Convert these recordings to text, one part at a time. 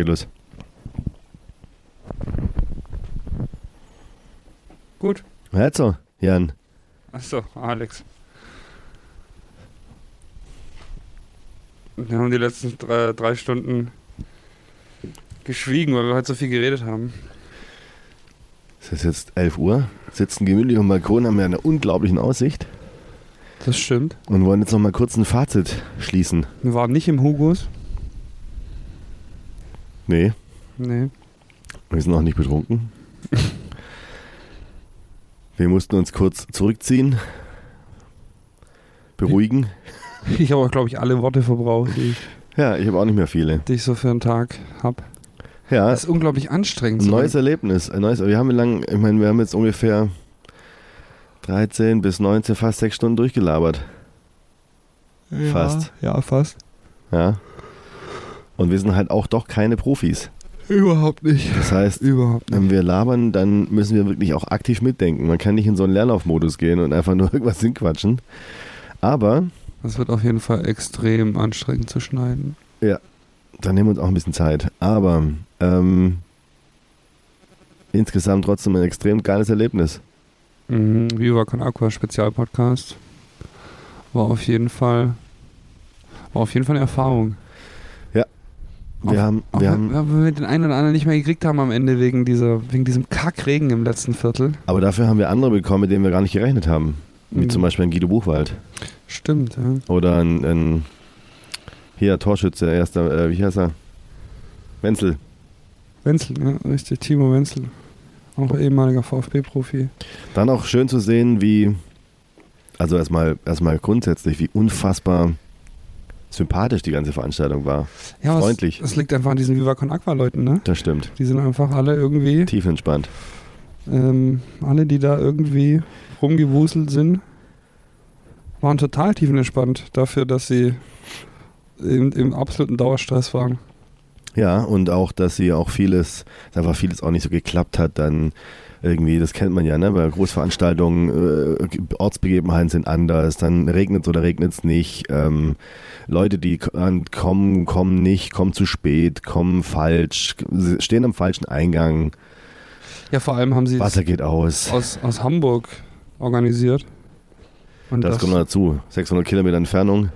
Geht los. Gut. Jetzt so, Jan. Achso, Alex. Wir haben die letzten drei, drei Stunden geschwiegen, weil wir heute so viel geredet haben. Es ist jetzt 11 Uhr, sitzen gemütlich am Balkon, haben ja eine unglaublichen Aussicht Das stimmt. und wollen jetzt noch mal kurz ein Fazit schließen. Wir waren nicht im Hugos. Nee, Nee. wir sind noch nicht betrunken. Wir mussten uns kurz zurückziehen, beruhigen. Ich habe auch, glaube ich, alle Worte verbraucht, die ich, Ja, ich habe auch nicht mehr viele. die ich so für einen Tag habe. Ja, Das ist unglaublich anstrengend. ein neues Erlebnis. Ein neues, wir haben lang, ich meine, wir haben jetzt ungefähr 13 bis 19, fast sechs Stunden durchgelabert. ja, fast. Ja, fast. Ja. Und wir sind halt auch doch keine Profis. Überhaupt nicht. Das heißt, Überhaupt nicht. wenn wir labern, dann müssen wir wirklich auch aktiv mitdenken. Man kann nicht in so einen Leerlaufmodus gehen und einfach nur irgendwas hinquatschen. Aber Das wird auf jeden Fall extrem anstrengend zu schneiden. dann nehmen wir uns auch ein bisschen Zeit. Aber ähm, insgesamt trotzdem ein extrem geiles Erlebnis. Mhm. Viva Con Aqua Spezialpodcast. War auf jeden Fall war auf jeden Fall eine Erfahrung. Wir Auch- haben, Auch wir wenn, haben, wenn wir den einen oder anderen nicht mehr gekriegt haben am Ende wegen dieser wegen diesem Kackregen im letzten Viertel. aber dafür haben wir andere bekommen, mit denen wir gar nicht gerechnet haben. Wie Mhm. zum Beispiel ein Guido Buchwald. Stimmt, ja. Oder ein, ein hier Torschütze, erster, äh, wie heißt er? Wenzel. Wenzel, ja, richtig, Timo Wenzel. Auch ehemaliger VfB-Profi. Dann auch schön zu sehen, wie, also erstmal, erstmal grundsätzlich, wie unfassbar sympathisch die ganze Veranstaltung war. Ja, Freundlich. Es, das liegt einfach an diesen Viva Con Aqua Leuten, ne? Das stimmt. Die sind einfach alle irgendwie, Tief entspannt. ähm, alle, die da irgendwie rumgewuselt sind, waren total tiefenentspannt dafür, dass sie im, im absoluten Dauerstress waren. Ja, und auch, dass sie auch vieles, dass einfach vieles auch nicht so geklappt hat, dann irgendwie, das kennt man ja, ne? Bei Großveranstaltungen, äh, Ortsbegebenheiten sind anders, dann regnet es oder regnet es nicht. Ähm, Leute, die kommen, kommen nicht, kommen zu spät, kommen falsch, stehen am falschen Eingang, Ja, vor allem haben sie Wasser geht aus. aus, aus Hamburg organisiert. Und Das, das, kommt noch dazu. 600 Kilometer Entfernung,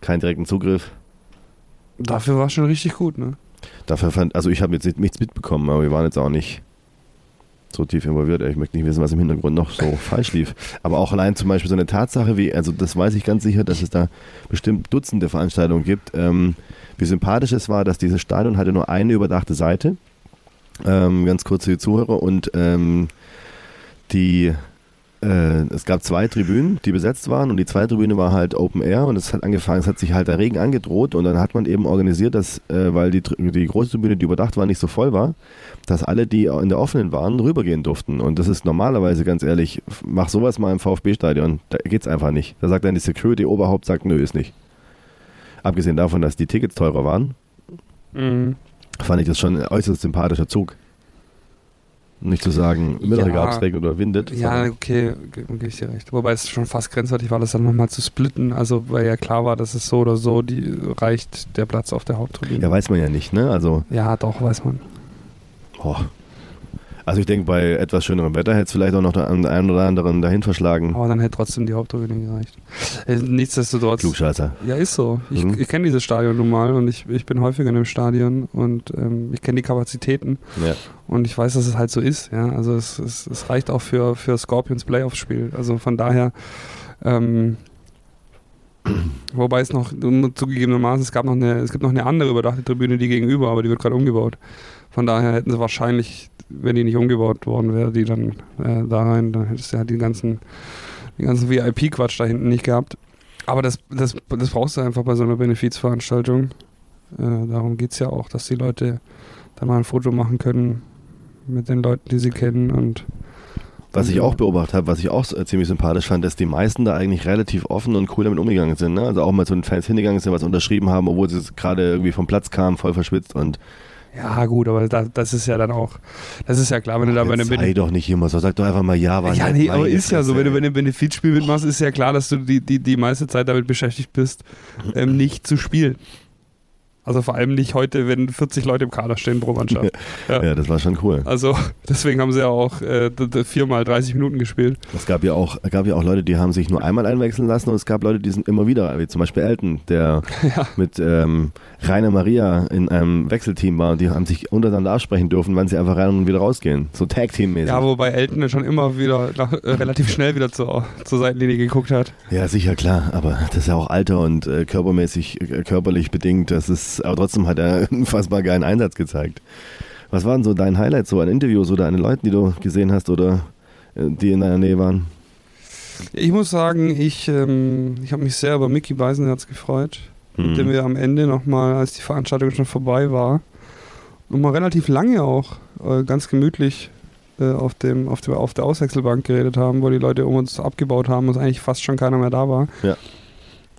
keinen direkten Zugriff. dafür war es schon richtig gut, ne? Dafür fand, also ich habe jetzt nicht- nichts mitbekommen, aber wir waren jetzt auch nicht so tief involviert. Ich möchte nicht wissen, was im Hintergrund noch so falsch lief. Aber auch allein zum Beispiel so eine Tatsache wie, also das weiß ich ganz sicher, dass es da bestimmt Dutzende Veranstaltungen gibt. Ähm, wie sympathisch es war, dass dieses Stadion hatte nur eine überdachte Seite. Ähm, ganz kurz für die Zuhörer und ähm, die äh, es gab zwei Tribünen, die besetzt waren und die zweite Tribüne war halt Open Air und es hat angefangen, es hat sich halt der Regen angedroht und dann hat man eben organisiert, dass, äh, weil die, die große Tribüne, die überdacht war, nicht so voll war, dass alle, die in der offenen waren, rübergehen durften. Und das ist normalerweise, ganz ehrlich, mach sowas mal im VfB-Stadion, da geht's einfach nicht. Da sagt dann die Security Oberhaupt, sagt, nö, ist nicht. Abgesehen davon, dass die Tickets teurer waren, Mhm. fand ich das schon ein äußerst sympathischer Zug. Nicht zu sagen, Mittag Ja. gab es regnet oder windet. Ja, okay, ge- gebe ich dir recht. Wobei es schon fast grenzwertig war, das dann nochmal zu splitten. Also, weil ja klar war, dass es so oder so die, reicht der Platz auf der Haupttribüne. ja, weiß man ja nicht, ne? Also, Ja, doch, weiß man. oh. Also ich denke, bei etwas schönerem Wetter hätte es vielleicht auch noch der einen oder anderen dahin verschlagen. Aber dann hätte trotzdem die Haupttribüne gereicht. Äh, nichtsdestotrotz. Klugscheißer. Ja, ist so. Ich, Mhm. ich kenne dieses Stadion nun mal und ich, ich bin häufiger in dem Stadion und ähm, ich kenne die Kapazitäten Ja. und ich weiß, dass es halt so ist. Ja? Also es, es, es reicht auch für, für Scorpions Playoff-Spiel. Also von daher, ähm, wobei es noch zugegebenermaßen, es gab noch eine, es gibt noch eine andere überdachte Tribüne, die gegenüber, aber die wird gerade umgebaut. Von daher hätten sie wahrscheinlich, wenn die nicht umgebaut worden wäre, die dann äh, da rein, dann hättest du halt die ganzen, den ganzen VIP-Quatsch da hinten nicht gehabt. Aber das, das, das brauchst du einfach bei so einer Benefizveranstaltung. Äh, darum geht es ja auch, dass die Leute dann mal ein Foto machen können mit den Leuten, die sie kennen und Was ich auch beobachtet habe, was ich auch äh, ziemlich sympathisch fand, dass die meisten da eigentlich relativ offen und cool damit umgegangen sind. Ne? Also auch mal zu den Fans hingegangen sind, was unterschrieben haben, obwohl sie gerade irgendwie vom Platz kamen, voll verschwitzt und ja gut, aber da, das ist ja dann auch, das ist ja klar, wenn du da bei einem sei doch nicht immer so, sag doch einfach mal ja, war Ja, nee, aber ist ja so, wenn du bei einem Benefizspiel mitmachst, ist ja klar, dass du die, die, die meiste Zeit damit beschäftigt bist, ähm, nicht zu spielen. Also vor allem nicht heute, wenn 40 Leute im Kader stehen pro Mannschaft. Ja, ja das war schon cool. Also deswegen haben sie ja auch äh, viermal 30 Minuten gespielt. Es gab ja auch, gab ja auch Leute, die haben sich nur einmal einwechseln lassen und es gab Leute, die sind immer wieder, wie zum Beispiel Elton, der ja. mit ähm, Rainer Maria in einem Wechselteam war und die haben sich untereinander absprechen dürfen, wann sie einfach rein und wieder rausgehen. So Tag-Team-mäßig. Ja, wobei Elton schon immer wieder nach, äh, relativ schnell wieder zur, zur Seitenlinie geguckt hat. Ja, sicher, klar, aber das ist ja auch Alter und äh, körpermäßig, äh, körperlich bedingt. Das ist, aber trotzdem hat er einen fassbar geilen Einsatz gezeigt. Was waren so dein Highlight, so ein Interview oder eine Leute, die du gesehen hast oder äh, die in deiner Nähe waren? Ich muss sagen, ich, ähm, ich habe mich sehr über Mickey Beisenherz gefreut, hm. mit dem wir am Ende nochmal, als die Veranstaltung schon vorbei war, nochmal relativ lange auch äh, ganz gemütlich äh, auf, dem, auf, dem, auf der Auswechselbank geredet haben, wo die Leute um uns abgebaut haben und eigentlich fast schon keiner mehr da war. Ja.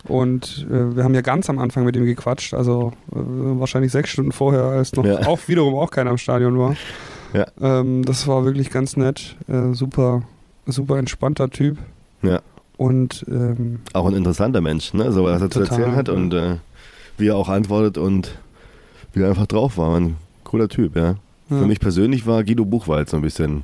Und äh, wir haben ja ganz am Anfang mit ihm gequatscht, also äh, wahrscheinlich sechs Stunden vorher, als noch ja. auch wiederum auch keiner im Stadion war. Ja. Ähm, das war wirklich ganz nett. Äh, super, super entspannter Typ. Ja. Und ähm, auch ein interessanter Mensch, ne? So was er zu erzählen hat und äh, wie er auch antwortet und wie er einfach drauf war. Ein cooler Typ, ja. ja. Für mich persönlich war Guido Buchwald so ein bisschen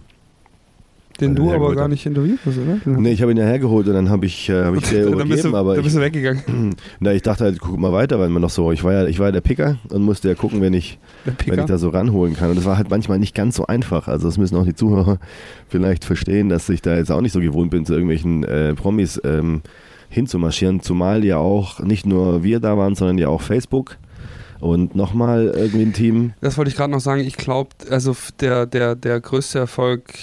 den du aber gar nicht interviewt hast, oder? Nee, ich habe ihn ja hergeholt und dann habe ich, äh, hab ich dir übergeben, bist du, aber. Dann bist du weggegangen. Na, ich dachte halt, guck mal weiter, weil man noch so, ich war ja, ich war ja der Picker und musste ja gucken, wenn ich, wenn ich da so ranholen kann. Und das war halt manchmal nicht ganz so einfach. Also das müssen auch die Zuhörer vielleicht verstehen, dass ich da jetzt auch nicht so gewohnt bin, zu irgendwelchen äh, Promis ähm, hinzumarschieren. Zumal ja auch nicht nur wir da waren, sondern ja auch Facebook und nochmal irgendwie ein Team. Das wollte ich gerade noch sagen. Ich glaube, also der, der, der größte Erfolg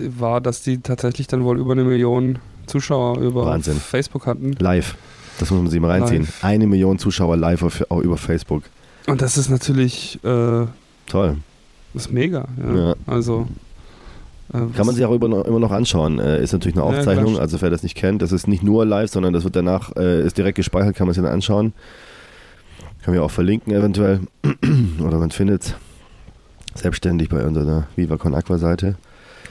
war, dass die tatsächlich dann wohl über eine Million Zuschauer über Wahnsinn. Facebook hatten. Live. Das muss man sich mal reinziehen. Live. Eine Million Zuschauer live auf, auch über Facebook. Und das ist natürlich äh, toll. Das ist mega. Ja. ja. Also äh, kann man sich auch immer noch anschauen. Äh, ist natürlich eine Aufzeichnung. Ja, also wer das nicht kennt, das ist nicht nur live, sondern das wird danach äh, ist direkt gespeichert, kann man sich dann anschauen. Kann man auch verlinken eventuell oder man findet es selbstständig bei unserer Viva Con Aqua Seite.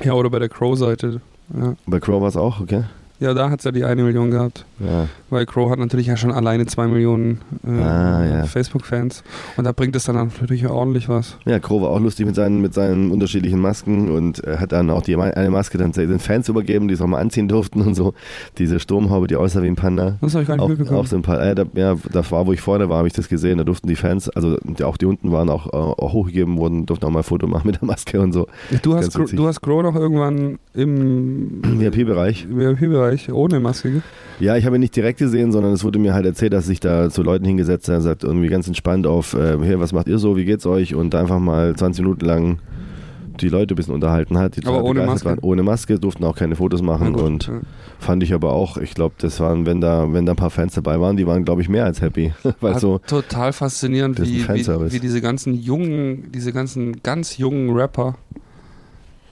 Ja, oder bei der Crow-Seite. Ja. Bei Crow war es auch, okay. Ja, da hat es ja die eine Million gehabt. Ja. Weil Crow hat natürlich ja schon alleine zwei Millionen äh, ah, ja. Facebook-Fans. Und da bringt es dann natürlich ordentlich was. Ja, Crow war auch lustig mit seinen, mit seinen unterschiedlichen Masken und äh, hat dann auch die eine Maske dann den Fans übergeben, die es auch mal anziehen durften und so. Diese Sturmhaube, die aussah wie ein Panda. Das habe ich gar nicht auch, mitbekommen. Auch so ein paar, äh, da, ja, das war, wo ich vorne war, habe ich das gesehen. Da durften die Fans, also die, auch die unten waren auch, äh, auch hochgegeben worden, durften auch mal ein Foto machen mit der Maske und so. Du, hast Crow, du hast Crow noch irgendwann im VIP-Bereich. VIP-Bereich ohne Maske ja, ich habe ihn nicht direkt gesehen, sondern es wurde mir halt erzählt, dass sich da zu Leuten hingesetzt hat, sagt irgendwie ganz entspannt auf, äh, hey, was macht ihr so, wie geht's euch? Und einfach mal 20 Minuten lang die Leute ein bisschen unterhalten hat. Die aber ohne Maske? Waren. Ohne Maske, durften auch keine Fotos machen gut, und ja. fand ich aber auch, ich glaube, das waren, wenn da, wenn da ein paar Fans dabei waren, die waren, glaube ich, mehr als happy. Weil so, total faszinierend, wie, wie, wie, diese ganzen jungen, diese ganzen ganz jungen Rapper,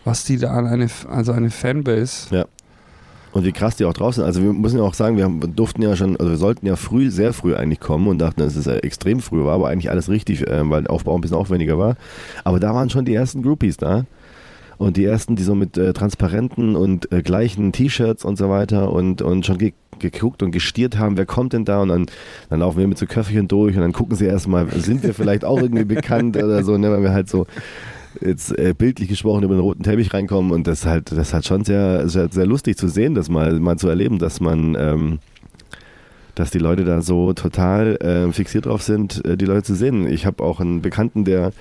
was die da an eine, also eine Fanbase ja. Und wie krass die auch draußen. Also wir müssen ja auch sagen, wir haben, durften ja schon, also wir sollten ja früh, sehr früh eigentlich kommen und dachten, dass es extrem früh war, aber eigentlich alles richtig, äh, weil der Aufbau ein bisschen aufwendiger war. Aber da waren schon die ersten Groupies da. Und die ersten, die so mit äh, transparenten und äh, gleichen T-Shirts und so weiter und, und schon ge geguckt und gestiert haben, wer kommt denn da? Und dann, dann laufen wir mit so Köfferchen durch und dann gucken sie erstmal, sind wir vielleicht auch irgendwie bekannt oder so, ne? weil wir halt so jetzt äh, bildlich gesprochen über den roten Teppich reinkommen und das halt, das hat schon sehr, sehr, sehr lustig zu sehen, das mal, mal zu erleben, dass man, ähm, dass die Leute da so total äh, fixiert drauf sind, äh, die Leute zu sehen. Ich habe auch einen Bekannten, der,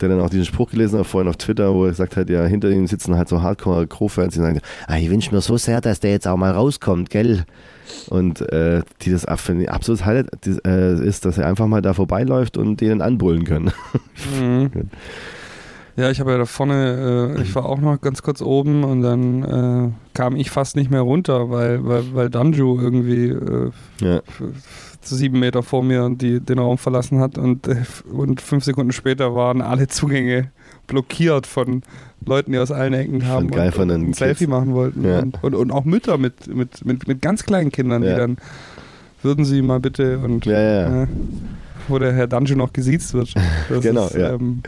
der dann auch diesen Spruch gelesen hat vorhin auf Twitter, wo er gesagt hat, ja, hinter ihm sitzen halt so Hardcore-Crow-Fans, die sagen, ah, ich wünsche mir so sehr, dass der jetzt auch mal rauskommt, gell? Und äh, die das absolut halt äh, ist, dass er einfach mal da vorbeiläuft und denen anbrüllen können. Mhm. Ja, ich habe ja da vorne, äh, ich war auch noch ganz kurz oben und dann äh, kam ich fast nicht mehr runter, weil, weil, weil Danju irgendwie äh, ja. sieben Meter vor mir die, den Raum verlassen hat und, und fünf Sekunden später waren alle Zugänge blockiert von Leuten, die aus allen Ecken haben und, und ein Selfie machen wollten. Ja. Und, und, und, auch Mütter mit, mit, mit, mit ganz kleinen Kindern, ja. die dann würden sie mal bitte und ja, äh, wo der Herr Danju noch gesiezt wird. Das genau, ist, ja. Ähm,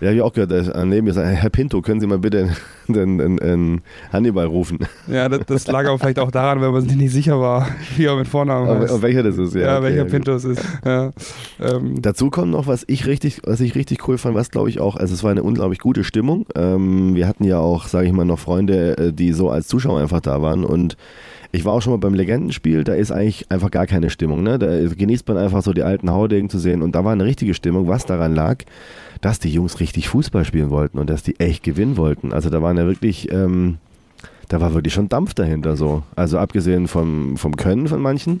ja, habe ich auch gehört, neben mir sagt, Herr Pinto, können Sie mal bitte den, den, den Hannibal rufen. Ja, das, das lag aber vielleicht auch daran, weil man sich nicht sicher war, wie er mit Vornamen heißt. auf welcher das ist, ja. ja, okay, welcher gut. Pinto es ist. Ja. Ähm, Dazu kommt noch, was ich richtig, was ich richtig cool fand, was glaube ich auch, also es war eine unglaublich gute Stimmung. Ähm, wir hatten ja auch, sage ich mal, noch Freunde, äh, die so als Zuschauer einfach da waren und ich war auch schon mal beim Legendenspiel, da ist eigentlich einfach gar keine Stimmung. Ne? Da genießt man einfach so die alten Haudegen zu sehen und da war eine richtige Stimmung, was daran lag, dass die Jungs richtig Fußball spielen wollten und dass die echt gewinnen wollten. Also da waren ja wirklich, ähm, da war wirklich schon Dampf dahinter so. Also abgesehen vom, vom Können von manchen,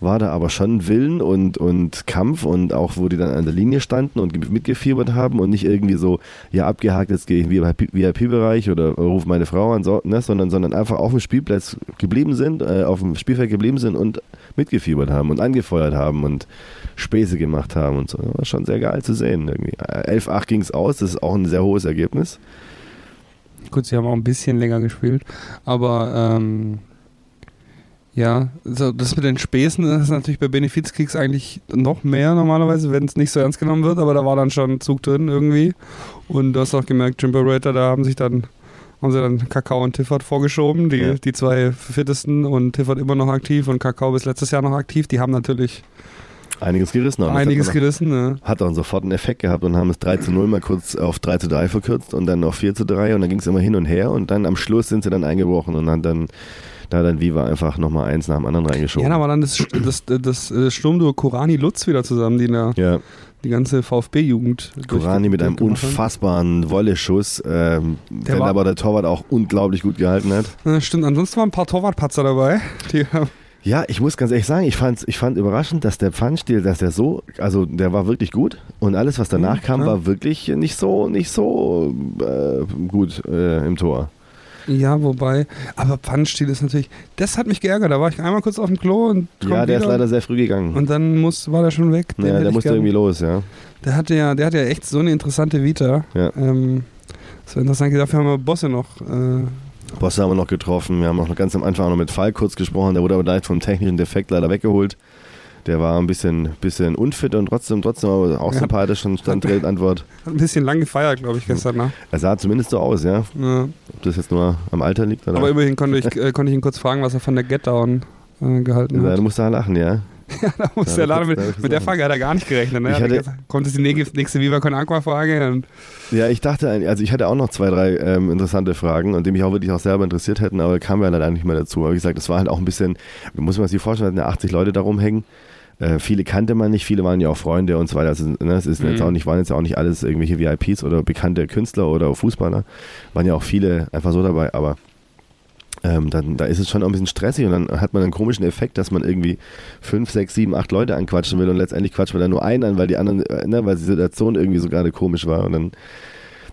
war da aber schon Willen und, und Kampf und auch, wo die dann an der Linie standen und ge- mitgefiebert haben und nicht irgendwie so, ja, abgehakt, jetzt gehe ich in VIP-Bereich oder rufe meine Frau an, so, ne, sondern, sondern einfach auf dem Spielplatz geblieben sind, äh, auf dem Spielfeld geblieben sind und mitgefiebert haben und angefeuert haben und Späße gemacht haben und so. War schon sehr geil zu sehen irgendwie. Äh, 11-8 ging es aus, das ist auch ein sehr hohes Ergebnis. Gut, sie haben auch ein bisschen länger gespielt, aber ähm, ja, so das mit den Späßen das ist natürlich bei Benefizkicks eigentlich noch mehr normalerweise, wenn es nicht so ernst genommen wird, aber da war dann schon Zug drin irgendwie und du hast auch gemerkt, Jimberator, da haben sich dann haben sie dann Kakao und Tiffert vorgeschoben, die, Ja. die zwei fittesten und Tiffert immer noch aktiv und Kakao bis letztes Jahr noch aktiv, die haben natürlich Einiges gerissen. haben. Einiges gerissen. Ne? hat dann sofort einen Effekt gehabt und haben es 3 zu 0 mal kurz auf 3 zu 3 verkürzt und dann noch 4 zu 3 und dann ging es immer hin und her und dann am Schluss sind sie dann eingebrochen und dann, dann da dann Viva einfach nochmal eins nach dem anderen reingeschoben. Ja, war dann das, das, das, das Sturmduo Korani Lutz wieder zusammen, die da ja, die ganze VfB-Jugend. Korani mit einem unfassbaren Wolleschuss, ähm, den war- aber der Torwart auch unglaublich gut gehalten hat. Ja, stimmt, ansonsten waren ein paar Torwartpatzer dabei. Die, haben- Ja, ich muss ganz ehrlich sagen, ich, fand's, ich fand überraschend, dass der Pfandstil, dass der so, also der war wirklich gut und alles, was danach Mhm, kam, ja. war wirklich nicht so, nicht so äh, gut äh, im Tor. Ja, wobei, aber Pfannstiel ist natürlich, das hat mich geärgert. Da war ich einmal kurz auf dem Klo und Ja, der ist leider sehr früh gegangen. und dann muss, war der schon weg. Den ja, der musste gern- irgendwie los, ja. Der hatte ja, der hatte ja echt so eine interessante Vita. Ja. Ähm, das war interessant. Dafür haben wir Bosse noch. Äh, Bosse haben wir noch getroffen. Wir haben auch noch ganz am Anfang noch mit Fall kurz gesprochen. Der wurde aber leicht vom technischen Defekt leider weggeholt. Der war ein bisschen, bisschen unfit und trotzdem, trotzdem aber auch Ja. sympathisch und stand direkt Antwort. hat ein bisschen lang gefeiert, glaube ich, gestern. Ne? Er sah zumindest so aus, ja. Ja. Ob das jetzt nur am Alter liegt oder. Aber immerhin konnte ich, äh, konnte ich ihn kurz fragen, was er von der Get Down äh, gehalten ja, hat. du musst da lachen, ja. Ja, da muss Ja, der da Laden mit, da mit der Frage hat er gar nicht gerechnet. Ne? Er hatte- gesagt, kommt jetzt die nächste Viva Con Aqua Frage? Ja, ich dachte, also ich hatte auch noch zwei, drei ähm, interessante Fragen und die mich auch wirklich auch selber interessiert hätten, aber kamen wir leider nicht mehr dazu. Aber wie gesagt, das war halt auch ein bisschen, muss man sich vorstellen, da hatten ja 80 Leute da rumhängen. Äh, viele kannte man nicht, viele waren ja auch Freunde und so weiter. Also, ne, es ist jetzt Mhm. auch nicht, waren jetzt auch nicht alles irgendwelche VIPs oder bekannte Künstler oder Fußballer. Waren ja auch viele einfach so dabei, aber ähm, dann, da ist es schon auch ein bisschen stressig und dann hat man einen komischen Effekt, dass man irgendwie fünf, sechs, sieben, acht Leute anquatschen will und letztendlich quatscht man dann nur einen an, weil die anderen, äh, ne, weil die Situation irgendwie so gerade komisch war und dann,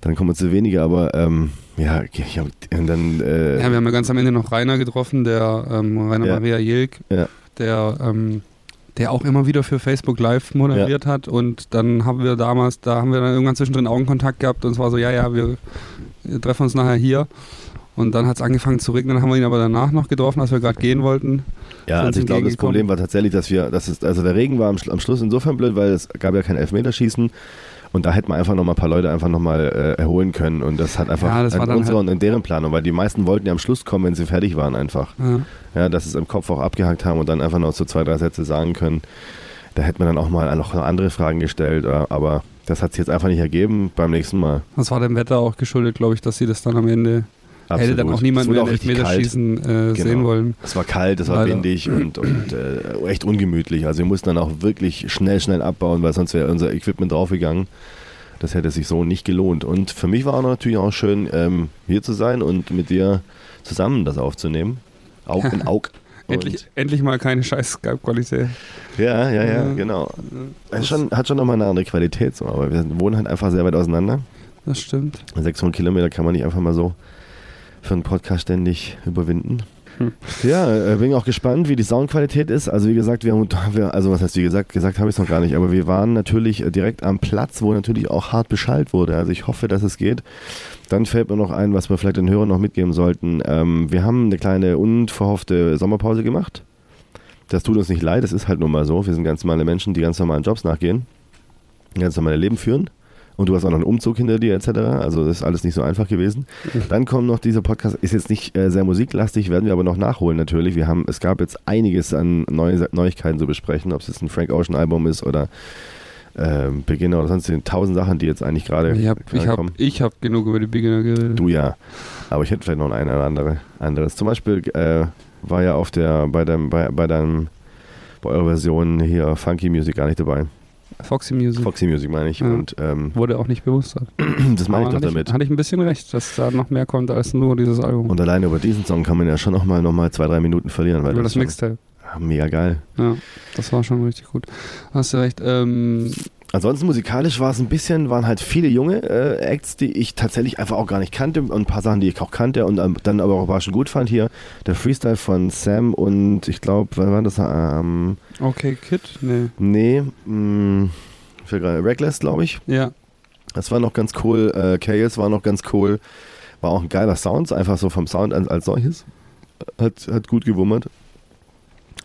dann kommen zu wenige, aber ähm, ja, ja, und dann äh, ja, wir haben ja ganz am Ende noch Rainer getroffen, der ähm, Rainer Ja. Maria Jilk, Ja. der, ähm, der auch immer wieder für Facebook Live moderiert hat und dann haben wir damals, da haben wir dann irgendwann zwischendrin Augenkontakt gehabt und es war so, ja, ja, wir, treffen uns nachher hier. Und dann hat es angefangen zu regnen, dann haben wir ihn aber danach noch getroffen, als wir gerade gehen wollten. Ja, also ich glaube, das. Problem war tatsächlich, dass wir, das ist, also der Regen war am, am Schluss insofern blöd, weil es gab ja kein Elfmeterschießen und da hätten wir einfach noch mal ein paar Leute einfach noch mal äh, erholen können und das hat einfach Ja, das an unserer halt- und in deren Planung, weil die meisten wollten ja am Schluss kommen, wenn sie fertig waren einfach. Ja. Ja, dass sie es im Kopf auch abgehakt haben und dann einfach noch so zwei, drei Sätze sagen können. Da hätte man dann auch mal noch andere Fragen gestellt, äh, aber das hat sich jetzt einfach nicht ergeben beim nächsten Mal. Das war dem Wetter auch geschuldet, glaube ich, dass sie das dann am Ende hätte dann auch niemand mehr Elfmeterschießen äh, Genau. sehen wollen. Es war kalt, es war Leider. windig und, und äh, echt ungemütlich. Also wir mussten dann auch wirklich schnell, schnell abbauen, weil sonst wäre unser Equipment draufgegangen. Das hätte sich so nicht gelohnt. Und für mich war auch natürlich auch schön, ähm, hier zu sein und mit dir zusammen das aufzunehmen. Aug in Aug. Endlich, endlich mal keine scheiß Skype-Qualität. Ja, ja, ja, Ja. genau. Es schon, hat schon nochmal eine andere Qualität, so, aber wir wohnen halt einfach sehr weit auseinander. Das stimmt. 600 Kilometer kann man nicht einfach mal so für einen Podcast ständig überwinden. Hm. Ja, äh, bin auch gespannt, wie die Soundqualität ist. Also wie gesagt, wir haben, wir, also was heißt wie gesagt, gesagt habe ich es noch gar nicht, aber wir waren natürlich äh, direkt am Platz, wo natürlich auch hart beschallt wurde. Also ich hoffe, dass es geht. Dann fällt mir noch ein, was wir vielleicht den Hörern noch mitgeben sollten. Ähm, wir haben eine kleine unverhoffte Sommerpause gemacht. Das tut uns nicht leid, das ist halt nun mal so. Wir sind ganz normale Menschen, die ganz normalen Jobs nachgehen, ganz normale Leben führen. Und du hast auch noch einen Umzug hinter dir etc. Also das ist alles nicht so einfach gewesen. Dann kommt noch dieser Podcast, ist jetzt nicht äh, sehr musiklastig, werden wir aber noch nachholen natürlich. Wir haben, es gab jetzt einiges an neue, Neuigkeiten zu besprechen, ob es jetzt ein Frank Ocean Album ist oder ähm, Beginner oder sonst tausend Sachen, die jetzt eigentlich gerade Ich habe ich hab, kommen. ich hab genug über die Beginner geredet. Du ja. Aber ich hätte vielleicht noch ein oder andere anderes. Zum Beispiel äh, war ja auf der bei deinem bei, bei deinem bei eurer Version hier Funky Music gar nicht dabei. Foxy Music. Foxy Music meine ich. Ja. Und ähm, Wurde auch nicht bewusst. das meine ich doch damit. Hatte ich ein bisschen recht, dass da noch mehr kommt als nur dieses Album. Und alleine über diesen Song kann man ja schon nochmal noch mal zwei, drei Minuten verlieren. Weil über das schon- Mixtape. Ah, Mega geil. Ja, das war schon richtig gut. Hast du recht. Ähm, Ansonsten musikalisch war es ein bisschen, waren halt viele junge äh, Acts, die ich tatsächlich einfach auch gar nicht kannte und ein paar Sachen, die ich auch kannte und ähm, dann aber auch überraschend gut fand hier. Der Freestyle von Sam und ich glaube, wann war das? Ähm, okay, Kid? Nee. nee, mh, gerade- Reckless, glaube ich. Ja. Das war noch ganz cool. Äh, Chaos war noch ganz cool. War auch ein geiler Sound, einfach so vom Sound als, als solches. Hat, hat gut gewummert.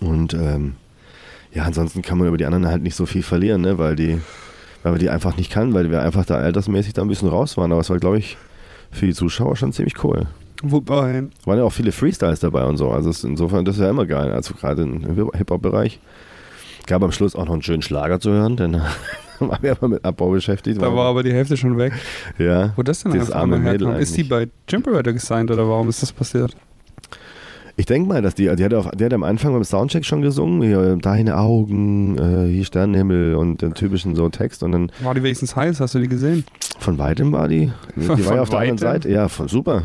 Und ähm, ja, ansonsten kann man über die anderen halt nicht so viel verlieren, ne? weil die, weil wir die einfach nicht kann, weil wir einfach da altersmäßig da ein bisschen raus waren. Aber es war, glaube ich, für die Zuschauer schon ziemlich cool. Wobei, Waren ja auch viele Freestyles dabei und so. Also insofern, das ist ja immer geil. Also gerade im Hip-Hop-Bereich. Gab am Schluss auch noch einen schönen Schlager zu hören, denn waren wir aber mit Abbau beschäftigt. da war aber die Hälfte schon weg. ja. Wo das denn einfach arme Mädel herkommt? Ist die bei Jumperwriter gesigned oder warum ist das passiert? Ich denke mal, dass die, die hat, auf, die hat am Anfang beim Soundcheck schon gesungen, hier, deine Augen, äh, hier Sternenhimmel und den typischen so Text und dann War die wenigstens heiß? Hast du die gesehen? von weitem war die, die war Von ja auf der anderen weitem? Seite, ja, von, super,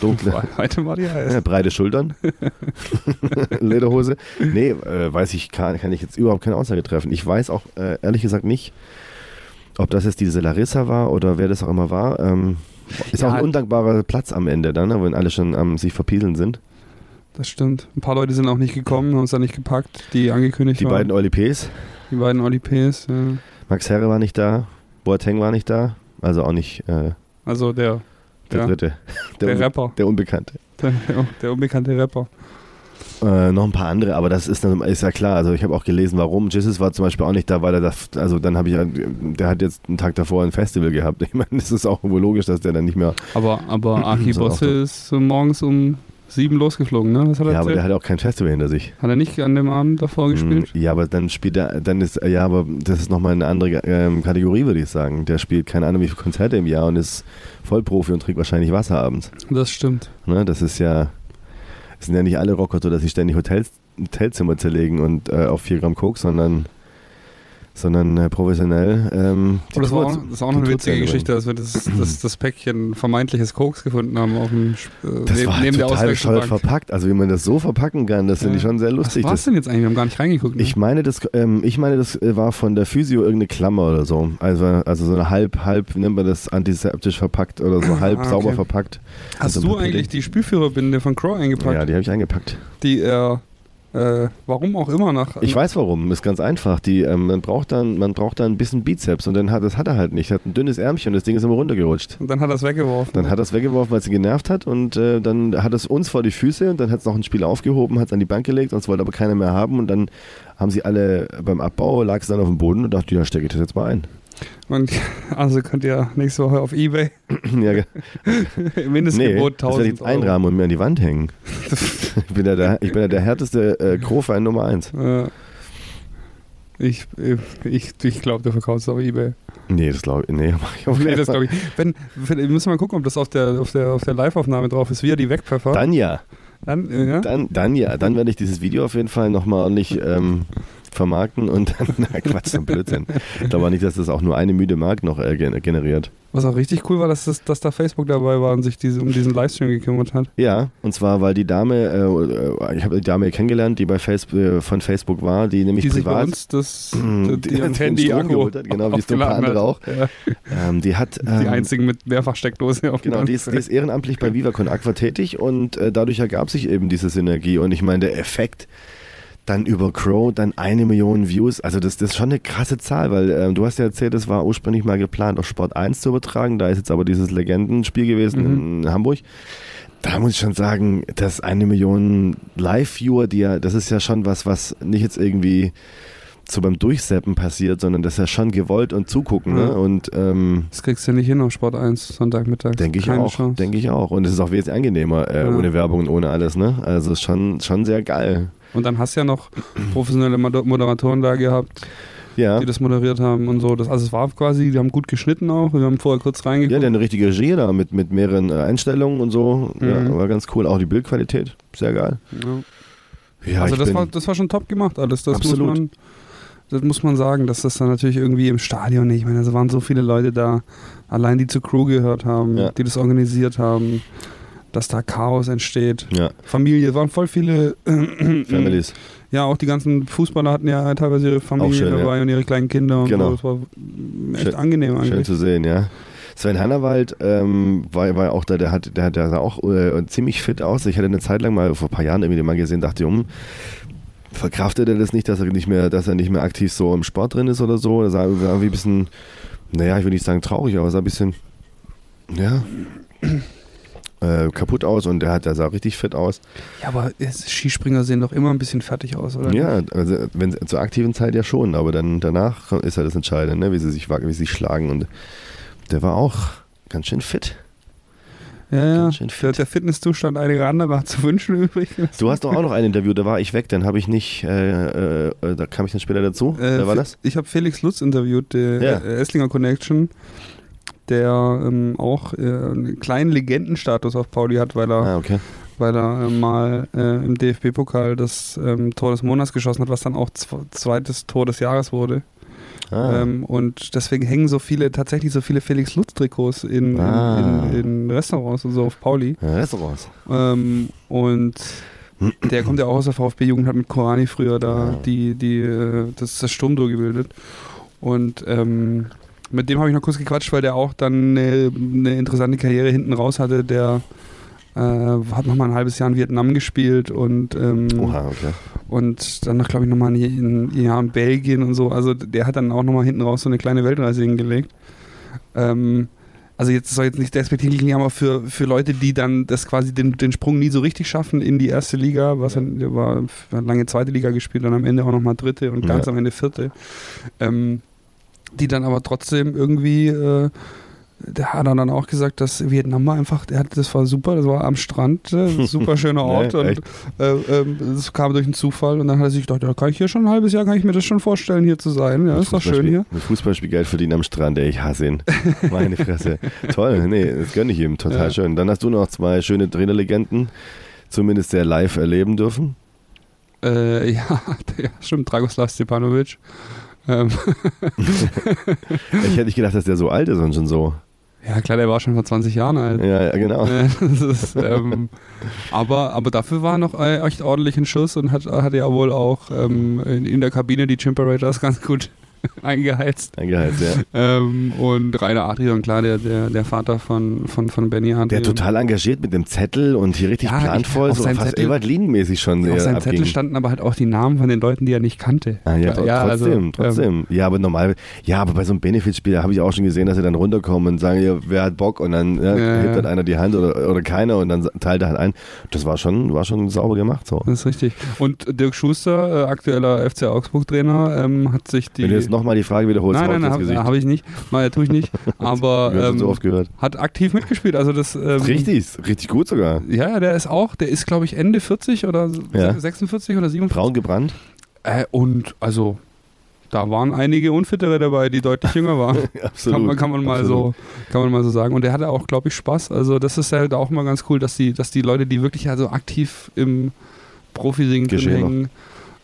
dunkle, Heute war die heiß. ja, breite Schultern, Lederhose, nee, äh, weiß ich, kann, kann ich jetzt überhaupt keine Aussage treffen. Ich weiß auch äh, ehrlich gesagt nicht, ob das jetzt diese Larissa war oder wer das auch immer war, ähm, ist Ja, auch ein undankbarer Platz am Ende dann, ne, wenn alle schon am sich verpieseln sind. Das stimmt. Ein paar Leute sind auch nicht gekommen, haben es da nicht gepackt, die angekündigt Die waren. beiden Oli Ps, die beiden Oli Ps. Ja. Max Herre war nicht da, Boateng war nicht da, also auch nicht äh, Also der, der Ja. dritte, der, der Rapper. der Unbekannte. Der, der unbekannte Rapper. Äh, noch ein paar andere, aber das ist, dann- ist ja klar. Also ich habe auch gelesen, warum. Jesus war zum Beispiel auch nicht da, weil er das, also dann habe ich, ja- der hat jetzt einen Tag davor ein Festival gehabt. Ich meine, das ist auch wohl logisch, dass der dann nicht mehr. Aber, aber Aki Bosse ist so morgens um sieben losgeflogen, ne? Was hat er Ja, aber erzählt? der hat auch kein Festival hinter sich. Hat er nicht an dem Abend davor gespielt? Mm, Ja, aber dann spielt er, dann ist, ja, aber das ist nochmal eine andere ähm, Kategorie, würde ich sagen. Der spielt keine Ahnung wie viele Konzerte im Jahr und ist Vollprofi und trinkt wahrscheinlich Wasser abends. Das stimmt. Ne, das ist ja, es sind ja nicht alle Rocker so, dass sie ständig Hotels, Hotelzimmer zerlegen und äh, auf 4 Gramm Koks, sondern, sondern äh, professionell. Ähm, Und das, war auch, das ist auch noch eine witzige Geschichte, dass wir das, das, das Päckchen vermeintliches Koks gefunden haben auf dem äh, Das neben, war neben der total bescheuert Auswechselbank. verpackt. Also wie man das so verpacken kann, das finde ich schon sehr Was lustig. war Das, es denn jetzt eigentlich? Wir haben gar nicht reingeguckt. Ne? ich meine, das, ähm, ich meine, das äh, war von der Physio irgendeine Klammer oder so. Also, also so eine halb, halb, nennt man das antiseptisch verpackt oder so halb Ah, sauber okay. verpackt. Hast also du eigentlich die Spülführerbinde von Crow eingepackt, Ja, die habe ich eingepackt. die er, äh, warum auch immer nach... Ich weiß warum, ist ganz einfach. Die, ähm, man, braucht dann, man braucht dann ein bisschen Bizeps und dann hat, das hat er halt nicht. Er hat ein dünnes Ärmchen und das Ding ist immer runtergerutscht. Und dann hat er es weggeworfen. Dann hat er es weggeworfen, weil es ihn genervt hat und äh, dann hat es uns vor die Füße und dann hat es noch ein Spiel aufgehoben, hat es an die Bank gelegt und es wollte aber keiner mehr haben und dann haben sie alle beim Abbau, lag es dann auf dem Boden und dachte, ja, stecke ich das jetzt mal ein. Und also könnt ihr nächste Woche auf Ebay ja, ge- nee, Mindestgebot das werde ich 1000 jetzt einrahmen und mir an die Wand hängen. ich, bin ja der, ich bin ja der härteste äh, Krofein Nummer eins. Euro. Äh, ich ich, ich glaube, du verkaufst es auf Ebay. Nee, das glaube ich, nee, mach ich auf Nee, das glaube ich. Wenn, wenn, wir müssen mal gucken, ob das auf der, auf der, auf der Live-Aufnahme drauf ist, wie er die wegpfeffert. Dann ja. Dann, ja? Dann, dann ja, dann werde ich dieses Video auf jeden Fall nochmal ordentlich ähm, vermarkten und dann, na Quatsch, so ein Blödsinn. Ich glaube auch nicht, dass das auch nur eine müde Mark noch äh, gen- generiert. Was auch richtig cool war, dass, das, dass da Facebook dabei war und sich diese, um diesen Livestream gekümmert hat. Ja, und zwar, weil die Dame, äh, ich habe die Dame kennengelernt, die bei Facebook, äh, von Facebook war, die nämlich Die sich bei privat, uns das, die, die die Handy Akku hat, genau, wie es so ein paar andere auch. Ja, ähm, die hat, die ähm, einzigen mit Mehrfachsteckdose auf Genau, die ist, die ist ehrenamtlich bei Viva Con Aqua tätig und äh, dadurch ergab sich eben diese Synergie. Und ich meine, der Effekt dann über Crow, dann eine Million Views, also das, das ist schon eine krasse Zahl, weil ähm, du hast ja erzählt, es war ursprünglich mal geplant, auf Sport 1 zu übertragen. Da ist jetzt aber dieses Legendenspiel gewesen in Hamburg. Da muss ich schon sagen, dass eine Million Live-Viewer, die ja, das ist ja schon was, was nicht jetzt irgendwie so beim Durchseppen passiert, sondern das ist ja schon gewollt und zugucken. Ja. Ne? Und ähm, Das kriegst du nicht hin auf Sport 1 Sonntagmittag. denke ich Keine auch, denke ich auch. Und es ist auch wesentlich angenehmer äh, Ja. ohne Werbung und ohne alles. Ne? Also ist schon, schon sehr geil. Und dann hast du ja noch professionelle Moder- Moderatoren da gehabt, Ja. die das moderiert haben und so. Das, also es war quasi, die haben gut geschnitten auch. Wir haben vorher kurz Ja, reingeguckt. der hat eine richtige Regie da mit, mit mehreren äh, Einstellungen und so. Ja, Mhm. war ganz cool. Auch die Bildqualität, sehr geil. Ja. Ja, also das war, das war schon top gemacht alles. Das Absolut. muss man, das muss man sagen, dass das dann natürlich irgendwie im Stadion nicht. Ich meine, es waren so viele Leute da, allein die zur Crew gehört haben, Ja. die das organisiert haben, dass da Chaos entsteht. ja, Familie, waren voll viele Families. Ja, auch die ganzen Fußballer hatten ja teilweise ihre Familie schön, dabei und ihre kleinen Kinder und Genau. so. Das war echt Schön- angenehm Schön eigentlich. zu sehen, ja. Sven Hannawald ähm, war, war auch da, der hat, der, der sah auch äh, ziemlich fit aus. Ich hatte eine Zeit lang mal vor ein paar Jahren irgendwie den mal gesehen, dachte, um, verkraftet er das nicht, dass er nicht mehr, dass er nicht mehr aktiv so im Sport drin ist oder so? Das sah irgendwie ein bisschen, naja, ich will nicht sagen traurig, aber sah ein bisschen, ja, äh, kaputt aus und der hat, der sah richtig fit aus. Ja, aber Skispringer sehen doch immer ein bisschen fertig aus, oder? Ja, also wenn, zur aktiven Zeit ja schon, aber dann danach ist ja das Entscheidende, ne? wie sie sich wie sie sich schlagen und der war auch ganz schön fit. ja. ja. Ganz schön Der, fit. der Fitnesszustand einiger anderer hat zu wünschen übrig. Du hast doch auch noch ein Interview, da war ich weg, dann habe ich nicht, äh, äh, da kam ich dann später dazu. Äh, Wer war das? Ich habe Felix Lutz interviewt, der Ja. äh, Esslinger Connection, der ähm, auch äh, einen kleinen Legendenstatus auf Pauli hat, weil er, Ah, okay. weil er äh, mal äh, im DFB-Pokal das ähm, Tor des Monats geschossen hat, was dann auch zw zweites Tor des Jahres wurde. Ah, Ähm, und deswegen hängen so viele, tatsächlich so viele Felix Lutz-Trikots in, Ah. in, in Restaurants und so auf Pauli. ja, Restaurants. Ähm, und der kommt ja auch aus der VfB-Jugend, hat mit Korani früher da die, die, äh, das, das Sturmduo gebildet. Und ähm, mit dem habe ich noch kurz gequatscht, weil der auch dann eine, eine interessante Karriere hinten raus hatte. Der äh, hat nochmal ein halbes Jahr in Vietnam gespielt und, ähm, Oha, okay. und dann, glaube ich, nochmal ein, Jahr in Belgien und so. Also der hat dann auch nochmal hinten raus so eine kleine Weltreise hingelegt. Ähm, also jetzt soll jetzt nicht despektierlich klingen, aber für, für Leute, die dann das quasi den, den Sprung nie so richtig schaffen in die erste Liga, was er, war lange zweite Liga gespielt, dann am Ende auch nochmal dritte und ganz Ja. am Ende vierte, ähm, die dann aber trotzdem irgendwie äh, der hat dann auch gesagt, dass Vietnam war einfach, der hat, das war super, das war am Strand, äh, super schöner Ort Nee, und äh, ähm, das kam durch einen Zufall und dann hat er sich gedacht, ja, kann ich hier schon ein halbes Jahr, kann ich mir das schon vorstellen, hier zu sein. Ja, ist doch schön hier. Mit Fußballspiel Geld verdienen am Strand, ey, ich hasse ihn. Meine Fresse. Toll, nee, das gönne ich ihm, total Ja. schön. Dann hast du noch zwei schöne Trainerlegenden, zumindest sehr live erleben dürfen. Äh, ja, ja, stimmt, Dragoslav Stepanovic. Ähm, Ich hätte nicht gedacht, dass der so alt ist und schon so. ja, klar, der war schon vor 20 Jahren alt. Ja, ja genau. Ist, ähm, aber, aber dafür war er noch äh, echt ordentlich ein Schuss und hat, hat ja wohl auch ähm, in, in der Kabine die Chimparators ganz gut eingeheizt. Eingeheizt, ja. Ähm, und Rainer Adrian, klar, der, der, der Vater von, von, von Benny Adrian. Der total engagiert mit dem Zettel und hier richtig Ja, ich- planvoll, auf so fast Zettel- Ewald Lien-mäßig schon Auf seinem. Zettel standen aber halt auch die Namen von den Leuten, die er nicht kannte. Ah, ja, tro- also, trotzdem, ähm, trotzdem. ja, aber normal, ja, aber bei so einem Benefitspiel habe ich auch schon gesehen, dass sie dann runterkommen und sagen, ja, wer hat Bock und dann ja, Ja, hebt ja. dann einer die Hand oder, oder keiner und dann teilt er halt ein. Das war schon, war schon sauber gemacht so. Das ist richtig. Und Dirk Schuster, äh, aktueller FC Augsburg-Trainer, ähm, hat sich die. Nochmal die Frage wiederholst, nein, nein, ins habe hab ich nicht. Nein, tue ich nicht. Aber schon so ähm, oft gehört. hat aktiv mitgespielt. Also das. Ähm, Richtig, richtig gut sogar. Ja, ja, der ist auch, der ist, glaube ich, Ende 40 oder Ja. 46 oder 47. Braun gebrannt. Äh, und also, da waren einige Unfittere dabei, die deutlich jünger waren. Absolut. Kann man, kann man mal absolut. so, kann man mal so sagen. Und der hatte auch, glaube ich, Spaß. Also das ist halt auch mal ganz cool, dass die, dass die Leute, die wirklich also aktiv im Profi-Ding drin Geschehen noch.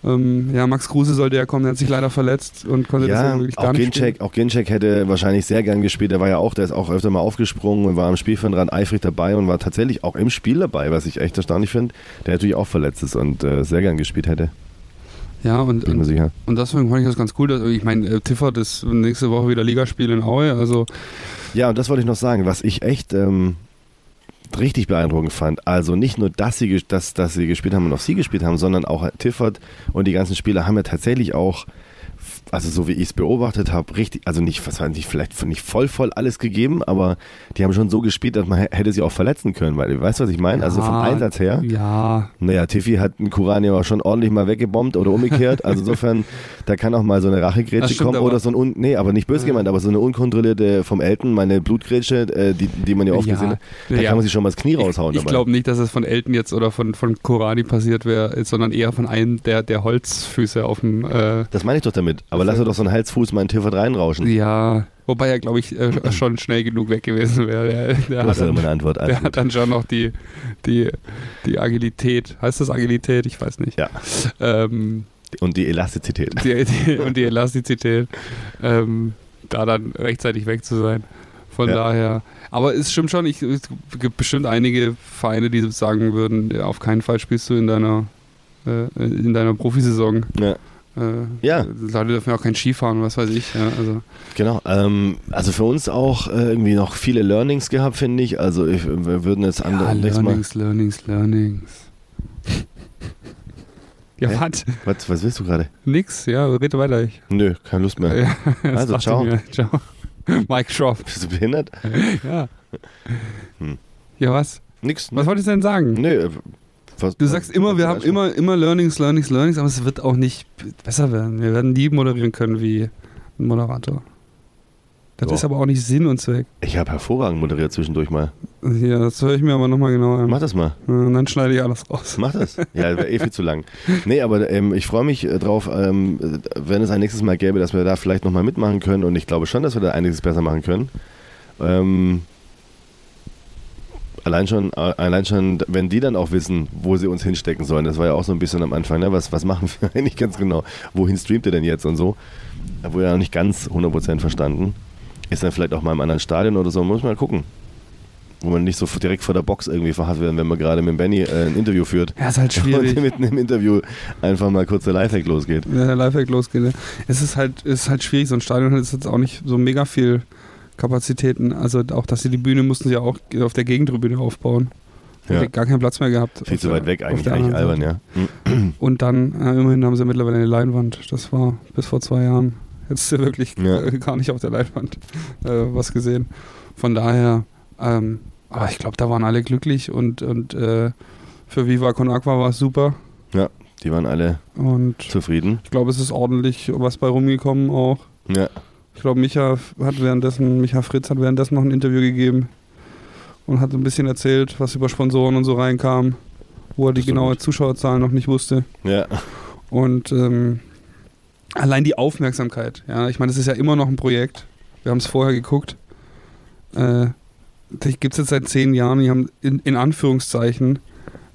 Ähm, ja, Max Kruse sollte ja kommen, der hat sich leider verletzt und konnte Ja, deswegen wirklich auch gar nicht spielen. Ginczek, auch Ginczek hätte wahrscheinlich sehr gern gespielt. Der war ja auch, der ist auch öfter mal aufgesprungen und war am Spielfeldrand eifrig dabei und war tatsächlich auch im Spiel dabei, was ich echt erstaunlich finde. Der natürlich auch verletzt ist und äh, sehr gern gespielt hätte, Ja, und, bin mir sicher. und deswegen fand ich das ganz cool. Dass, ich meine, äh, Tiffert ist nächste Woche wieder Ligaspiel in Aue. Also Ja, und das wollte ich noch sagen, was ich echt ähm, richtig beeindruckend fand. Also nicht nur, dass sie, dass, dass sie gespielt haben und auch sie gespielt haben, sondern auch Tiffert und die ganzen Spieler haben ja tatsächlich auch also so wie ich es beobachtet habe, richtig, also nicht, was war nicht, vielleicht nicht voll, voll alles gegeben, aber die haben schon so gespielt, dass man hätte sie auch verletzen können, weil, weißt du, was ich meine? also vom Einsatz her. Ja. Naja, Tiffy hat einen Kuran ja auch schon ordentlich mal weggebombt oder umgekehrt, also insofern, da kann auch mal so eine Rachegrätsche kommen oder so ein, un, nee, aber nicht böse gemeint, aber so eine unkontrollierte vom Elton, meine Blutgrätsche, äh, die, die man ja oft ja. gesehen hat, da ja. kann man sich schon mal das Knie raushauen. Ich, ich glaube nicht, dass es von Elton jetzt oder von, von Kurani passiert wäre, sondern eher von einem der, der Holzfüße auf dem. Äh, das meine ich doch damit. Aber lass doch so einen Halsfuß mal in Tiffert reinrauschen. Ja, wobei er, glaube ich, äh, schon schnell genug weg gewesen wäre. Der, der das ist ja immer eine Antwort. Der hat dann schon noch die, die, die Agilität. Heißt das Agilität? Ich weiß nicht. Ja. Ähm, und die Elastizität. Die, die, und die Elastizität, ähm, da dann rechtzeitig weg zu sein. Von ja. daher. Aber es stimmt schon, ich, es gibt bestimmt einige Vereine, die sagen würden, auf keinen Fall spielst du in deiner, äh, in deiner Profisaison. Ja. Äh, ja. Leute dürfen ja auch kein Skifahren, was weiß ich. Ja, also. Genau. Ähm, also für uns auch äh, irgendwie noch viele Learnings gehabt, finde ich. Also ich, wir würden jetzt andere. Ja, Learnings, Mal Learnings, Learnings. ja, was? was? Was willst du gerade? Nix, ja, rede weiter. Ich. Nö, keine Lust mehr. Ja, also, ciao. ciao. Mike Schroff. Bist du behindert? ja. Hm. Ja, was? Nix. Was wolltest du denn sagen? Nö, du sagst immer, wir haben immer, immer Learnings, Learnings, Learnings, aber es wird auch nicht besser werden. Wir werden nie moderieren können wie ein Moderator. Das Boah. ist aber auch nicht Sinn und Zweck. Ich habe hervorragend moderiert zwischendurch mal. Ja, das höre ich mir aber nochmal genauer an. Mach das mal. Und dann schneide ich alles raus. Mach das. Ja, wäre eh viel zu lang. Nee, aber ähm, ich freue mich äh, drauf, ähm, wenn es ein nächstes Mal gäbe, dass wir da vielleicht nochmal mitmachen können. Und ich glaube schon, dass wir da einiges besser machen können. Ähm, Allein schon, äh, allein schon, wenn die dann auch wissen, wo sie uns hinstecken sollen. Das war ja auch so ein bisschen am Anfang, ne? was, was machen wir eigentlich ganz genau? Wohin streamt ihr denn jetzt und so? Da wurde ja noch nicht ganz 100% verstanden. Ist dann vielleicht auch mal im anderen Stadion oder so, muss man mal gucken. Wo man nicht so direkt vor der Box irgendwie verhaftet werden, wenn man gerade mit Benny äh, ein Interview führt. Ja, ist halt schwierig. Und mitten im Interview einfach mal kurz der Lifehack losgeht. Ja, der Lifehack losgeht. Ne? Es ist halt, es ist halt schwierig, so ein Stadion hat jetzt auch nicht so mega viel Kapazitäten. Also auch, dass sie die Bühne mussten sie ja auch auf der Gegentribüne aufbauen. Ja. Gar keinen Platz mehr gehabt. Viel zu weit weg eigentlich, eigentlich albern, ja. Und dann, äh, immerhin haben sie mittlerweile eine Leinwand. Das war bis vor zwei Jahren. Jetzt ist wirklich ja. gar nicht auf der Leinwand äh, was gesehen. Von daher, ähm, aber ich glaube, da waren alle glücklich und, und äh, für Viva Con Aqua war es super. Ja, die waren alle und zufrieden. Ich glaube, es ist ordentlich was bei rumgekommen auch. Ja. Ich glaube, Micha hat währenddessen, Micha Fritz hat währenddessen noch ein Interview gegeben und hat ein bisschen erzählt, was über Sponsoren und so reinkam, wo er die genaue gut. Zuschauerzahlen noch nicht wusste. Ja. Und ähm, allein die Aufmerksamkeit, ja, ich meine, das ist ja immer noch ein Projekt. Wir haben es vorher geguckt. Äh, gibt es jetzt seit zehn Jahren, die haben in, in Anführungszeichen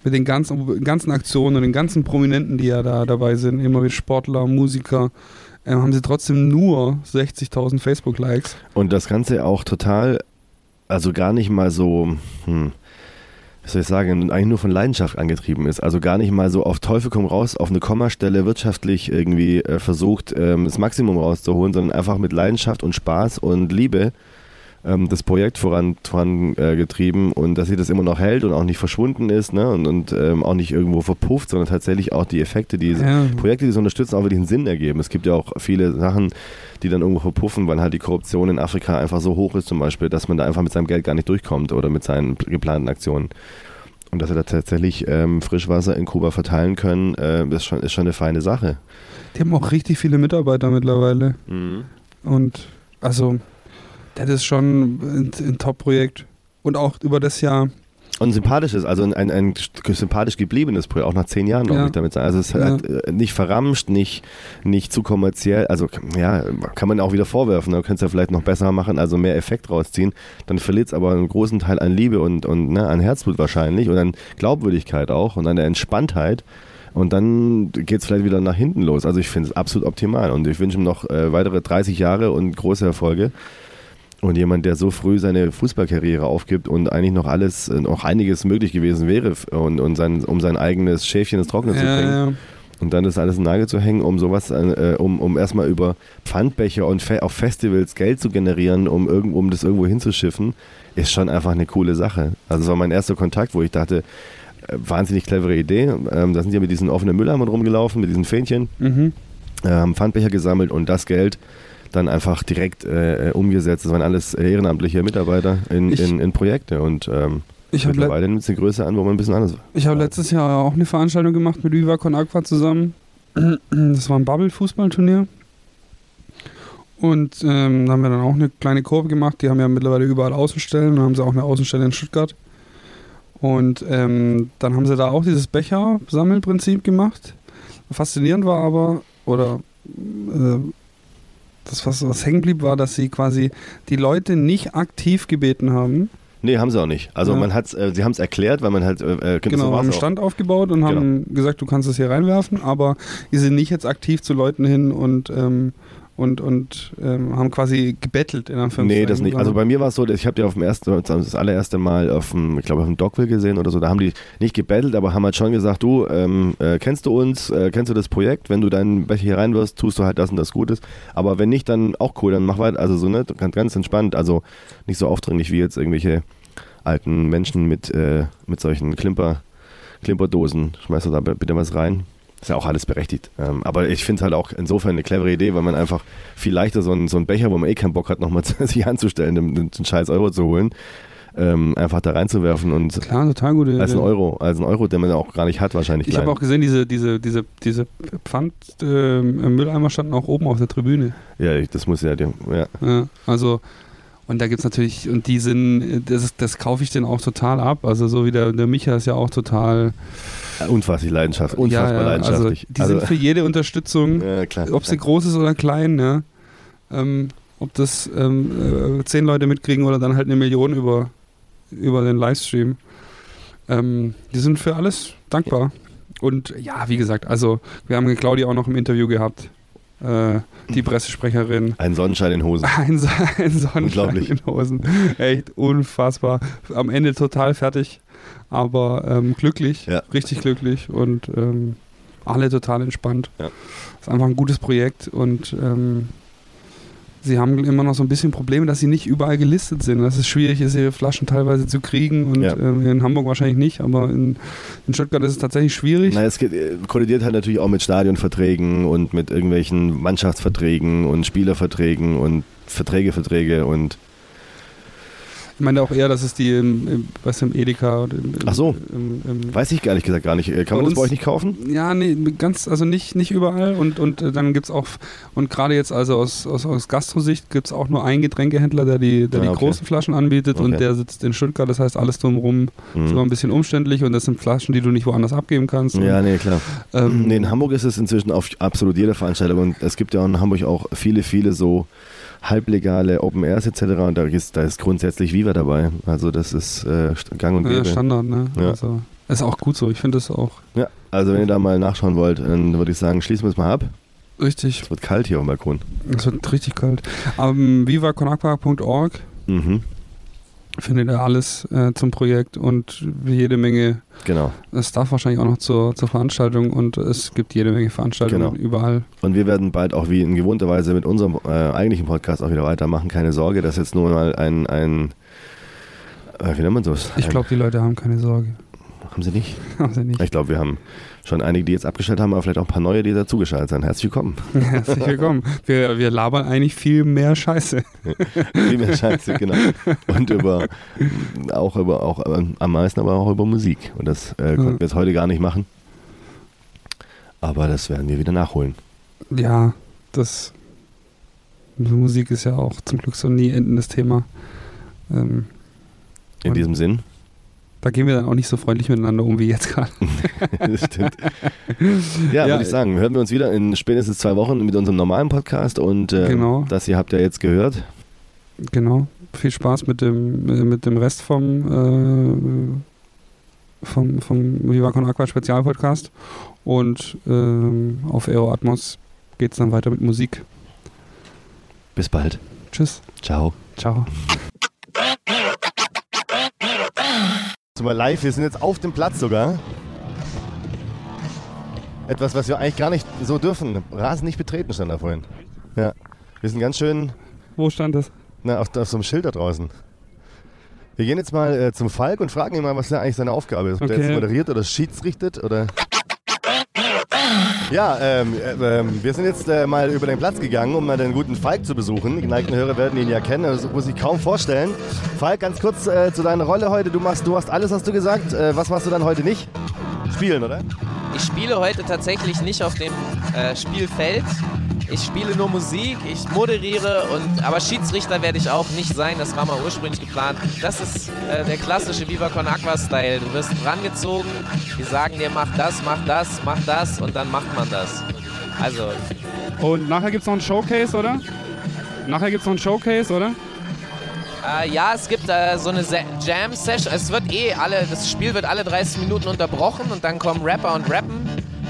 mit den ganzen, ganzen Aktionen und den ganzen Prominenten, die ja da dabei sind, immer wie Sportler, Musiker, ähm, haben sie trotzdem nur 60.000 Facebook-Likes. Und das Ganze auch total, also gar nicht mal so, hm, wie soll ich sagen, eigentlich nur von Leidenschaft angetrieben ist. Also gar nicht mal so auf Teufel komm raus, auf eine Kommastelle wirtschaftlich irgendwie äh, versucht, ähm, das Maximum rauszuholen, sondern einfach mit Leidenschaft und Spaß und Liebe ähm, das Projekt vorangetrieben voran, äh, und dass sie das immer noch hält und auch nicht verschwunden ist ne? und, und ähm, auch nicht irgendwo verpufft, sondern tatsächlich auch die Effekte, die ja. Projekte, die es unterstützen, auch wirklich einen Sinn ergeben. Es gibt ja auch viele Sachen, die dann irgendwo verpuffen, weil halt die Korruption in Afrika einfach so hoch ist zum Beispiel, dass man da einfach mit seinem Geld gar nicht durchkommt oder mit seinen geplanten Aktionen. Und dass sie da tatsächlich ähm, Frischwasser in Kuba verteilen können, äh, ist, schon, ist schon eine feine Sache. Die haben auch richtig viele Mitarbeiter mittlerweile. Mhm. Und also das ist schon ein, ein Top-Projekt. Und auch über das Jahr. Und ein sympathisches, also ein, ein, sympathisch gebliebenes Projekt, auch nach zehn Jahren, glaube ja. ich, damit sagen. Also es ja. hat äh, nicht verramscht, nicht, nicht zu kommerziell, also ja, kann man auch wieder vorwerfen, da ne? könntest du ja vielleicht noch besser machen, also mehr Effekt rausziehen, dann verliert es aber einen großen Teil an Liebe und, und ne, an Herzblut wahrscheinlich und an Glaubwürdigkeit auch und an der Entspanntheit. Und dann geht es vielleicht wieder nach hinten los. Also ich finde es absolut optimal und ich wünsche ihm noch äh, weitere 30 Jahre und große Erfolge. Und jemand, der so früh seine Fußballkarriere aufgibt und eigentlich noch alles, äh, noch einiges möglich gewesen wäre, und, und sein, um sein eigenes Schäfchen ins Trockene ja, zu bringen. Ja. Und dann das alles in den Nagel zu hängen, um sowas, äh, um, um erstmal über Pfandbecher und Fe auf Festivals Geld zu generieren, um, irgend, um das irgendwo hinzuschiffen, ist schon einfach eine coole Sache. Also das war mein erster Kontakt, wo ich dachte, äh, wahnsinnig clevere Idee. Ähm, da sind ja mit diesen offenen Mülleimern rumgelaufen, mit diesen Fähnchen. Mhm äh, haben Pfandbecher gesammelt und das Geld dann einfach direkt äh, umgesetzt. Das waren alles ehrenamtliche Mitarbeiter in, Ich- in, in Projekte und ähm, Ich habe le mittlerweile nimmt es eine Größe an, wo man ein bisschen anders ich hab letztes Jahr auch eine Veranstaltung gemacht mit Viva Con Aqua zusammen. Das war ein Bubble-Fußballturnier. Und ähm, da haben wir dann auch eine kleine Kurve gemacht. Die haben ja mittlerweile überall Außenstellen. Dann haben sie auch eine Außenstelle in Stuttgart. Und ähm, dann haben sie da auch dieses Becher-Sammelprinzip gemacht. Faszinierend war aber, oder äh, das, was, was hängen blieb, war, dass sie quasi die Leute nicht aktiv gebeten haben, Nee, haben sie auch nicht. Also Ja. man hat's, äh, sie haben es erklärt, weil man halt äh, äh, Genau, so war's haben einen auch. Stand aufgebaut und haben gesagt, du kannst es hier reinwerfen, aber die sind nicht jetzt aktiv zu Leuten hin und, ähm, und, und ähm, haben quasi gebettelt in Anführungszeichen. Nee, das nicht. Also sondern- bei mir war es so, ich habe die auf dem ersten, das allererste Mal auf dem, ich glaube auf dem Dockville gesehen oder so, da haben die nicht gebettelt, aber haben halt schon gesagt, du, ähm, äh, kennst du uns, äh, kennst du das Projekt, wenn du deinen Becher hier reinwirfst, tust du halt das und das Gutes, aber wenn nicht, dann auch cool, dann mach weiter, also so, ne, ganz, ganz entspannt, also nicht so aufdringlich wie jetzt irgendwelche alten Menschen mit, äh, mit solchen Klimper, Klimperdosen, schmeißt du da bitte was rein. Ist ja auch alles berechtigt. Ähm, aber ich finde es halt auch insofern eine clevere Idee, weil man einfach viel leichter so einen, so einen Becher, wo man eh keinen Bock hat, nochmal sich anzustellen, den, den scheiß Euro zu holen, ähm, einfach da reinzuwerfen und Klar, total gute als ein. Euro, als ein Euro, den man ja auch gar nicht hat, wahrscheinlich. Ich habe auch gesehen, diese, diese, diese, diese Pfand-Mülleimer standen auch oben auf der Tribüne. ja, ich- das muss ja, ja. Ja, also, und da gibt es natürlich, und die sind, das, ist- das kaufe ich denen auch total ab. Also, so wie der, der Micha ist ja auch total. Unfassbar leidenschaftlich. Unfassbar ja, ja, leidenschaftlich. Also, die sind für jede Unterstützung ja, klar. ob sie groß ist oder klein, ja. Ähm, ob das ähm, äh, zehn Leute mitkriegen oder dann halt eine Million über, über den Livestream. Ähm, die sind für alles dankbar. Und ja, wie gesagt, also wir haben Claudia auch noch im Interview gehabt. Äh, die Pressesprecherin. Ein Sonnenschein in Hosen. Ein, ein Sonnenschein Unglaublich. in Hosen. Echt unfassbar. Am Ende total fertig, aber ähm, glücklich, Ja. richtig glücklich und ähm, alle total entspannt. Ja. Ist einfach ein gutes Projekt und ähm, sie haben immer noch so ein bisschen Probleme, dass sie nicht überall gelistet sind. Dass es schwierig ist, ihre Flaschen teilweise zu kriegen und Ja. ähm, in Hamburg wahrscheinlich nicht, aber in, in Stuttgart ist es tatsächlich schwierig. Na, es geht, äh, kollidiert halt natürlich auch mit Stadionverträgen und mit irgendwelchen Mannschaftsverträgen und Spielerverträgen und Verträge, Verträge und Ich meine auch eher, dass es die im, im, was im Edeka oder im, Ach so. im, weiß ich ehrlich gesagt gar nicht. Äh, Kann man das bei euch nicht kaufen? Ja, nee, ganz, also nicht, nicht überall. Und, und äh, dann gibt es auch, und gerade jetzt also aus, aus, aus Gastrosicht gibt es auch nur einen Getränkehändler, der die, der Ah, die okay. großen Flaschen anbietet und Okay. der sitzt in Stuttgart, das heißt alles drumherum ist immer Mhm. ein bisschen umständlich und das sind Flaschen, die du nicht woanders abgeben kannst. Ja, und, nee, klar. ähm, Nee, in Hamburg ist es inzwischen auf absolut jeder Veranstaltung und es gibt ja in Hamburg auch viele, viele so halblegale Open Airs etc. und da ist, da ist grundsätzlich Viva dabei. Also das ist äh, gang und ja, gäbe. Standard, ne? Ja. Also, ist auch gut so. Ich finde das auch Ja, also wenn ihr da mal nachschauen wollt, dann würde ich sagen, schließen wir es mal ab. richtig. Es wird kalt hier auf dem Balkon. Es wird richtig kalt. Ähm, vivaconaqua.org Mhm, findet ihr alles äh, zum Projekt und jede Menge genau. Stuff wahrscheinlich auch noch zur, zur Veranstaltung und es gibt jede Menge Veranstaltungen Genau. überall. Und wir werden bald auch wie in gewohnter Weise mit unserem äh, eigentlichen Podcast auch wieder weitermachen. Keine Sorge, das ist jetzt nur mal ein, ein äh, wie nennt man das? Ich glaube, die Leute haben keine Sorge. Haben sie nicht? Haben sie nicht. Ich glaube, wir haben schon einige, die jetzt abgeschaltet haben, aber vielleicht auch ein paar neue, die dazugeschaltet sind. Herzlich willkommen. Herzlich willkommen. Wir, wir labern eigentlich viel mehr Scheiße. Viel mehr Scheiße, genau. Und über, auch über, auch ähm, am meisten aber auch über Musik. Und das äh, konnten wir jetzt heute gar nicht machen. Aber das werden wir wieder nachholen. Ja, das Musik ist ja auch zum Glück so nie endendes Thema. Ähm, In diesem Sinn. Da gehen wir dann auch nicht so freundlich miteinander um wie jetzt gerade. das stimmt. Ja, Ja, würde ich sagen, hören wir uns wieder in spätestens zwei Wochen mit unserem normalen Podcast. Und äh, Genau. das hier habt ihr jetzt gehört. Genau. Viel Spaß mit dem, äh, mit dem Rest vom, äh, vom, vom Viva Con Aqua Spezialpodcast. Und ähm, auf Aero Atmos geht es dann weiter mit Musik. Bis bald. Tschüss. Ciao. Ciao. Mal live, wir sind jetzt auf dem Platz sogar. Etwas, was wir eigentlich gar nicht so dürfen. Rasen nicht betreten stand da vorhin. Ja. Wir sind ganz schön Wo stand das? na, auf, auf so einem Schild da draußen. Wir gehen jetzt mal äh, zum Falk und fragen ihn mal, was da eigentlich seine Aufgabe ist. Ob der Okay. jetzt moderiert oder schiedsrichtet oder. Ja, ähm, äh, ähm, wir sind jetzt äh, mal über den Platz gegangen, um mal den guten Falk zu besuchen. Die geneigten Hörer werden ihn ja kennen, das muss ich kaum vorstellen. Falk, ganz kurz äh, zu deiner Rolle heute. Du machst, du hast alles, hast du gesagt. Äh, was machst du dann heute nicht? Spielen, oder? Ich spiele heute tatsächlich nicht auf dem äh, Spielfeld. Ich spiele nur Musik, ich moderiere und aber Schiedsrichter werde ich auch nicht sein. Das war mal ursprünglich geplant. Das ist äh, der klassische Viva Con Aqua Style. Du wirst rangezogen, die sagen dir mach das, mach das, mach das und dann macht man das. Also Und nachher gibt es noch ein Showcase, oder? Nachher gibt es noch ein Showcase, oder? Äh, ja, es gibt äh, so eine Se- Jam-Session. Es wird eh alle, das Spiel wird alle 30 Minuten unterbrochen und dann kommen Rapper und rappen.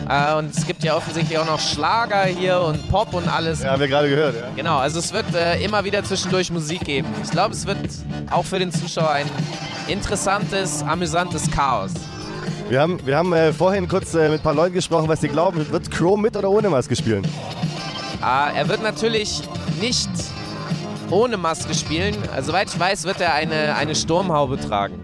Äh, und es gibt ja offensichtlich auch noch Schlager hier und Pop und alles. Ja, haben wir gerade gehört, ja. Genau, also es wird äh, immer wieder zwischendurch Musik geben. Ich glaube, es wird auch für den Zuschauer ein interessantes, amüsantes Chaos. Wir haben, wir haben äh, vorhin kurz äh, mit ein paar Leuten gesprochen, was die glauben. Wird Crow mit oder ohne Maske spielen? Er wird natürlich nicht ohne Maske spielen. Also, soweit ich weiß, wird er eine, eine Sturmhaube tragen.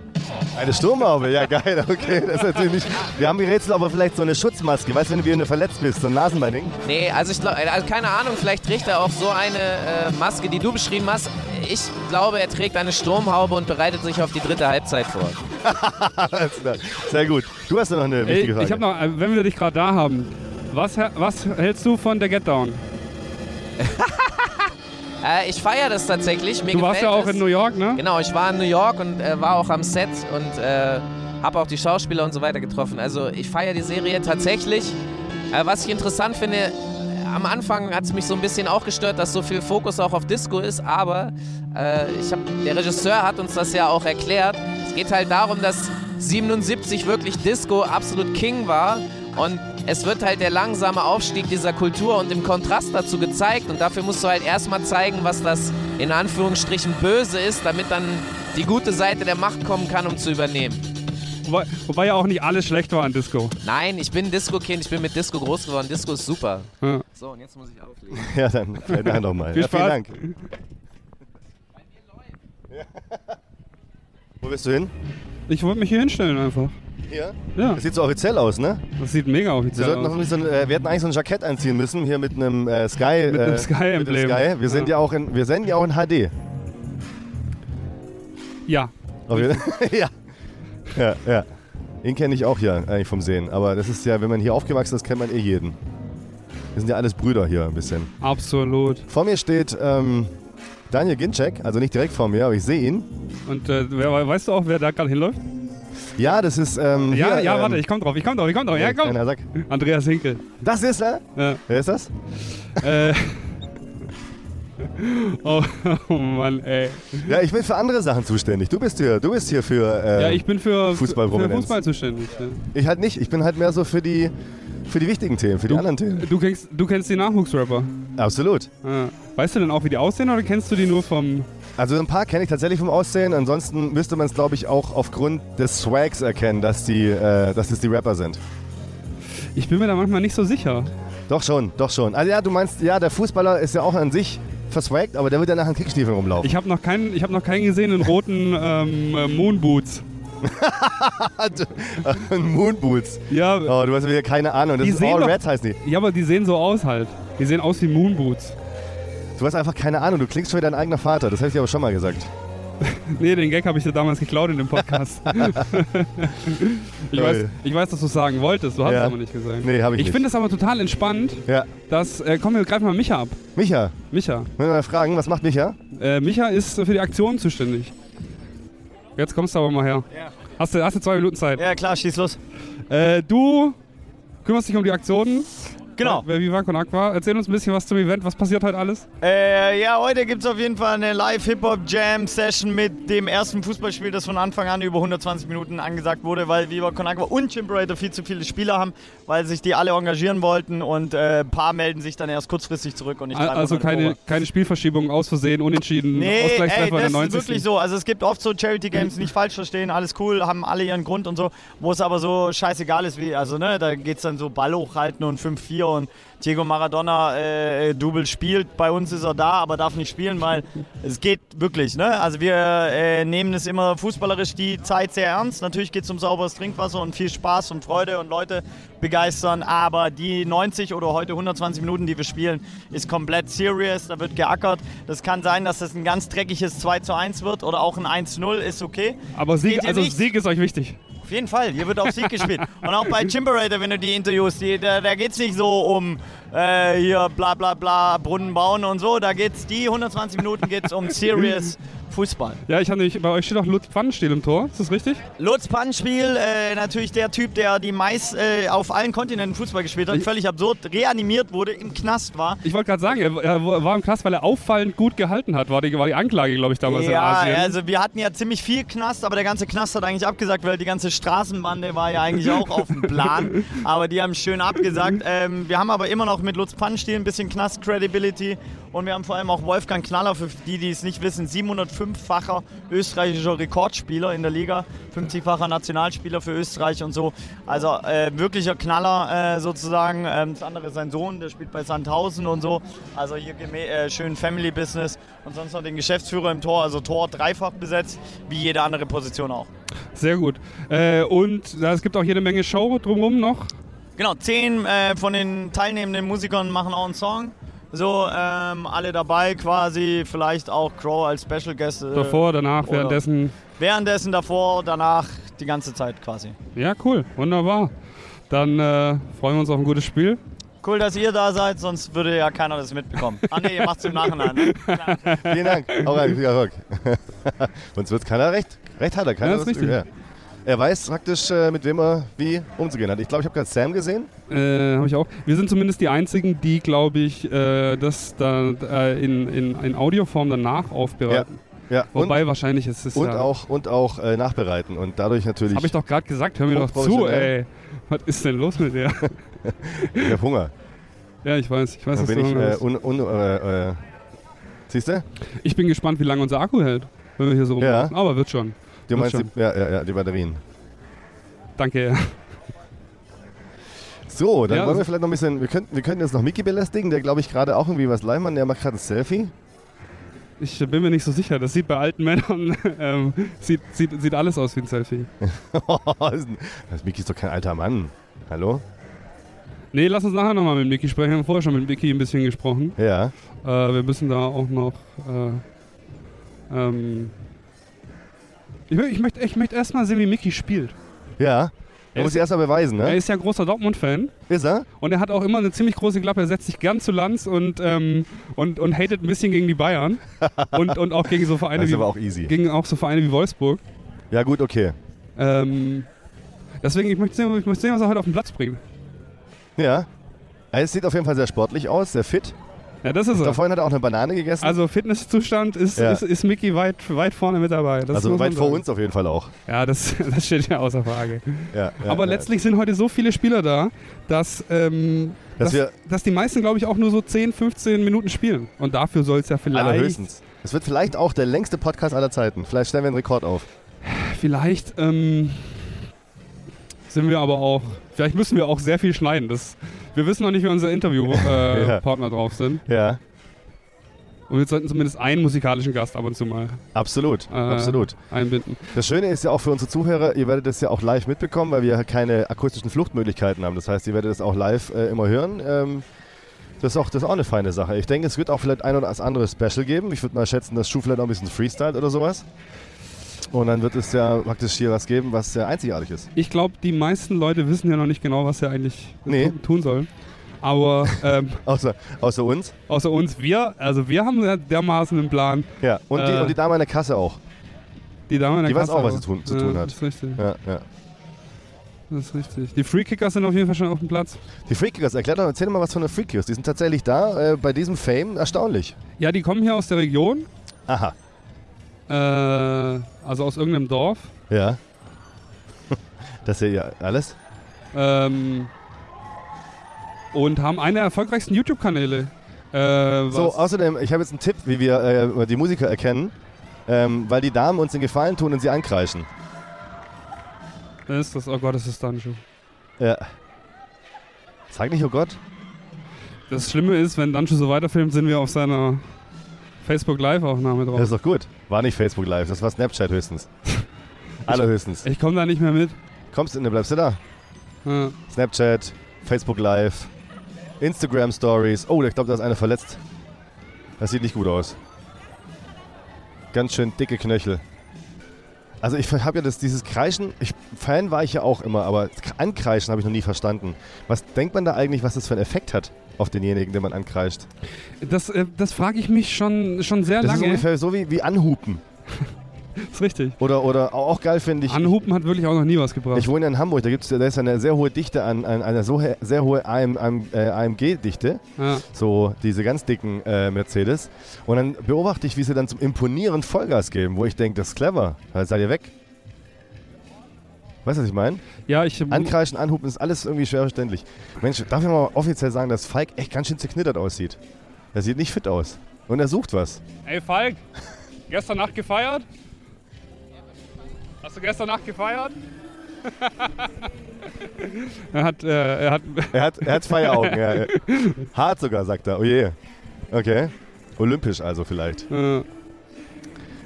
Eine Sturmhaube, ja geil, okay. Das ist natürlich nicht. Wir haben gerätselt, aber vielleicht so eine Schutzmaske. Weißt du, wenn du wieder verletzt bist, so ein Nasenbeinding. Nee, also ich glaube, also keine Ahnung, vielleicht trägt er auch so eine äh, Maske, die du beschrieben hast. Ich glaube, er trägt eine Sturmhaube und bereitet sich auf die dritte Halbzeit vor. Sehr gut. Du hast ja noch eine wichtige Frage. ich habe noch, äh, wenn wir dich gerade da haben, was, was hältst du von der Get Down? Äh, ich feiere das tatsächlich. Mir Du warst ja auch es. in New York, ne? Genau, ich war in New York und äh, war auch am Set und äh, habe auch die Schauspieler und so weiter getroffen. Also ich feiere die Serie tatsächlich. Äh, was ich interessant finde, äh, am Anfang hat es mich so ein bisschen auch gestört, dass so viel Fokus auch auf Disco ist, aber äh, hab, der Regisseur hat uns das ja auch erklärt. Es geht halt darum, dass 77 wirklich Disco absolut King war und es wird halt der langsame Aufstieg dieser Kultur und im Kontrast dazu gezeigt und dafür musst du halt erstmal zeigen, was das in Anführungsstrichen böse ist, damit dann die gute Seite der Macht kommen kann, um zu übernehmen. Wobei, wobei ja auch nicht alles schlecht war an Disco. Nein, ich bin Disco-Kind, ich bin mit Disco groß geworden. Disco ist super. Ja. So, und jetzt muss ich auflegen. ja, dann Dank nochmal. Viel Ja, vielen. Dank. Wo bist du hin? Ich wollte mich hier hinstellen einfach. Hier? Ja, Das sieht so offiziell aus, ne? das sieht mega Wir, offiziell noch aus. nicht so ein, äh, wir hätten eigentlich so ein Jackett anziehen müssen, hier mit einem äh, Sky. Mit einem äh, Sky-Emblem. Sky. Wir sind ja. Ja. auch in, wir senden ja auch in HD. Ja, wir- ja. Ja, ja. Ihn kenne ich auch hier eigentlich vom Sehen. Aber das ist ja, wenn man hier aufgewachsen ist, kennt man eh jeden. Wir sind ja alles Brüder hier ein bisschen. absolut. Vor mir steht ähm, Daniel Ginczek, also nicht direkt vor mir, aber ich sehe ihn. Und äh, weißt du auch, wer da gerade hinläuft? Ja, das ist. Ähm, Ja, hier, ja, ähm, warte, ich komm drauf, ich komm drauf, ich komm drauf. Ja, komm. Keiner sagt. Andreas Hinkel. Das ist er? Ja. Wer ist das? Äh. Oh, oh Mann, ey. Ja, ich bin für andere Sachen zuständig. Du bist hier, du bist hier für. Äh, Ja, ich bin für, für Fußballprominenz. Fußball zuständig. Ja. ich halt nicht. Ich bin halt mehr so für die, für die wichtigen Themen, für die anderen Themen. Du kennst, du kennst die Nachwuchsrapper. Absolut. Ja. Weißt du denn auch, wie die aussehen oder kennst du die nur vom. Also ein paar kenne ich tatsächlich vom Aussehen. Ansonsten müsste man es, glaube ich, auch aufgrund des Swags erkennen, dass die, äh, dass es die Rapper sind. Ich bin mir da manchmal nicht so sicher. Doch schon, doch schon. Also ja, du meinst, ja, der Fußballer ist ja auch an sich verswagt, aber der wird ja nach den Kickstiefeln rumlaufen. Ich habe noch, keinen- ich noch keinen gesehen in roten ähm, äh, Moonboots. Moonboots. Ja, Oh, du hast wieder keine Ahnung. Das Die ist sehen All doch- Reds heißen die. ja, aber die sehen so aus halt. Die sehen aus wie Moonboots. Du hast einfach keine Ahnung. Du klingst schon wie dein eigener Vater. Das habe ich dir aber schon mal gesagt. Nee, den Gag habe ich dir damals geklaut in dem Podcast. ich, weiß, ich weiß, dass du es sagen wolltest, du hast Ja. es aber nicht gesagt. Nee, habe ich, Ich nicht. finde es aber total entspannt, Ja. dass. Äh, komm, wir greifen mal Micha ab. Micha, Micha. wenn wir mal fragen, was macht Micha? Äh, Micha ist für die Aktion zuständig. Jetzt kommst du aber mal her. Hast, du, hast du zwei Minuten Zeit. Ja, klar, schieß los. Äh, du kümmerst dich um die Aktionen. Genau. Bei Viva Con Aqua. Erzähl uns ein bisschen was zum Event. Was passiert heute alles? Äh, ja, heute gibt es auf jeden Fall eine Live-Hip-Hop-Jam-Session mit dem ersten Fußballspiel, das von Anfang an über 120 Minuten angesagt wurde, weil Viva Con Agua und Chimperator viel zu viele Spieler haben, weil sich die alle engagieren wollten und äh, ein paar melden sich dann erst kurzfristig zurück. Und ich Also keine, keine Spielverschiebung, aus Versehen, unentschieden, Nee, ey, Ausgleichstreffer in das der ist 90. wirklich so. Also es gibt oft so Charity-Games, nicht falsch verstehen, alles cool, haben alle ihren Grund und so, wo es aber so scheißegal ist wie, also ne, da geht es dann so Ball hochhalten und 5-4 und Diego Maradona äh, Double spielt. Bei uns ist er da, aber darf nicht spielen, weil es geht wirklich. Ne? Also wir äh, nehmen es immer fußballerisch die Zeit sehr ernst. Natürlich geht es um sauberes Trinkwasser und viel Spaß und Freude und Leute begeistern, aber die 90 oder heute 120 Minuten, die wir spielen, ist komplett serious, da wird geackert. Das kann sein, dass das ein ganz dreckiges 2 zu 1 wird oder auch ein 1-0, ist okay. Aber Sieg, also nicht. Sieg ist euch wichtig. Auf jeden Fall, hier wird auf Sieg gespielt. Und auch bei Chimperator, wenn du die Interviews, die, da, da geht es nicht so um äh, hier bla bla bla, Brunnen bauen und so. Da geht's die 120 Minuten geht's um serious Fußball. Ja, ich habe nämlich, bei euch steht auch Lutz Pfannenstiel im Tor. Ist das richtig? Lutz Pannenspiel, äh, natürlich der Typ, der die meist äh, auf allen Kontinenten Fußball gespielt hat, Ich- völlig absurd, reanimiert wurde, im Knast war. Ich wollte gerade sagen, er, er war im Knast, weil er auffallend gut gehalten hat. War die, war die Anklage, glaube ich, damals in Ja, Asien. also wir hatten ja ziemlich viel Knast, aber der ganze Knast hat eigentlich abgesagt, weil die ganze Straßenbande war ja eigentlich auch auf dem Plan. Aber die haben schön abgesagt. Ähm, wir haben aber immer noch mit Lutz Pannenstiel ein bisschen Knast-Credibility und wir haben vor allem auch Wolfgang Knaller, für die, die es nicht wissen, 705-facher österreichischer Rekordspieler in der Liga, 50-facher Nationalspieler für Österreich und so. Also äh, wirklicher Knaller äh, sozusagen. Ähm, das andere ist sein Sohn, der spielt bei Sandhausen und so. Also hier äh, schön Family Business und sonst noch den Geschäftsführer im Tor, also Tor dreifach besetzt, wie jede andere Position auch. Sehr gut. Äh, und es gibt auch jede Menge Show drumherum noch. Genau, zehn äh, von den teilnehmenden Musikern machen auch einen Song. So, ähm, alle dabei quasi, vielleicht auch Crow als Special Guest. Äh, Davor, danach, währenddessen. Währenddessen, davor, danach, die ganze Zeit quasi. Ja, cool. Wunderbar. Dann äh, freuen wir uns auf ein gutes Spiel. Cool, dass ihr da seid, sonst würde ja keiner das mitbekommen. Ah ne, ihr macht's im Nachhinein. Ne? Vielen Dank. Auch rein, viel Erfolg. Uns wird keiner recht. Recht hat er, keiner. Ja, ist richtig. Ja. Er weiß praktisch, äh, mit wem er wie umzugehen hat. Ich glaube, ich habe gerade Sam gesehen. Äh, habe ich auch. Wir sind zumindest die einzigen, die, glaube ich, äh, das da äh, in, in, in Audioform danach aufbereiten. Ja, und, Wobei wahrscheinlich ist es und ja. auch, und auch äh, nachbereiten. Und dadurch natürlich. Habe ich doch gerade gesagt, hör mir doch zu, ey. Was ist denn los mit dir? ich hab Hunger. ja, ich weiß, ich weiß, Dann dass bin du ich. Hunger Äh, un, un, äh, äh, Siehst du? Ich bin gespannt, wie lange unser Akku hält, wenn wir hier so Ja. rumlaufen. Aber wird schon. Du meinst die, ja, ja, ja, die Batterien. Danke. So, dann Ja, wollen wir vielleicht noch ein bisschen. Wir könnten, wir könnten jetzt noch Mickey belästigen, der glaube ich gerade auch irgendwie was live macht. Der macht gerade ein Selfie. Ich bin mir nicht so sicher. Das sieht bei alten Männern, ähm, sieht, sieht, sieht alles aus wie ein Selfie. das Mickey ist doch kein alter Mann. Hallo? Nee, lass uns nachher nochmal mit Mickey sprechen. Wir haben vorher schon mit Mickey ein bisschen gesprochen. Ja. Äh, wir müssen da auch noch. Äh, ähm, ich, ich möchte ich möchte erstmal sehen, wie Mickey spielt. Ja. Er Er muss ist- ich erst mal beweisen, Er ne? ist ja großer Dortmund-Fan Ist er? und er hat auch immer eine ziemlich große Klappe. Er setzt sich gern zu Lanz und, ähm, und, und hatet ein bisschen gegen die Bayern und, und auch gegen so Vereine Das ist wie aber auch easy. gegen auch so Vereine wie Wolfsburg. Ja, gut, okay. Ähm, deswegen, ich möchte sehen, ich möchte sehen, was er heute auf den Platz bringt. Ja. Es sieht auf jeden Fall sehr sportlich aus, sehr fit. Ja, das ist Da er. vorhin hat er auch eine Banane gegessen. Also Fitnesszustand ist, Ja. ist, ist Mickey weit, weit vorne mit dabei. Das also weit vor sagen. uns auf jeden Fall auch. Ja, das, das steht ja außer Frage. Ja, ja, Aber letztlich sind heute so viele Spieler da, dass, ähm, Dass dass, dass die meisten, glaube ich, auch nur so 10, 15 Minuten spielen. Und dafür soll es ja vielleicht, Allerhöchstens. Es wird vielleicht auch der längste Podcast aller Zeiten. Vielleicht stellen wir einen Rekord auf. vielleicht ähm, sind wir aber auch, vielleicht müssen wir auch sehr viel schneiden. Das, wir wissen noch nicht, wie unsere Interviewpartner äh, Ja. Partner drauf sind. Ja, Und wir sollten zumindest einen musikalischen Gast ab und zu mal absolut. äh, absolut. einbinden. Das Schöne ist ja auch für unsere Zuhörer, ihr werdet es ja auch live mitbekommen, weil wir keine akustischen Fluchtmöglichkeiten haben. Das heißt, ihr werdet es auch live äh, immer hören. Ähm, das, ist auch, das ist auch eine feine Sache. Ich denke, es wird auch vielleicht ein oder das andere Special geben. Ich würde mal schätzen, dass Schuh vielleicht auch ein bisschen Freestyle oder sowas. Und dann wird es ja praktisch hier was geben, was sehr einzigartig ist. Ich glaube, die meisten Leute wissen ja noch nicht genau, was sie eigentlich Nee. tu- tun sollen. Aber ähm, Außer, außer uns. außer uns, wir, also wir haben ja dermaßen einen Plan. Ja. Und, die, Äh. und die Dame an der Kasse auch. Die Dame in der Die weiß Kasse auch, was sie tun- zu tun hat. Das ist richtig. Ja, ja. Das ist richtig. Die Free Kickers sind auf jeden Fall schon auf dem Platz. Die Freakers, erklär doch, erzähl doch mal was von den Freakers. Die sind tatsächlich da, äh, bei diesem Fame, erstaunlich. Ja, die kommen hier aus der Region, Aha. äh, also aus irgendeinem Dorf. Ja. Das ist ja alles. Ähm, und haben einen der erfolgreichsten YouTube-Kanäle. Äh, So, außerdem, ich habe jetzt einen Tipp, wie wir äh, die Musiker erkennen, ähm, weil die Damen uns den Gefallen tun und sie ankreischen. Wer ist das? Oh Gott, das ist Danjo. Ja. Sag nicht, oh Gott. Das Schlimme ist, wenn Dancho so weiterfilmt, sind wir auf seiner Facebook Live-Aufnahme drauf. Das ist doch gut. War nicht Facebook Live, das war Snapchat höchstens. Allerhöchstens. Ich komme da nicht mehr mit. Kommst du, ne, bleibst du da? Ja. Snapchat, Facebook Live, Instagram Stories. Oh, ich glaube, da ist einer verletzt. Das sieht nicht gut aus. Ganz schön dicke Knöchel. Also ich habe ja das, dieses Kreischen, ich, Fan war ich ja auch immer, aber ankreischen habe ich noch nie verstanden. Was denkt man da eigentlich, was das für einen Effekt hat auf denjenigen, den man ankreischt? Das, äh, das frage ich mich schon, schon sehr Das ist lange. ungefähr so wie, wie Anhupen. ist richtig. Oder, oder auch geil finde ich, Anhupen hat wirklich auch noch nie was gebracht. Ich wohne in Hamburg, da, gibt's, da ist eine sehr hohe Dichte an, an eine so he- sehr hohe AM, AM, äh, AMG-Dichte, ja. so diese ganz dicken äh, Mercedes. Und dann beobachte ich, wie sie dann zum Imponieren Vollgas geben, wo ich denke, das ist clever, halt seid ihr weg. Weißt du, was ich meine? ja, ich. Ankreischen, anhupen ist alles irgendwie schwer verständlich. Mensch, darf ich mal offiziell sagen, dass Falk echt ganz schön zerknittert aussieht? Er sieht nicht fit aus. Und er sucht was. Ey, Falk, gestern Nacht gefeiert? Hast du gestern Nacht gefeiert? er hat, äh, er hat, Er hat, er hat Feieraugen. ja. Hart sogar, sagt er. Oh je. Okay. Olympisch also vielleicht. äh,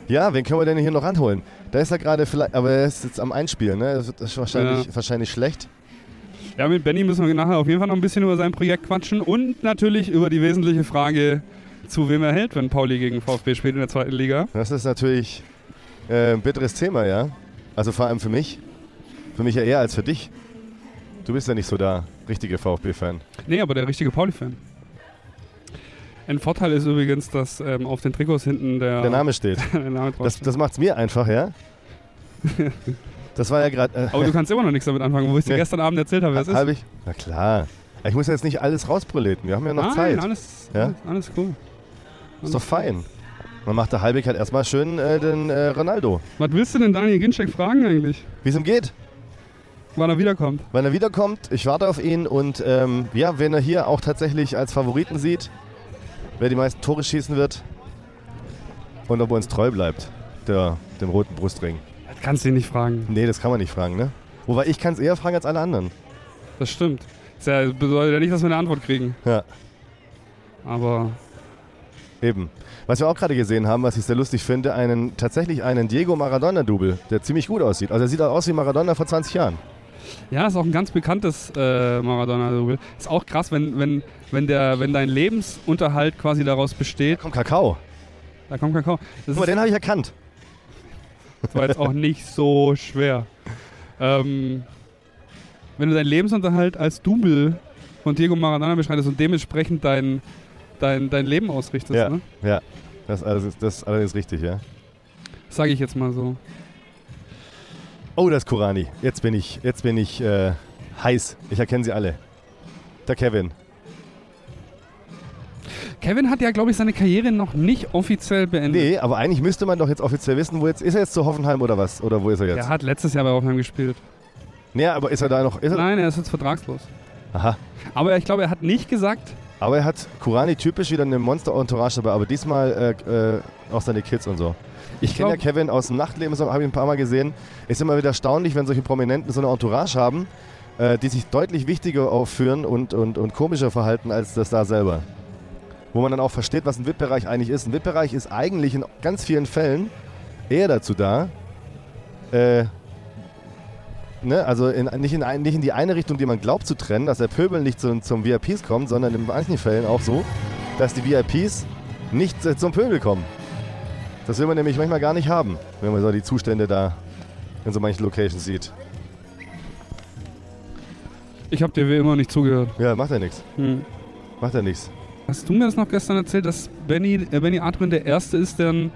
Ja, wen können wir denn hier noch ranholen? Da ist er gerade vielleicht, aber er ist jetzt am Einspielen, ne? Das ist wahrscheinlich, Ja. wahrscheinlich schlecht. ja, mit Benny müssen wir nachher auf jeden Fall noch ein bisschen über sein Projekt quatschen und natürlich über die wesentliche Frage, zu wem er hält, wenn Pauli gegen VfB spielt in der zweiten Liga. Das ist natürlich äh, ein bitteres Thema, ja. Also vor allem für mich. Für mich ja eher als für dich. Du bist ja nicht so der richtige VfB-Fan. Nee, aber der richtige Pauli-Fan. Ein Vorteil ist übrigens, dass ähm, auf den Trikots hinten der, Der Name steht. der Name Das, das macht's mir einfach, ja. Das war ja gerade. Äh, Aber du kannst immer noch nichts damit anfangen, wo ich dir Nee. gestern Abend erzählt habe, wer es ist. Hab ich? Na klar. Ich muss jetzt nicht alles rausproleten. Wir haben ja noch Nein, Zeit. alles, Ja? alles, alles cool. Ist doch fein. Man macht der Halbig halt erstmal schön äh, den äh, Ronaldo. Was willst du denn Daniel Ginczek fragen eigentlich? Wie es ihm geht. Wann er wiederkommt? Wenn er wiederkommt, ich warte auf ihn und ähm, ja, wenn er hier auch tatsächlich als Favoriten sieht, wer die meisten Tore schießen wird und ob er uns treu bleibt, der, dem roten Brustring. Das kannst du ihn nicht fragen. Nee, das kann man nicht fragen, ne? Wobei ich kann es eher fragen als alle anderen. Das stimmt. Das bedeutet ja nicht, dass wir eine Antwort kriegen. Ja, Aber eben. Was wir auch gerade gesehen haben, was ich sehr lustig finde, einen, tatsächlich einen Diego Maradona-Double, der ziemlich gut aussieht. Also er sieht aus wie Maradona vor 20 Jahren. ja, ist auch ein ganz bekanntes äh, Maradona-Double. Ist auch krass, wenn, wenn, wenn, der, wenn dein Lebensunterhalt quasi daraus besteht. Komm, Kakao. Da kommt Kakao. Das Guck den habe ich erkannt. das war jetzt auch nicht so schwer. Ähm, wenn du deinen Lebensunterhalt als Double von Diego Maradona beschreibst und dementsprechend dein, dein, dein Leben ausrichtest, Ja, ne? ja. Das, ist alles- das ist allerdings richtig, ja. sage ich jetzt mal so. Oh, das ist Kurani. Jetzt bin ich, jetzt bin ich äh, heiß. Ich erkenne sie alle. Der Kevin. Kevin hat ja, glaube ich, seine Karriere noch nicht offiziell beendet. Nee, aber eigentlich müsste man doch jetzt offiziell wissen, wo jetzt ist er jetzt zu Hoffenheim oder was? Oder wo ist er jetzt? Er hat letztes Jahr bei Hoffenheim gespielt. Nee, aber ist er da noch? Ist er? Nein, er ist jetzt vertragslos. Aha. Aber ich glaube, er hat nicht gesagt, Aber er hat Kurani typisch wieder eine Monster-Entourage dabei, aber diesmal äh, äh, auch seine Kids und so. Ich, kenne ja Kevin aus dem Nachtleben, so habe ich ein paar Mal gesehen. Ist immer wieder erstaunlich, wenn solche Prominenten so eine Entourage haben, äh, die sich deutlich wichtiger aufführen und, und, und komischer verhalten als das da selber. Wo man dann auch versteht, was ein VIP-Bereich eigentlich ist. Ein VIP-Bereich ist eigentlich in ganz vielen Fällen eher dazu da, äh, ne, also in, nicht, in, nicht in die eine Richtung, die man glaubt zu trennen, dass der Pöbel nicht zum, zum VIPs kommt, sondern in manchen Fällen auch so, dass die VIPs nicht äh, zum Pöbel kommen. Das will man nämlich manchmal gar nicht haben, wenn man so die Zustände da in so manchen Locations sieht. ich habe dir wie immer nicht zugehört. Ja, macht ja nichts. Hm. Macht ja nichts. Hast du mir das noch gestern erzählt, dass Benny, äh, Benny Adrian der Erste ist, der ein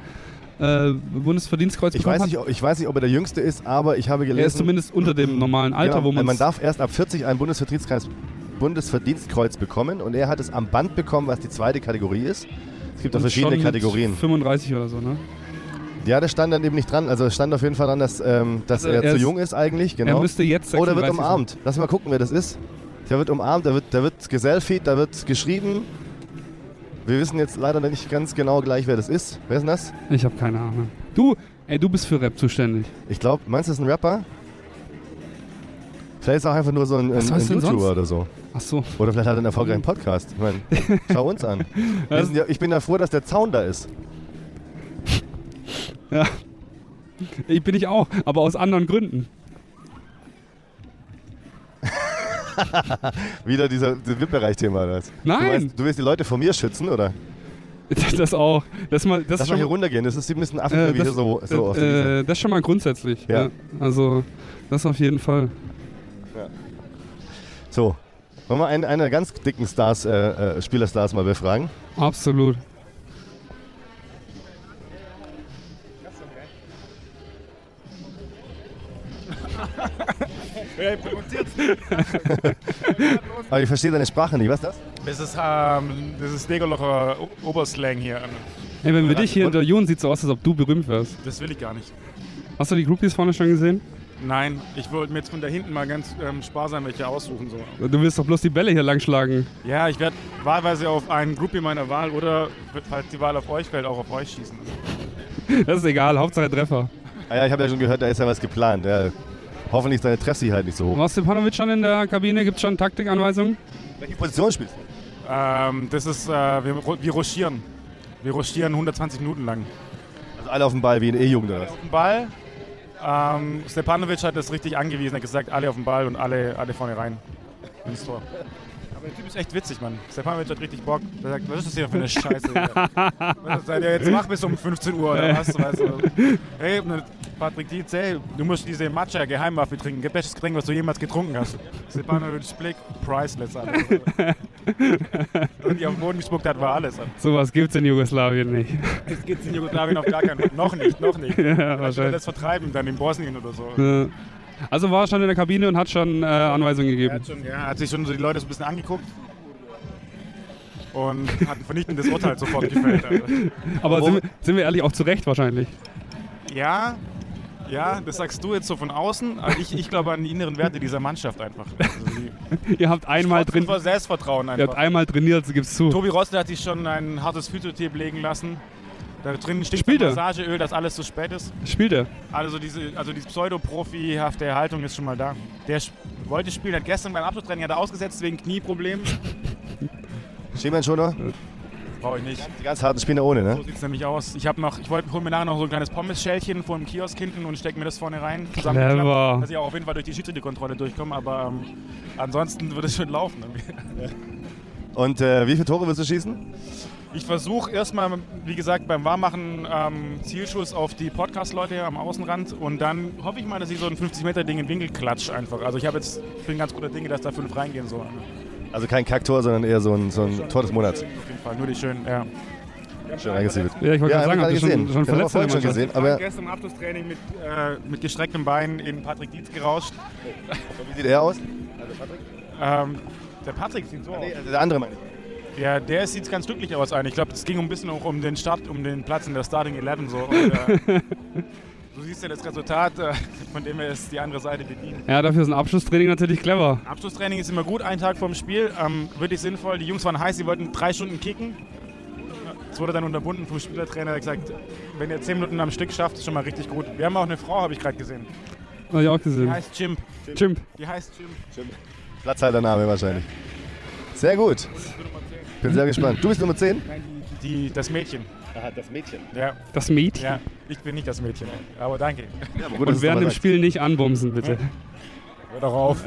äh, Bundesverdienstkreuz Ich weiß, nicht, ob- ich weiß nicht, ob er der Jüngste ist, aber ich habe gelesen... er ist zumindest unter dem normalen Alter, genau, wo man man darf erst ab 40 ein Bundesverdienstkreuz, Bundesverdienstkreuz bekommen und er hat es am Band bekommen, was die zweite Kategorie ist. Es gibt da verschiedene Kategorien. 35 oder so, ne? Ja, das stand dann eben nicht dran. Also es stand auf jeden Fall dran, dass, ähm, dass Also er, er zu jung ist eigentlich. Er Genau. müsste jetzt Oh, der wird 36 umarmt. Lass mal gucken, wer das ist. Der wird umarmt, da wird, da wird geselfied, da wird geschrieben. Wir wissen jetzt leider nicht ganz genau gleich, wer das ist. Wer ist denn das? Ich habe keine Ahnung. Du, ey, du bist für Rap zuständig. Ich glaube, meinst du, das ist ein Rapper? Vielleicht ist er auch einfach nur so ein, ein, ein YouTuber sonst? oder so. Ach so. Oder vielleicht hat er einen erfolgreichen Podcast. Ich meine, schau uns an. Ja, ich bin ja froh, dass der Zaun da ist. Ja. Ich bin ich auch, aber aus anderen Gründen. Wieder dieser, VIP-Bereich-Thema. was? Du, Nein. meinst, du willst die Leute vor mir schützen, oder? Das auch. Das, mal, das, Lass ist mal schon, hier runtergehen. Das ist ein bisschen Affig, äh, wie das, hier so, so der äh, das schon mal grundsätzlich. Ja. Ja. Also, das auf jeden Fall. So. Wollen wir einen, einen der ganz dicken Stars, äh, äh, Spielerstars mal befragen? Absolut. Aber ich verstehe deine Sprache nicht. Was ist das? Das ist, ähm, das ist Degerlocher Oberslang hier. Ey, wenn wir dich hier interviewen, sieht so aus, als ob du berühmt wärst. Das will ich gar nicht. Hast du die Groupies vorne schon gesehen? Nein, ich wollte mir jetzt von da hinten mal ganz ähm, sparsam welche aussuchen. So. Du willst doch bloß die Bälle hier lang schlagen. Ja, ich werde wahlweise auf einen Groupie meiner Wahl oder, falls die Wahl auf euch fällt, auch auf euch schießen. Das ist egal, Hauptsache Treffer. Ah ja, ich habe ja schon gehört, da ist ja was geplant. Ja. Hoffentlich ist deine Treffsicherheit nicht so hoch. War Stepanovic schon in der Kabine? Gibt es schon Taktikanweisungen? Welche Position spielst du? Ähm, das ist, äh, wir, wir rochieren. Wir rochieren 120 Minuten lang. Also alle auf dem Ball wie in E-Jugend oder was? Auf dem Ball. Ähm, Stepanovic hat das richtig angewiesen. Er hat gesagt, alle auf den Ball und alle, alle vorne rein ins Tor. Aber der Typ ist echt witzig, Mann. Stepanovic hat richtig Bock. Der sagt, was ist das hier für eine Scheiße? Hier? Was seid ihr jetzt macht bis um 15 Uhr oder was? Weißt du? Hey, ne, Patrick Dietz, hey, du musst diese Matcha Geheimwaffe trinken. Gib bestes Getränk, was du jemals getrunken hast. Stepanovic Blick, priceless. Alter. und die auf den Boden gespuckt hat, war alles. Alter. Sowas gibt's in Jugoslawien nicht. Das gibt's in Jugoslawien auf gar keinen Fall. Noch nicht, noch nicht. ja, wahrscheinlich. das vertreiben dann in Bosnien oder so. Ja. Also war er schon in der Kabine und hat schon äh, Anweisungen gegeben. hat, schon, ja, hat sich schon so die Leute so ein bisschen angeguckt und hat ein vernichtendes Urteil sofort gefällt. Alter. Aber sind, wir- sind wir ehrlich auch zu Recht wahrscheinlich. Ja, ja, das sagst du jetzt so von außen, aber ich, ich glaube an die inneren Werte dieser Mannschaft einfach. Also Ihr habt einmal drin, vor Selbstvertrauen ihr habt einfach. einmal trainiert, gibt's zu. Tobi Rostel hat sich schon ein hartes Phytotape legen lassen. Da drin steht Spielt er? Massageöl, dass alles zu spät ist. Spielt er? Also diese, also diese pseudo-profihafte Haltung ist schon mal da. Der wollte spielen, hat gestern beim Abschlusstraining hat er ausgesetzt wegen Knieproblemen. Schiemann schon noch? Brauche ich nicht. Die ganz harten Spieler ohne, ne? So sieht es nämlich aus. Ich habe noch, ich wollte hol mir nachher noch so ein kleines Pommes-Schälchen vor dem Kiosk hinten und stecke mir das vorne rein. Clever. Dass ich auch auf jeden Fall durch die Schiedsrichterkontrolle durchkomme, aber ähm, ansonsten wird es schon laufen. irgendwie. Und äh, wie viele Tore wirst du schießen? Ich versuche erstmal, wie gesagt, beim Warmmachen ähm, Zielschuss auf die Podcast-Leute am Außenrand und dann hoffe ich mal, dass ich so ein 50-Meter-Ding in den Winkel klatsche einfach. Also ich habe jetzt, bin ganz guter Dinge, dass da fünf reingehen sollen. Also kein Kacktor, sondern eher so ein, so ein Tor des Monats. Auf jeden Fall, nur die schönen, ja. Schön reingesiebelt. Ja, ich wollte Ja, gerade sagen, hab habt ich schon, schon wir verletzt vorhin schon gesehen, Aber aber gestern im Abschlusstraining mit, äh, mit gestrecktem Bein in Patrick Dietz gerauscht. wie sieht er aus? Ähm, der Patrick sieht so aus. Der andere meine ich. Ja, der sieht ganz glücklich aus eigentlich. Ich glaube, es ging ein bisschen auch um den Start, um den Platz in der Starting 11 so. Und, äh, du siehst ja das Resultat, äh, von dem wir es die andere Seite bedienen. Ja, dafür ist ein Abschlusstraining natürlich clever. Abschlusstraining ist immer gut, einen Tag vorm Spiel. Ähm, wirklich sinnvoll. Die Jungs waren heiß, sie wollten drei Stunden kicken. Es wurde dann unterbunden vom Spielertrainer, der hat gesagt, wenn ihr zehn Minuten am Stück schafft, ist schon mal richtig gut. Wir haben auch eine Frau, habe ich gerade gesehen. Hab ich auch Die gesehen. heißt Chimp. Chimp. Die heißt Chimp. Platzhaltername wahrscheinlich. Sehr gut. Bin sehr gespannt. Du bist Nummer 10? Nein, die, die, das Mädchen. Aha, das Mädchen. Ja, Das Mädchen. ja, ich bin nicht das Mädchen. Aber danke. Ja, aber gut, Und während dem Spiel nicht anbumsen, bitte. Hör doch auf.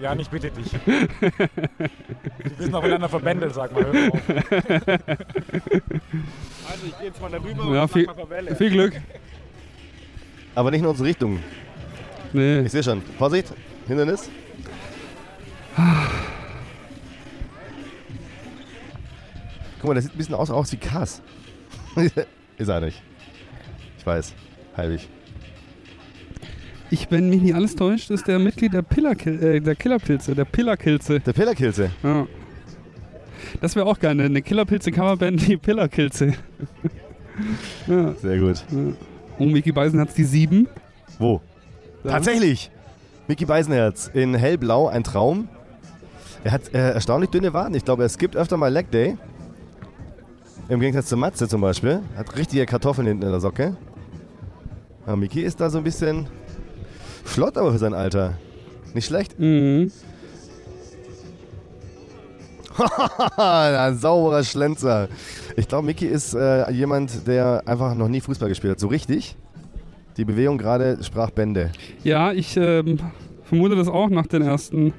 Ja, ich bitte dich. Wir sind noch miteinander verbändelt, sag mal. Hör doch auf. Also, ich gehe jetzt mal darüber Ja, und viel- mach mal Verbelle. Viel Glück. Aber nicht in unsere Richtung. Nee. Ich sehe schon. Vorsicht. Hindernis. Guck mal, der sieht ein bisschen aus, aus wie Kass. Ist er nicht. Ich weiß. Halbig. Ich, wenn mich nicht alles täuscht, ist der Mitglied der, Pillerkil äh, der Killerpilze, der Pillerkilze. Der Pillerkilze. Ja. Das wäre auch geil, eine Killerpilze-Coverband, die Pillerkilze. ja. Sehr gut. Und Mickey Beisen hat's die sieben. Wo? Ja. Tatsächlich. Mickey Beisenherz in hellblau, ein Traum. Er hat äh, erstaunlich dünne Waden. Ich glaube, er skippt öfter mal Leg Day. Im Gegensatz zu Matze zum Beispiel. Hat richtige Kartoffeln hinten in der Socke. Aber Mickey ist da so ein bisschen flott, aber für sein Alter. Nicht schlecht? Mhm. Ein sauberer Schlenzer. Ich glaube, Mickey ist äh, jemand, der einfach noch nie Fußball gespielt hat. So richtig? Die Bewegung gerade sprach Bände. Ja, ich ähm, vermute das auch nach den ersten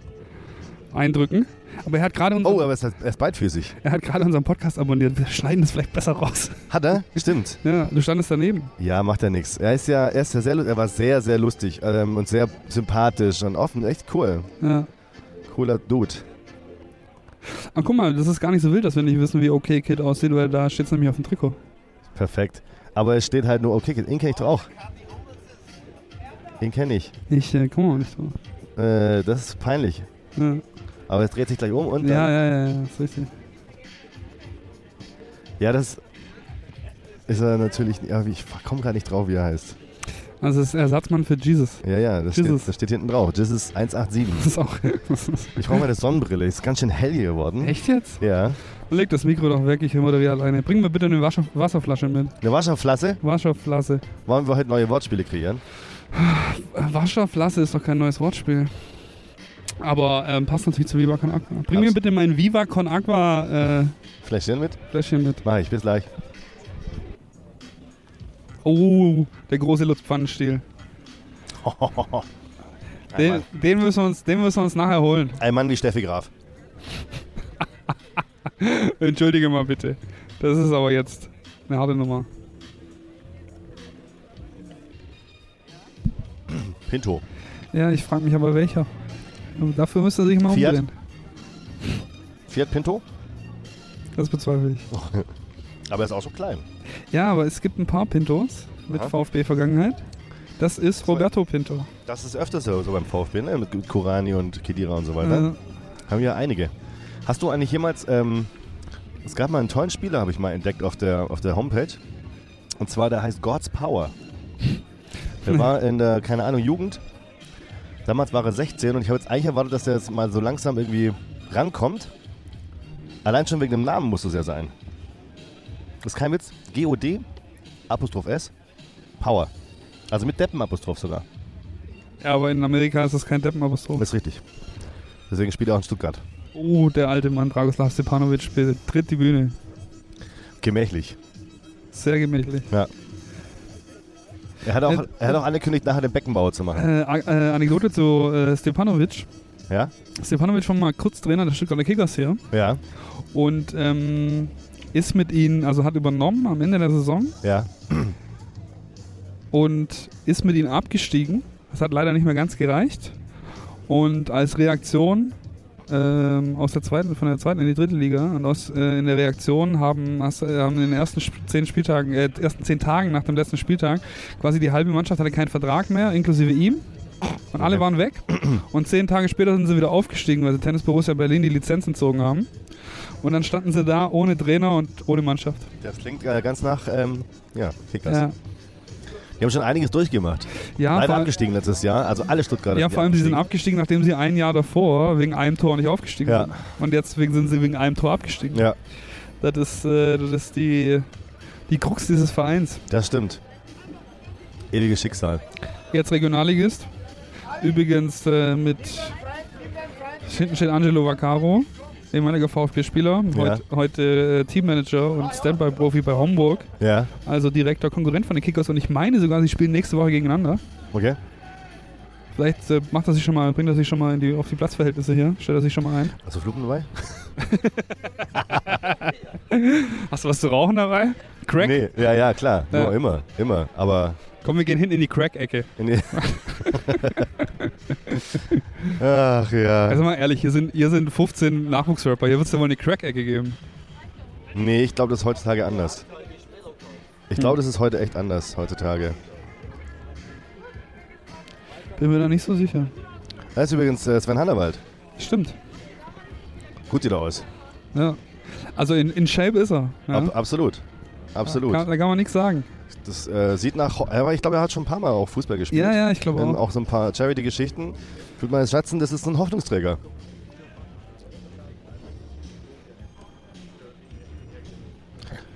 Eindrücken. Aber er hat gerade unseren, Oh, aber er ist, beidfüßig. er hat gerade unseren Podcast abonniert. Wir schneiden das vielleicht besser raus. Hat er? Stimmt. Ja, du standest daneben. Ja, macht er nichts. Er ist ja, er ist ja sehr, er war sehr, sehr lustig ähm, und sehr sympathisch und offen. Echt cool. Ja. Cooler Dude. Aber guck mal, das ist gar nicht so wild, dass wir nicht wissen, wie OK Kid aussieht, weil da steht es nämlich auf dem Trikot. Perfekt. Aber es steht halt nur, okay, ihn kenne ich doch auch. Den kenne ich. Ich äh, komme auch nicht so. Äh, das ist peinlich. Ja. Aber es dreht sich gleich um und dann, Ja, ja, ja, ja, ist richtig. Ja, das ist er natürlich. Ja, ich komme gar nicht drauf, wie er heißt. Also es ist Ersatzmann für Jesus. Ja, ja, das, steht, Jesus. das steht hinten drauf. Das ist 187. Das ist auch. Das Ich brauche meine Sonnenbrille. Ist ganz schön hell hier geworden. echt jetzt? Ja. Leg das Mikro doch weg, ich moderiere alleine. Bring mir bitte eine Wasser Wasserflasche mit. Eine Wasserflasche. Wasserflasche. Wollen wir heute neue Wortspiele kreieren? Wasserflasche ist doch kein neues Wortspiel. Aber ähm, passt natürlich zu Viva Con Aqua. Bring mir Passt. bitte mein Viva Con Aqua äh, Fläschchen mit? Fläschchen mit. Mach ich. Bis gleich. Oh, der große Luftpfannenstiel. Den, den, müssen wir uns, den müssen wir uns nachher holen. Ein Mann wie Steffi Graf. Entschuldige mal bitte. Das ist aber jetzt eine harte Nummer. Pinto. Ja, ich frage mich aber welcher. Aber Dafür müsste er sich mal Fiat? umdrehen. Fiat Pinto? Das bezweifle ich. Aber er ist auch so klein. Ja, aber es gibt ein paar Pintos mit. VfB-Vergangenheit. Das ist Roberto Pinto. Das ist öfter so, so beim VfB, ne? Mit Kurani und Kedira und so weiter. Äh, Haben ja einige. Hast du eigentlich jemals, ähm, es gab mal einen tollen Spieler, habe ich mal entdeckt auf der, auf der Homepage. Und zwar, der heißt God's Power. Der war in der, keine Ahnung, Jugend. Damals war er 16 und ich habe jetzt eigentlich erwartet, dass er jetzt mal so langsam irgendwie rankommt. Allein schon wegen dem Namen muss es ja sein. Das ist kein Witz. G-O-D, Apostroph S, Power. Also mit Deppen-Apostroph sogar. ja, aber in Amerika ist das kein Deppenapostroph. Das ist richtig. Deswegen spielt er auch in Stuttgart. Oh, der alte Mann Dragoslav Stepanovic betritt die Bühne. Gemächlich. Sehr gemächlich. Ja. Er hat auch, Äh, er hat auch angekündigt, nachher den Beckenbauer zu machen. Äh, äh, Anekdote zu äh, Stepanovic. Ja? Stepanovic war mal kurz Trainer der Stuttgarter Kickers hier Ja. und ähm, ist mit ihnen, also hat übernommen am Ende der Saison Ja. und ist mit ihnen abgestiegen. Das hat leider nicht mehr ganz gereicht. Und als Reaktion ähm, aus der zweiten, von der zweiten in die dritte Liga und aus, äh, in der Reaktion haben, hast, äh, haben in den ersten Sp- zehn Spieltagen, äh, ersten zehn Tagen nach dem letzten Spieltag quasi die halbe Mannschaft hatte keinen Vertrag mehr, inklusive ihm. Und alle waren weg. Und zehn Tage später sind sie wieder aufgestiegen, weil sie Tennis Borussia Berlin die Lizenz entzogen haben. Und dann standen sie da ohne Trainer und ohne Mannschaft. Das klingt äh, ganz nach, ähm, ja, Kickers. Ja, Die haben schon einiges durchgemacht. ja, Beide vor, abgestiegen letztes Jahr, also alle Stuttgarter. ja, vor allem sie sind abgestiegen, nachdem sie ein Jahr davor wegen einem Tor nicht aufgestiegen Ja. sind. Und jetzt sind sie wegen einem Tor abgestiegen. Ja, Das ist, äh, das ist die, die Krux dieses Vereins. das stimmt. Ewiges Schicksal. Jetzt Regionalligist. Übrigens äh, mit hinten steht Angelo Vaccaro, ehemaliger VfB-Spieler, Ja. heut, heute äh, Teammanager und Standby-Profi bei Homburg, Ja, also direkter Konkurrent von den Kickers. Und ich meine sogar, sie spielen nächste Woche gegeneinander. okay. Vielleicht äh, macht er sich schon mal, bringt er sich schon mal die, auf die Platzverhältnisse hier, stellt er sich schon mal ein. Hast du Fluten dabei? Hast du was zu rauchen dabei? Crack? Nee, ja, ja, klar. Ja. Nur immer, immer. Aber Komm, wir gehen hin in die Crack-Ecke. Ach ja. Also mal ehrlich, hier sind, hier sind 15 Nachwuchsrapper, hier wird es ja wohl eine Crack-Ecke geben. Nee, ich glaube, das ist heutzutage anders. Ich glaube, das ist heute echt anders, heutzutage. Bin mir da nicht so sicher. Da ist übrigens äh, Sven Hannawald. Stimmt. Gut sieht er aus. Ja. Also in, in Shape ist er. Ja. Ab, absolut. Absolut. Kann, da kann man nichts sagen. Das äh, sieht nach. Aber ich glaube, er hat schon ein paar Mal auch Fußball gespielt. Ja, ja, ich glaube Ähm, auch. auch so ein paar Charity-Geschichten. Ich würde mal schätzen, das ist ein Hoffnungsträger.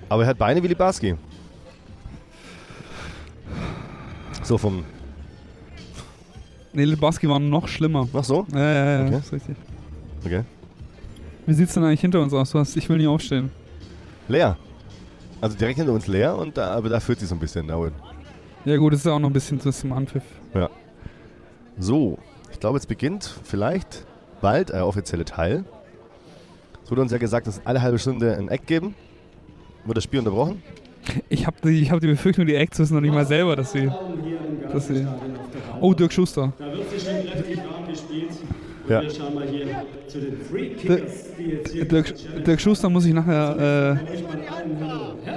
Aber er hat Beine wie Libarski. So vom. Nee, Littbarski war noch schlimmer. Ach so? Ja, ja, ja, Okay. ist richtig. Okay. Wie sieht's denn eigentlich hinter uns aus? Du hast, ich will nie aufstehen. Leer. Also direkt hinter uns leer, und da, aber da fühlt sich so ein bisschen da unten. Ja gut, es ist ja auch noch ein bisschen bis zum Anpfiff. So, ich glaube, jetzt beginnt vielleicht bald der offizielle Teil. Es wurde uns ja gesagt, dass alle halbe Stunde ein Eck geben. Wird das Spiel unterbrochen? Ich habe die, ich hab die Befürchtung, die Acts wissen noch nicht mal selber, dass sie... Dass sie oh, Dirk Schuster. Da wird sich schon kräftig warm gespielt. Ja. Wir schauen mal hier zu den Free Kickers, die jetzt hier Dirk, Dirk Schuster muss ich nachher, äh,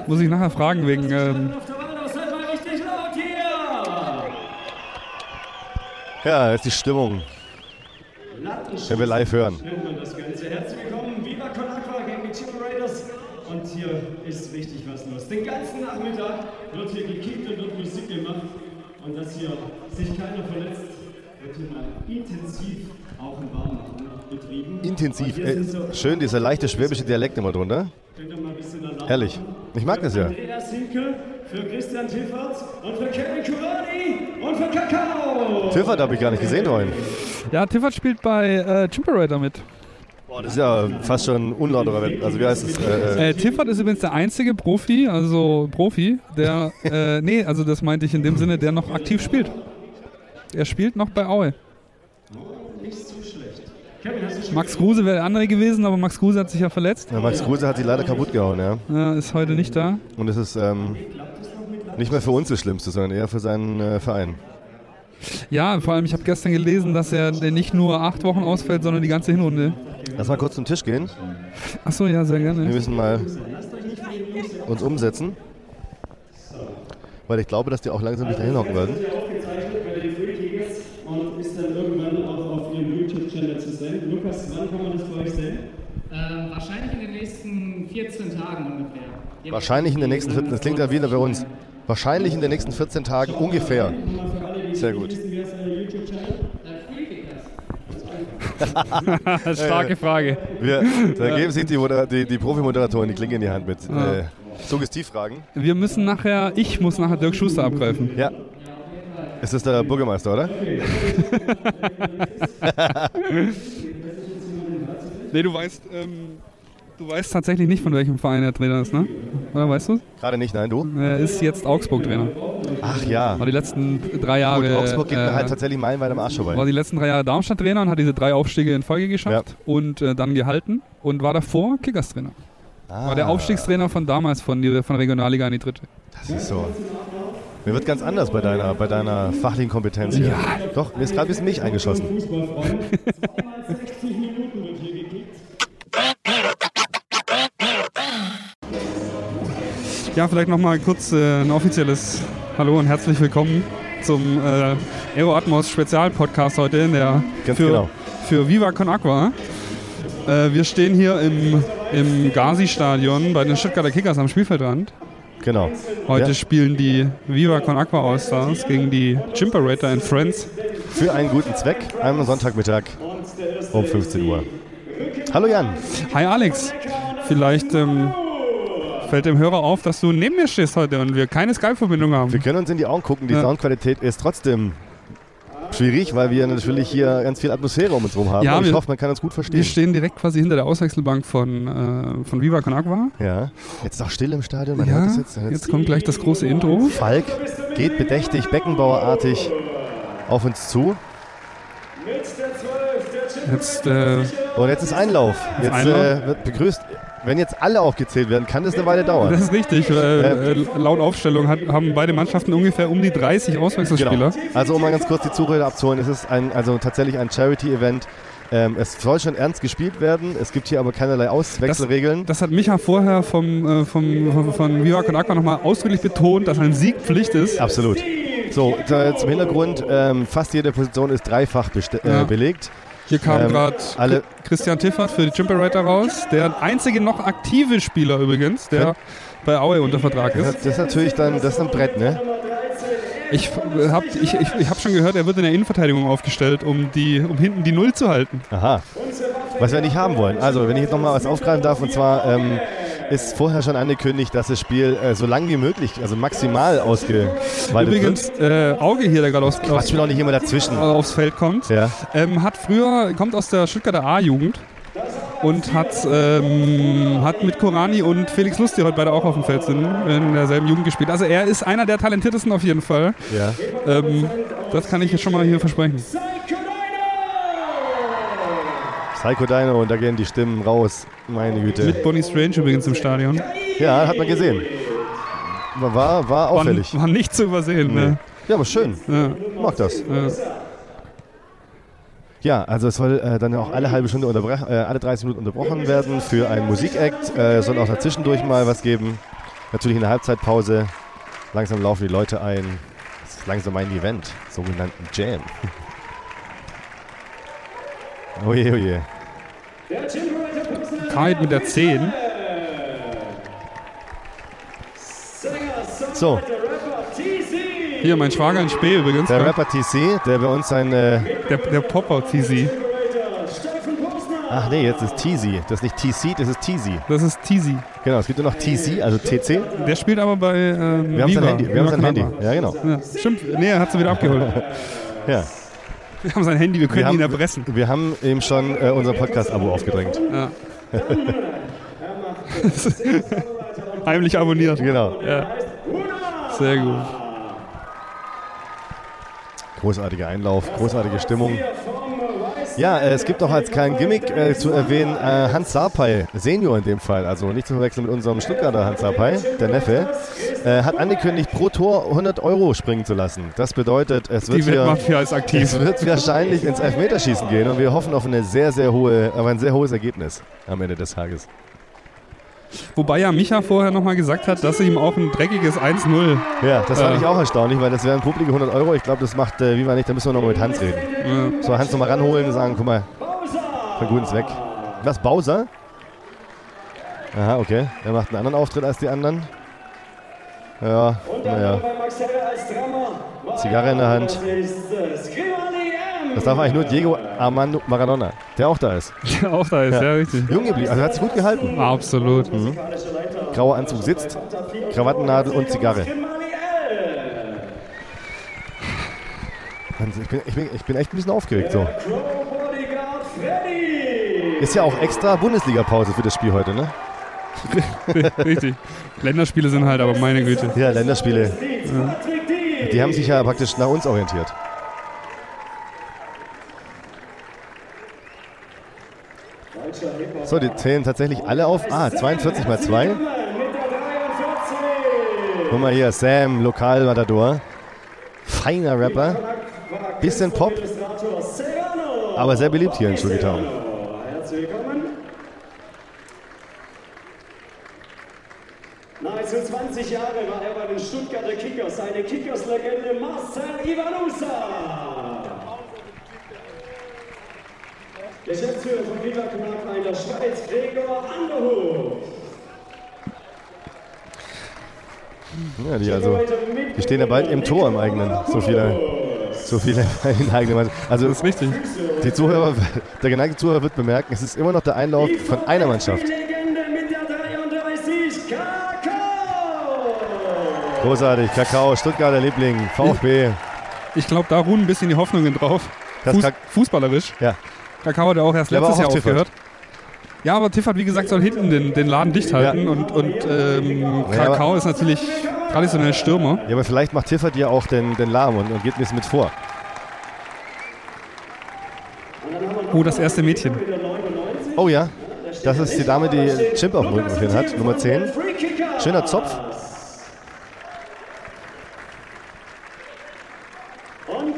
muss ich nachher fragen wegen... Ähm! Ja, das ist die Stimmung. Wenn wir live hören. Herzlich willkommen, Viva Con Aqua gegen die Chicken Raiders. Und hier ist richtig was los. Den ganzen Nachmittag wird hier gekickt und wird Musik gemacht. Und dass hier sich keiner verletzt, wird hier mal intensiv auch im Warmmachen betrieben. Intensiv. Äh, so, schön, dieser leichte schwäbische Dialekt immer drunter. könnt Ich mag das ja. Andreas Hinke, für Christian Tiffert und für Kevin Kurani und für Kakao. Tiffert habe ich gar nicht gesehen vorhin. ja, Tiffert spielt bei äh, Chimperator mit. Boah, das ist ja fast schon unlauterer Wett. Also wie heißt es? Äh, äh, Äh, Tiffert ist übrigens der einzige Profi, also Profi, der, äh, nee, also das meinte ich in dem Sinne, der noch aktiv spielt. Er spielt noch bei Aue. Max Kruse wäre der andere gewesen, aber Max Kruse hat sich ja verletzt. ja, Max Kruse hat sie leider kaputt gehauen, ja. Äh, ist heute nicht da. Und es ist ähm, nicht mehr für uns das Schlimmste, sondern eher für seinen äh, Verein. Ja, vor allem, ich habe gestern gelesen, dass er nicht nur acht Wochen ausfällt, sondern die ganze Hinrunde. Lass mal kurz zum Tisch gehen. Achso, ja, sehr Wir gerne. müssen mal uns umsetzen. Weil ich glaube, dass die auch langsam nicht dahin hocken werden. aufgezeichnet bei den Free Kickers und ist dann irgendwann auch auf ihrem YouTube-Channel zu sehen. Lukas, wann kann man das bei euch sehen? Ähm, wahrscheinlich in den nächsten 14 Tagen ungefähr. Je Wahrscheinlich in den nächsten 14, das klingt ja wieder bei uns. Wahrscheinlich in den nächsten 14 Tagen ungefähr. Sehr gut. Starke Frage. Wir, da geben sich die, die, die Profi-Moderatoren die Klinge in die Hand mit äh, Suggestivfragen. Wir müssen nachher, ich muss nachher Dirk Schuster abgreifen. Ja. Es ist der Bürgermeister, oder? Nee, du weißt, ähm, du weißt tatsächlich nicht, von welchem Verein der Trainer ist, ne? Oder weißt du? Gerade nicht, nein, du? Er ist jetzt Augsburg-Trainer. Ach ja. War die letzten drei Jahre. Gut, Augsburg geht mir äh, halt tatsächlich meilenweit am Arsch war vorbei. die letzten drei Jahre Darmstadt-Trainer und hat diese drei Aufstiege in Folge geschafft und äh, dann gehalten und war davor Kickers-Trainer. Ah, War der Aufstiegstrainer von damals, von, die, von Regionalliga in die dritte. Das ist so. Mir wird ganz anders bei deiner, bei deiner fachlichen Kompetenz hier. Doch, mir ist gerade ein bisschen Milch eingeschossen. Ja, vielleicht nochmal kurz äh, ein offizielles Hallo und herzlich willkommen zum äh, Aero Atmos Spezialpodcast heute in der Ganz für, genau. für Viva Con Aqua. Äh, wir stehen hier im, im Gazi-Stadion bei den Stuttgarter Kickers am Spielfeldrand. Genau. Heute Ja. spielen die Viva Con Aqua All-Stars gegen die Chimperator and Friends. Für einen guten Zweck am Sonntagmittag um 15 Uhr. Hallo Jan. Hi Alex, vielleicht ähm, fällt dem Hörer auf, dass du neben mir stehst heute und wir keine Skype-Verbindung haben. Wir können uns in die Augen gucken. Die Ja. Soundqualität ist trotzdem schwierig, weil wir natürlich hier ganz viel Atmosphäre um uns herum haben. Ja, ich wir- hoffe, man kann uns gut Wir verstehen. stehen direkt quasi hinter der Auswechselbank von, äh, von Viva Con Aqua. Ja. Jetzt auch still im Stadion. Man hört Ja, es jetzt. jetzt kommt gleich das große Intro. Falk geht bedächtig, Beckenbauerartig auf uns zu. Jetzt, äh, Und jetzt ist Einlauf. Jetzt Einlauf. äh, wird begrüßt. Wenn jetzt alle aufgezählt werden, kann das eine Weile dauern. das ist richtig. Äh, äh, laut Aufstellung hat, haben beide Mannschaften ungefähr um die 30 Auswechselspieler. Genau. Also um mal ganz kurz die Zuhörer abzuholen, es ist ein, also tatsächlich ein Charity-Event. Ähm, es soll schon ernst gespielt werden. Es gibt hier aber keinerlei Auswechselregeln. Das hat Micha vorher vom, äh, vom, von, von Viva Con Aqua nochmal ausdrücklich betont, dass ein Sieg Pflicht ist. Absolut. So, zum Hintergrund, ähm, fast jede Position ist dreifach beste- Ja. äh, belegt. Hier kam Ähm, gerade Christian Tiffert für die Chimperator raus. Der einzige noch aktive Spieler übrigens, der Ja. bei Aue unter Vertrag ist. ist, das ist natürlich dann, das ist ein Brett, ne? Ich habe ich, ich, ich hab schon gehört, er wird in der Innenverteidigung aufgestellt, um, die, um hinten die Null zu halten. Aha. Was wir nicht haben wollen. Also, wenn ich jetzt nochmal was aufgreifen darf, und zwar, ähm, ist vorher schon angekündigt, dass das Spiel äh, so lang wie möglich, also maximal ausgeweitet Übrigens, wird. äh, Auge hier, der gerade aus, Quatsch aus, doch nicht immer dazwischen. aufs Feld kommt, Ja. ähm, hat früher, kommt aus der Stuttgarter A-Jugend und hat, ähm, hat mit Korani und Felix Lust, die heute beide auch auf dem Feld sind, in derselben Jugend gespielt. Also er ist einer der talentiertesten auf jeden Fall. ja. Ähm, das kann ich jetzt schon mal hier versprechen. Psycho Dino und da gehen die Stimmen raus. Meine Güte. Mit Bonnie Strange übrigens im Stadion. Ja, hat man gesehen. War, war, war War, auffällig. war nicht zu übersehen. Ne? Ja, aber schön. Ja, Mag das. ja. Ja, also es soll äh, dann auch alle halbe Stunde äh, alle 30 Minuten unterbrochen werden für einen Musikakt. Äh, soll auch dazwischendurch mal was geben. Natürlich in der Halbzeitpause. Langsam laufen die Leute ein. Das ist langsam ein Event, sogenannten Jam. Oje, oje. Kite mit der 10. So, Hier, mein Schwager in Spee übrigens. der ja. Rapper TC, der bei uns sein. Äh, Der, der Popper TZ. ach nee, jetzt ist TZ. Das ist nicht TC, das ist TZ. Das ist TZ. Genau, es gibt nur noch TC, also TC. Der spielt aber bei ähm, Wir haben sein. Handy. Wir haben sein Handy. Ja, genau. Ja, stimmt. Nee, er hat sie wieder abgeholt. Ja. Wir haben sein Handy, wir können Wir ihn haben- erpressen. Wir haben ihm schon äh, unser Podcast-Abo aufgedrängt. Ja. Heimlich abonniert. Genau. Sehr gut. Großartiger Einlauf, großartige Stimmung. Ja, äh, es gibt noch als kleinen Gimmick äh, zu erwähnen äh, Hans Sarpay, Senior in dem Fall, also nicht zu verwechseln mit unserem Stuttgarter Hans Sarpay, der Neffe, äh, hat angekündigt, pro Tor 100 Euro springen zu lassen. Das bedeutet, es wird, hier, es wird wahrscheinlich ins Elfmeterschießen gehen und wir hoffen auf eine sehr, sehr hohe, auf ein sehr hohes Ergebnis am Ende des Tages. Wobei ja Micha vorher nochmal gesagt hat, dass ihm auch ein dreckiges 1-0. Ja, das fand Ja. ich auch erstaunlich, weil das wären publike 100 Euro. Ich glaube, das macht, äh, wie war nicht, da müssen wir nochmal mit Hans reden. Äh, So, Hans nochmal ranholen und sagen, guck mal, für guten Zweck. Was, Bowser? Aha, okay. Er macht einen anderen Auftritt als die anderen. Ja, naja. Zigarre in der Hand. Das darf eigentlich nur Diego Armando Maradona, der auch da ist. der auch da ist, ja, richtig. Jung geblieben, also hat sich gut gehalten. Absolut. Grauer Anzug sitzt, Krawattennadel und Zigarre. Ich bin, ich, bin, ich bin echt ein bisschen aufgeregt so. Ist ja auch extra Bundesliga-Pause für das Spiel heute, ne? Richtig. Länderspiele sind halt, aber meine Güte. Ja, Länderspiele. Die haben sich ja praktisch nach uns orientiert. So, die zählen tatsächlich alle auf. Ah, 42 mal 2. Guck mal hier, Sam, Lokalmatador. Feiner Rapper. Bisschen Pop. Aber sehr beliebt hier in Stuttgart. Nahezu 20 Jahre war er bei den Stuttgarter Kickers, eine Kickers-Legende Marcel Ivanusa. Geschäftsführer von Viva Knapper in der Schweiz, Gregor Anderhof. Ja, die also, die stehen ja bald im Tor im eigenen. So viele, so viele in eigenen. Mann- Also Das ist richtig. die Zuhörer, der geneigte Zuhörer wird bemerken, es ist immer noch der Einlauf von einer Mannschaft. Großartig, Kakao, Stuttgarter Liebling, VfB. Ich glaube, da ruhen ein bisschen die Hoffnungen drauf. Fuß, fußballerisch. Ja. Kakao hat ja auch erst Der letztes auch Jahr Tiffert. aufgehört. Ja, aber Tiffert, wie gesagt, soll hinten den, den Laden dicht halten. Und, und ähm, Ja, Kakao ist natürlich traditionell Stürmer. Ja, aber vielleicht macht Tiffert ja auch den, den Lahm und, und geht ein bisschen mit vor. Oh, das erste Mädchen. Oh ja, das ist die Dame, die Chimp auf dem Rücken hat, Nummer 10. Schöner Zopf. Und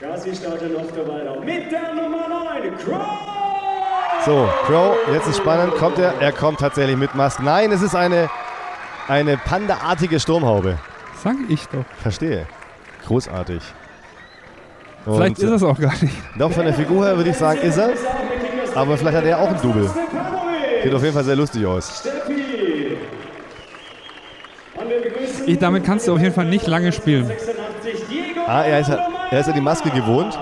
Gazi startet auf der Weiter mit der Nummer 9, Crow. So, Crow, jetzt ist spannend. Kommt er? Er kommt tatsächlich mit Mask. Nein, es ist eine, eine pandaartige Sturmhaube. Sag ich doch. Verstehe. Großartig. Und Vielleicht ist es auch gar nicht. Doch von der Figur her würde ich sagen, ist er. Aber vielleicht hat er auch ein Double. Sieht auf jeden Fall sehr lustig aus. Ich, damit kannst du auf jeden Fall nicht lange spielen. 86, Diego Ah, er ist, er ist ja die Maske gewohnt.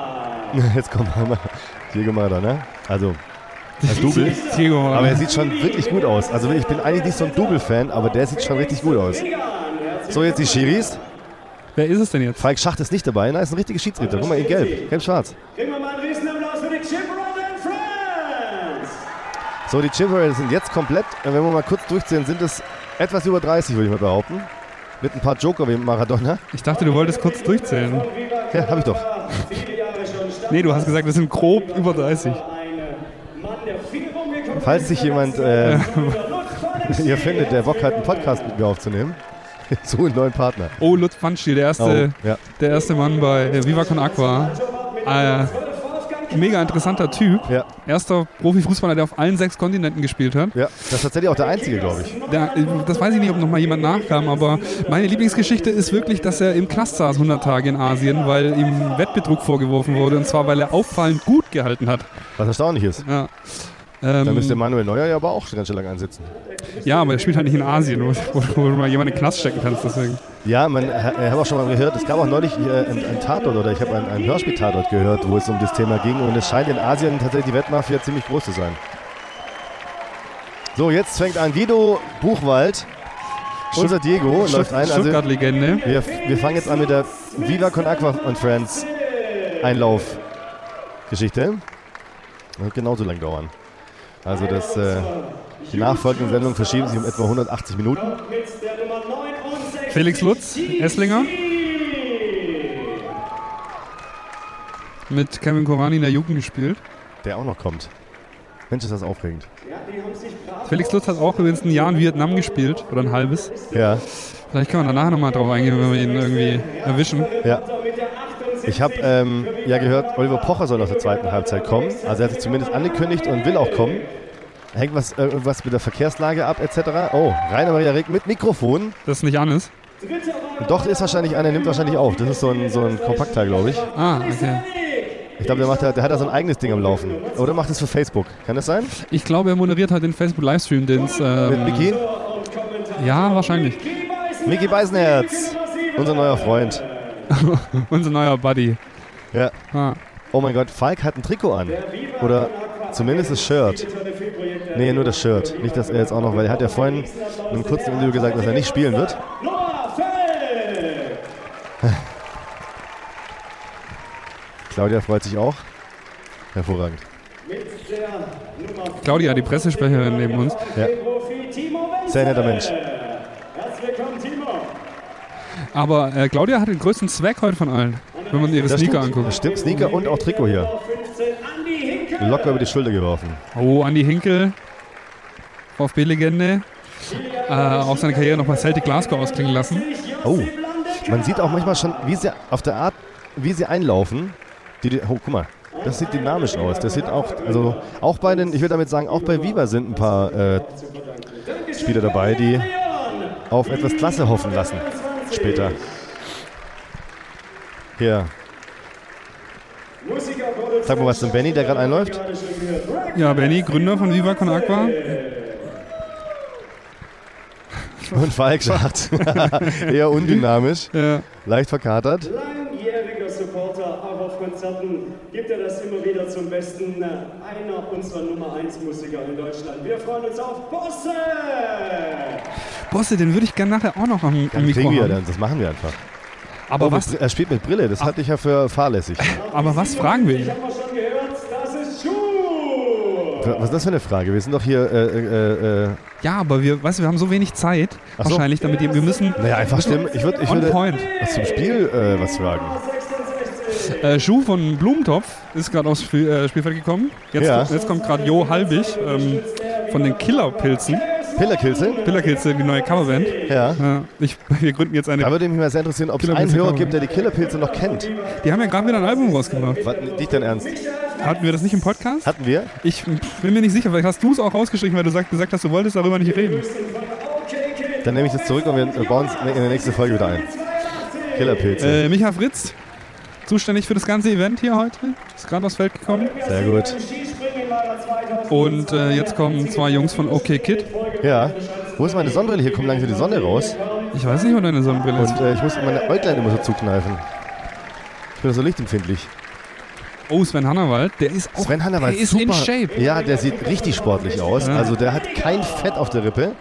Jetzt kommt mal Diego Maradona. Also, als Double. Aber er sieht schon wirklich gut aus. Also ich bin eigentlich nicht so ein Double-Fan, aber der sieht schon richtig gut aus. So, jetzt die Schiris. Wer ist es denn jetzt? Falk Schacht ist nicht dabei. Nein, ist ein richtiger Schiedsrichter. Guck mal, in gelb. Gelb-schwarz. So, die Chimerails sind jetzt komplett, wenn wir mal kurz durchzählen, sind es etwas über 30, würde ich mal behaupten. Mit ein paar Joker wie Maradona. Ich dachte, du wolltest kurz durchzählen. Ja, habe ich doch. Nee, du hast gesagt, wir sind grob über 30. Ein Mann, der viel rumgekommen Falls sich jemand äh, hier findet, der Bock hat, einen Podcast mit mir aufzunehmen, so einen neuen Partner. Oh, Lutz Pfanschli, der erste, Oh, ja. der erste Mann bei äh, Viva Con Aqua. Äh, mega interessanter Typ. Ja. Erster Profifußballer, der auf allen sechs Kontinenten gespielt hat. ja, das ist tatsächlich auch der einzige, glaube ich. Der, das weiß ich nicht, ob noch mal jemand nachkam, aber meine Lieblingsgeschichte ist wirklich, dass er im Knast saß 100 Tage in Asien, weil ihm Wettbetrug vorgeworfen wurde und zwar, weil er auffallend gut gehalten hat. Was erstaunlich ist. Ja. Da Ähm, müsste Manuel Neuer ja aber auch ganz schön lange ansitzen. ja, aber er spielt halt nicht in Asien, wo, wo, wo du mal jemanden in den Knast stecken kannst. Deswegen. Ja, man, ich habe auch schon mal gehört, es gab auch neulich äh, ein, ein Tatort oder ich habe ein, ein Hörspiel-Tatort gehört, wo es um das Thema ging und es scheint in Asien tatsächlich die Wettmafia ziemlich groß zu sein. So, jetzt fängt an Guido Buchwald. Unser Diego läuft ein. Also Stuttgart-Legende. wir, wir fangen jetzt an mit der Viva Con Aqua und Friends Einlauf-Geschichte. Wird genauso lang dauern. Also das, äh, die nachfolgenden Sendungen verschieben sich um etwa 180 Minuten. mit der Nummer 69. Felix Lutz, Esslinger. Mit Kevin Korani in der Jugend gespielt. Der auch noch kommt. Mensch, ist das aufregend. Felix Lutz hat auch übrigens ein Jahr in Vietnam gespielt. Oder ein halbes. Ja, Vielleicht können wir danach nochmal drauf eingehen, wenn wir ihn irgendwie erwischen. ja. Mit der 78. Ich habe ähm, ja gehört, Oliver Pocher soll aus der zweiten Halbzeit kommen. Also er hat sich zumindest angekündigt und will auch kommen. Hängt was, äh, was mit der Verkehrslage ab etc. Oh, Rainer Maria Reg mit Mikrofon. Das ist nicht Hannes. Doch, ist wahrscheinlich einer, nimmt wahrscheinlich auf. Das ist so ein, so ein Kompaktteil, glaube ich. Ah, okay. Ich glaube, der, macht da- der hat da so ein eigenes Ding am Laufen. Oder macht es für Facebook. Kann das sein? Ich glaube, er moderiert halt den Facebook-Livestream, den es. Mit Ähm, Miki? ja, wahrscheinlich. Miki Beisenherz. Unser neuer Freund. Unser neuer Buddy. Ja. Ah. Oh mein Gott, Falk hat ein Trikot an. Oder zumindest das Shirt. Nee, nur das Shirt. Nicht, dass er jetzt auch noch, weil er hat ja vorhin in einem kurzen Interview gesagt, dass er nicht spielen wird. Claudia freut sich auch. Hervorragend. Claudia, die Pressesprecherin neben uns. Wenzel. Sehr netter Mensch. Aber äh, Claudia hat den größten Zweck heute von allen, wenn man ihre Das Sneaker stimmt. anguckt. Stimmt, Sneaker und auch Trikot hier. 15 Andi Hinkel. Locker über die Schulter geworfen. Oh, Andi Hinkel, VfB-Legende. Äh, auch seine Karriere noch bei Celtic Glasgow ausklingen lassen. Oh, man sieht auch manchmal schon, wie sie auf der Art, wie sie einlaufen. Die, die, oh, guck mal, das sieht dynamisch aus. Das sieht auch, also auch bei den, ich würde damit sagen, auch bei Viva sind ein paar äh, Spieler dabei, die auf etwas Klasse hoffen lassen. Später. Hier. Sag mal was zum Benny, der gerade einläuft. Ja, Benny, Gründer von Viva Con Aqua. Und Falk sagt, eher undynamisch, Ja. leicht verkatert. Langjähriger Supporter, auch auf Konzerten gibt immer wieder zum Besten. äh, Einer unserer Nummer 1 Musiker in Deutschland. Wir freuen uns auf Bosse! Bosse, den würde ich gerne nachher auch noch am, am Mikro kriegen wir haben. dann, das machen wir einfach. Aber, Oh, was, mit, er spielt mit Brille, das hatte ich ja für fahrlässig. aber was fragen wir ihn? Haben wir schon gehört, das ist Schuh! Was ist das für eine Frage? Wir sind doch hier, äh, äh, äh, Ja, aber wir, weißt du, wir haben so wenig Zeit, so. wahrscheinlich, damit wir müssen naja, einfach stimmen. Ich, würd, ich on würde point. was zum Spiel äh, was fragen. Äh, Schuh von Blumentopf ist gerade aufs Spiel, äh, Spielfeld gekommen. Jetzt, Ja. jetzt kommt gerade Jo Halbig ähm, von den Killerpilzen. Pillerkilze? Killerpilze, die neue Coverband. Ja. Ja, ich, wir gründen jetzt eine. Da würde mich mal sehr interessieren, ob es einen Hörer gibt, der die Killerpilze noch kennt. Die haben ja gerade wieder ein Album rausgebracht. Was, nicht dein Ernst? Hatten wir das nicht im Podcast? Hatten wir? Ich bin mir nicht sicher, vielleicht hast du es auch rausgestrichen, weil du sag, gesagt hast, du wolltest darüber nicht reden. Dann nehme ich das zurück und wir bauen es in der nächsten Folge wieder ein. Killerpilze. Äh, Micha Fritz, zuständig für das ganze Event hier heute, ist gerade aufs Feld gekommen. Sehr gut. Und äh, jetzt kommen zwei Jungs von OK Kid. Ja. Wo ist meine Sonnenbrille? Hier kommt langsam die Sonne raus. Ich weiß nicht, wo deine Sonnenbrille ist. Und äh, ich muss meine Äuglein immer so zukneifen. Ich bin so lichtempfindlich. Oh, Sven Hannawald, der ist auch Sven Hannawald, der ist super. in Shape. Ja, der sieht richtig sportlich aus. Ja. Also der hat kein Fett auf der Rippe.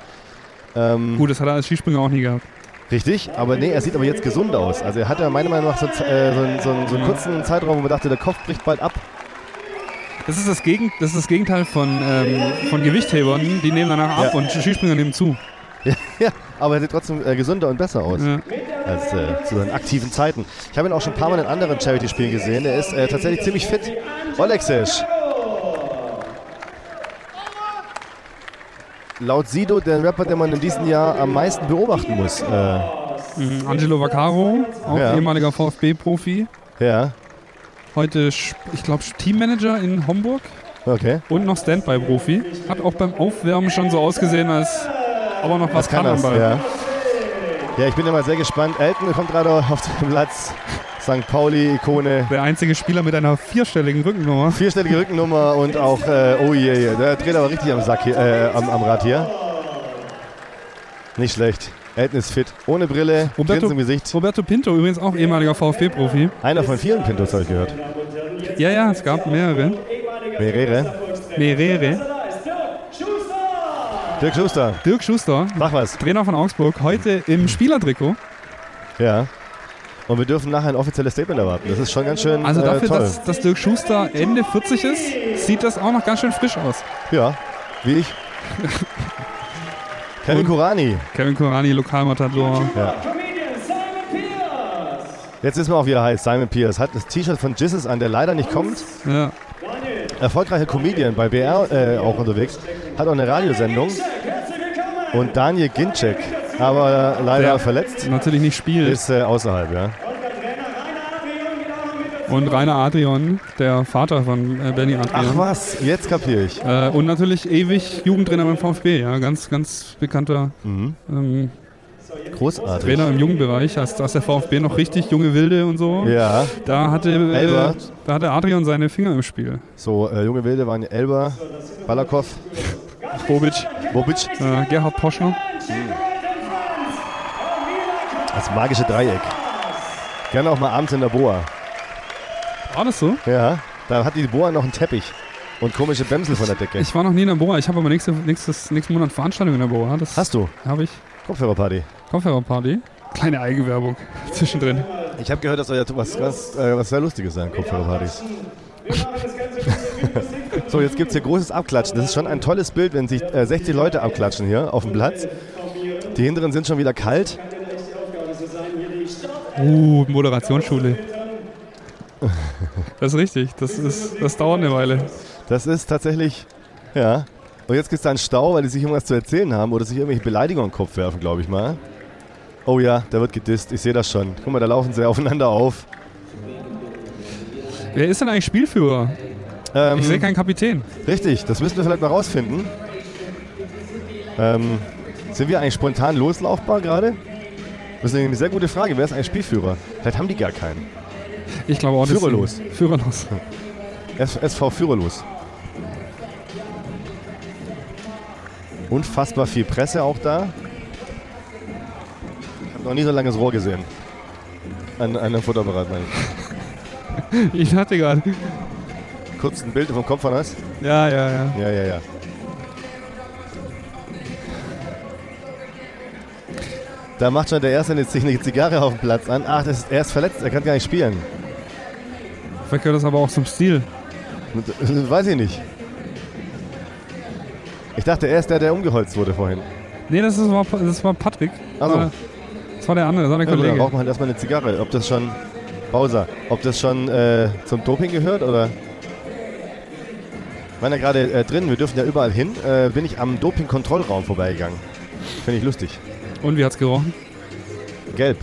Ähm, Gut, das hat er als Skispringer auch nie gehabt. Richtig, aber nee, er sieht aber jetzt gesund aus. Also er hatte meiner Meinung nach so, äh, so, einen- so, so einen kurzen Zeitraum, wo man dachte, der Kopf bricht bald ab. Das ist das, Gegen das, ist das Gegenteil von, ähm, von Gewichthebern. Die nehmen danach ab Ja. und Skispringer nehmen zu. Ja, aber er sieht trotzdem äh, gesünder und besser aus Ja. als äh, zu seinen aktiven Zeiten. Ich habe ihn auch schon ein paar Mal in anderen Charity-Spielen gesehen. Er ist äh, tatsächlich ziemlich fit. Oleksic. Laut Sido der Rapper, den man in diesem Jahr am meisten beobachten muss. Äh, Mhm. Angelo Vaccaro, auch Ja. ehemaliger VfB-Profi. ja, Heute, ich glaube, Teammanager in Homburg okay. und noch Standby-Profi. Hat auch beim Aufwärmen schon so ausgesehen, als ob er noch was Was kann kann das? Ja. ja, ich bin immer sehr gespannt. Elton kommt gerade auf den Platz. St. Pauli-Ikone. Der einzige Spieler mit einer vierstelligen Rückennummer. Vierstellige Rückennummer und auch, äh, oh je, je, der dreht aber richtig am, Sack hier, äh, am, am Rad hier. Nicht schlecht. Elton ist fit. Ohne Brille, Roberto- im Gesicht. Roberto Pinto, übrigens auch ehemaliger VfB-Profi. Einer von vielen Pintos, habe ich gehört. Ja, ja, es gab mehrere. Mehrere. Mehrere. Dirk Schuster, Dirk Schuster, sag was. Trainer von Augsburg, heute im Spielertrikot. Ja. Und wir dürfen nachher ein offizielles Statement erwarten. Das ist schon ganz schön Also äh, dafür, toll. dass, dass Dirk Schuster Ende 40 ist, sieht das auch noch ganz schön frisch aus. Ja, wie ich. Kevin Kurani. Kevin Korani, Lokalmatador. Ja. Jetzt wissen wir auch, wie er heißt. Simon Pierce hat das T-Shirt von Jizzes an, der leider nicht kommt. Ja. Erfolgreicher Comedian bei BR äh, auch unterwegs. Hat auch eine Radiosendung. Und Daniel Ginczek, aber leider Der verletzt, natürlich nicht spielt. ist äh, außerhalb. Ja. Und Rainer Adrian, der Vater von äh, Benny Ach Adrian. was, jetzt kapiere ich. Äh, und natürlich ewig Jugendtrainer beim VfB, ja, ganz, ganz bekannter Mhm. ähm, Großartig. Trainer im Jugendbereich, als, als der VfB noch richtig junge Wilde und so. Ja, Da hatte, äh, da hatte Adrian seine Finger im Spiel. so äh, junge Wilde waren Elber, Balakov, Bobic, Bobic. äh, Gerhard Poschner. Das magische Dreieck. Gerne auch mal abends in der Boa. War das so? Ja, da hat die Boa noch einen Teppich und komische Bämsel von der Decke. Ich war noch nie in der Boa. Ich habe aber nächste, nächstes, nächsten Monat Veranstaltung in der Boa. Das Hast du? habe ich. Kopfhörerparty. Kopfhörerparty. Kleine Eigenwerbung zwischendrin. Ich habe gehört, das soll ja was, was, äh, was sehr Lustiges sein, Kopfhörerpartys. so, jetzt gibt es hier großes Abklatschen. Das ist schon ein tolles Bild, wenn sich äh, 60 Leute abklatschen hier auf dem Platz. Die hinteren sind schon wieder kalt. Uh, Moderationsschule. Das ist richtig. Das, ist, das dauert eine Weile. Das ist tatsächlich, ja. Und jetzt gibt es da einen Stau, weil die sich irgendwas zu erzählen haben oder sich irgendwelche Beleidigungen in den Kopf werfen, glaube ich mal. Oh ja, da wird gedisst. Ich sehe das schon. Guck mal, da laufen sie aufeinander auf. Wer ist denn eigentlich Spielführer? Ähm, Ich sehe keinen Kapitän. Richtig, das müssen wir vielleicht mal rausfinden. Ähm, sind wir eigentlich spontan loslaufbar gerade? Das ist eine sehr gute Frage. Wer ist eigentlich Spielführer? Vielleicht haben die gar keinen. Ich glaube auch, Führerlos. sind- Führerlos. SV Führerlos. Unfassbar viel Presse auch da. Ich habe noch nie so ein langes Rohr gesehen. An, an einem Fotoapparat, meine ich. Ich hatte gerade. Kurz ein Bild vom Kopf von uns. Ja, ja, ja. Ja, ja, ja. Da macht schon der Erste eine, sich eine Zigarre auf dem Platz an. Ach, ist, er ist verletzt, er kann gar nicht spielen. Vielleicht gehört das aber auch zum Stil. Weiß ich nicht. Ich dachte, er ist der, der umgeholzt wurde vorhin. Nee, das, ist, war, das war Patrick. Ach so. War- Das war der andere, das war der Ja, da Kollege. raucht man halt erstmal eine Zigarre. Ob das schon, Bowser, ob das schon äh, zum Doping gehört oder? Ich meine ja gerade äh, drin, wir dürfen ja überall hin, äh, bin ich am Doping-Kontrollraum vorbeigegangen. Finde ich lustig. Und wie hat's gerochen? Gelb.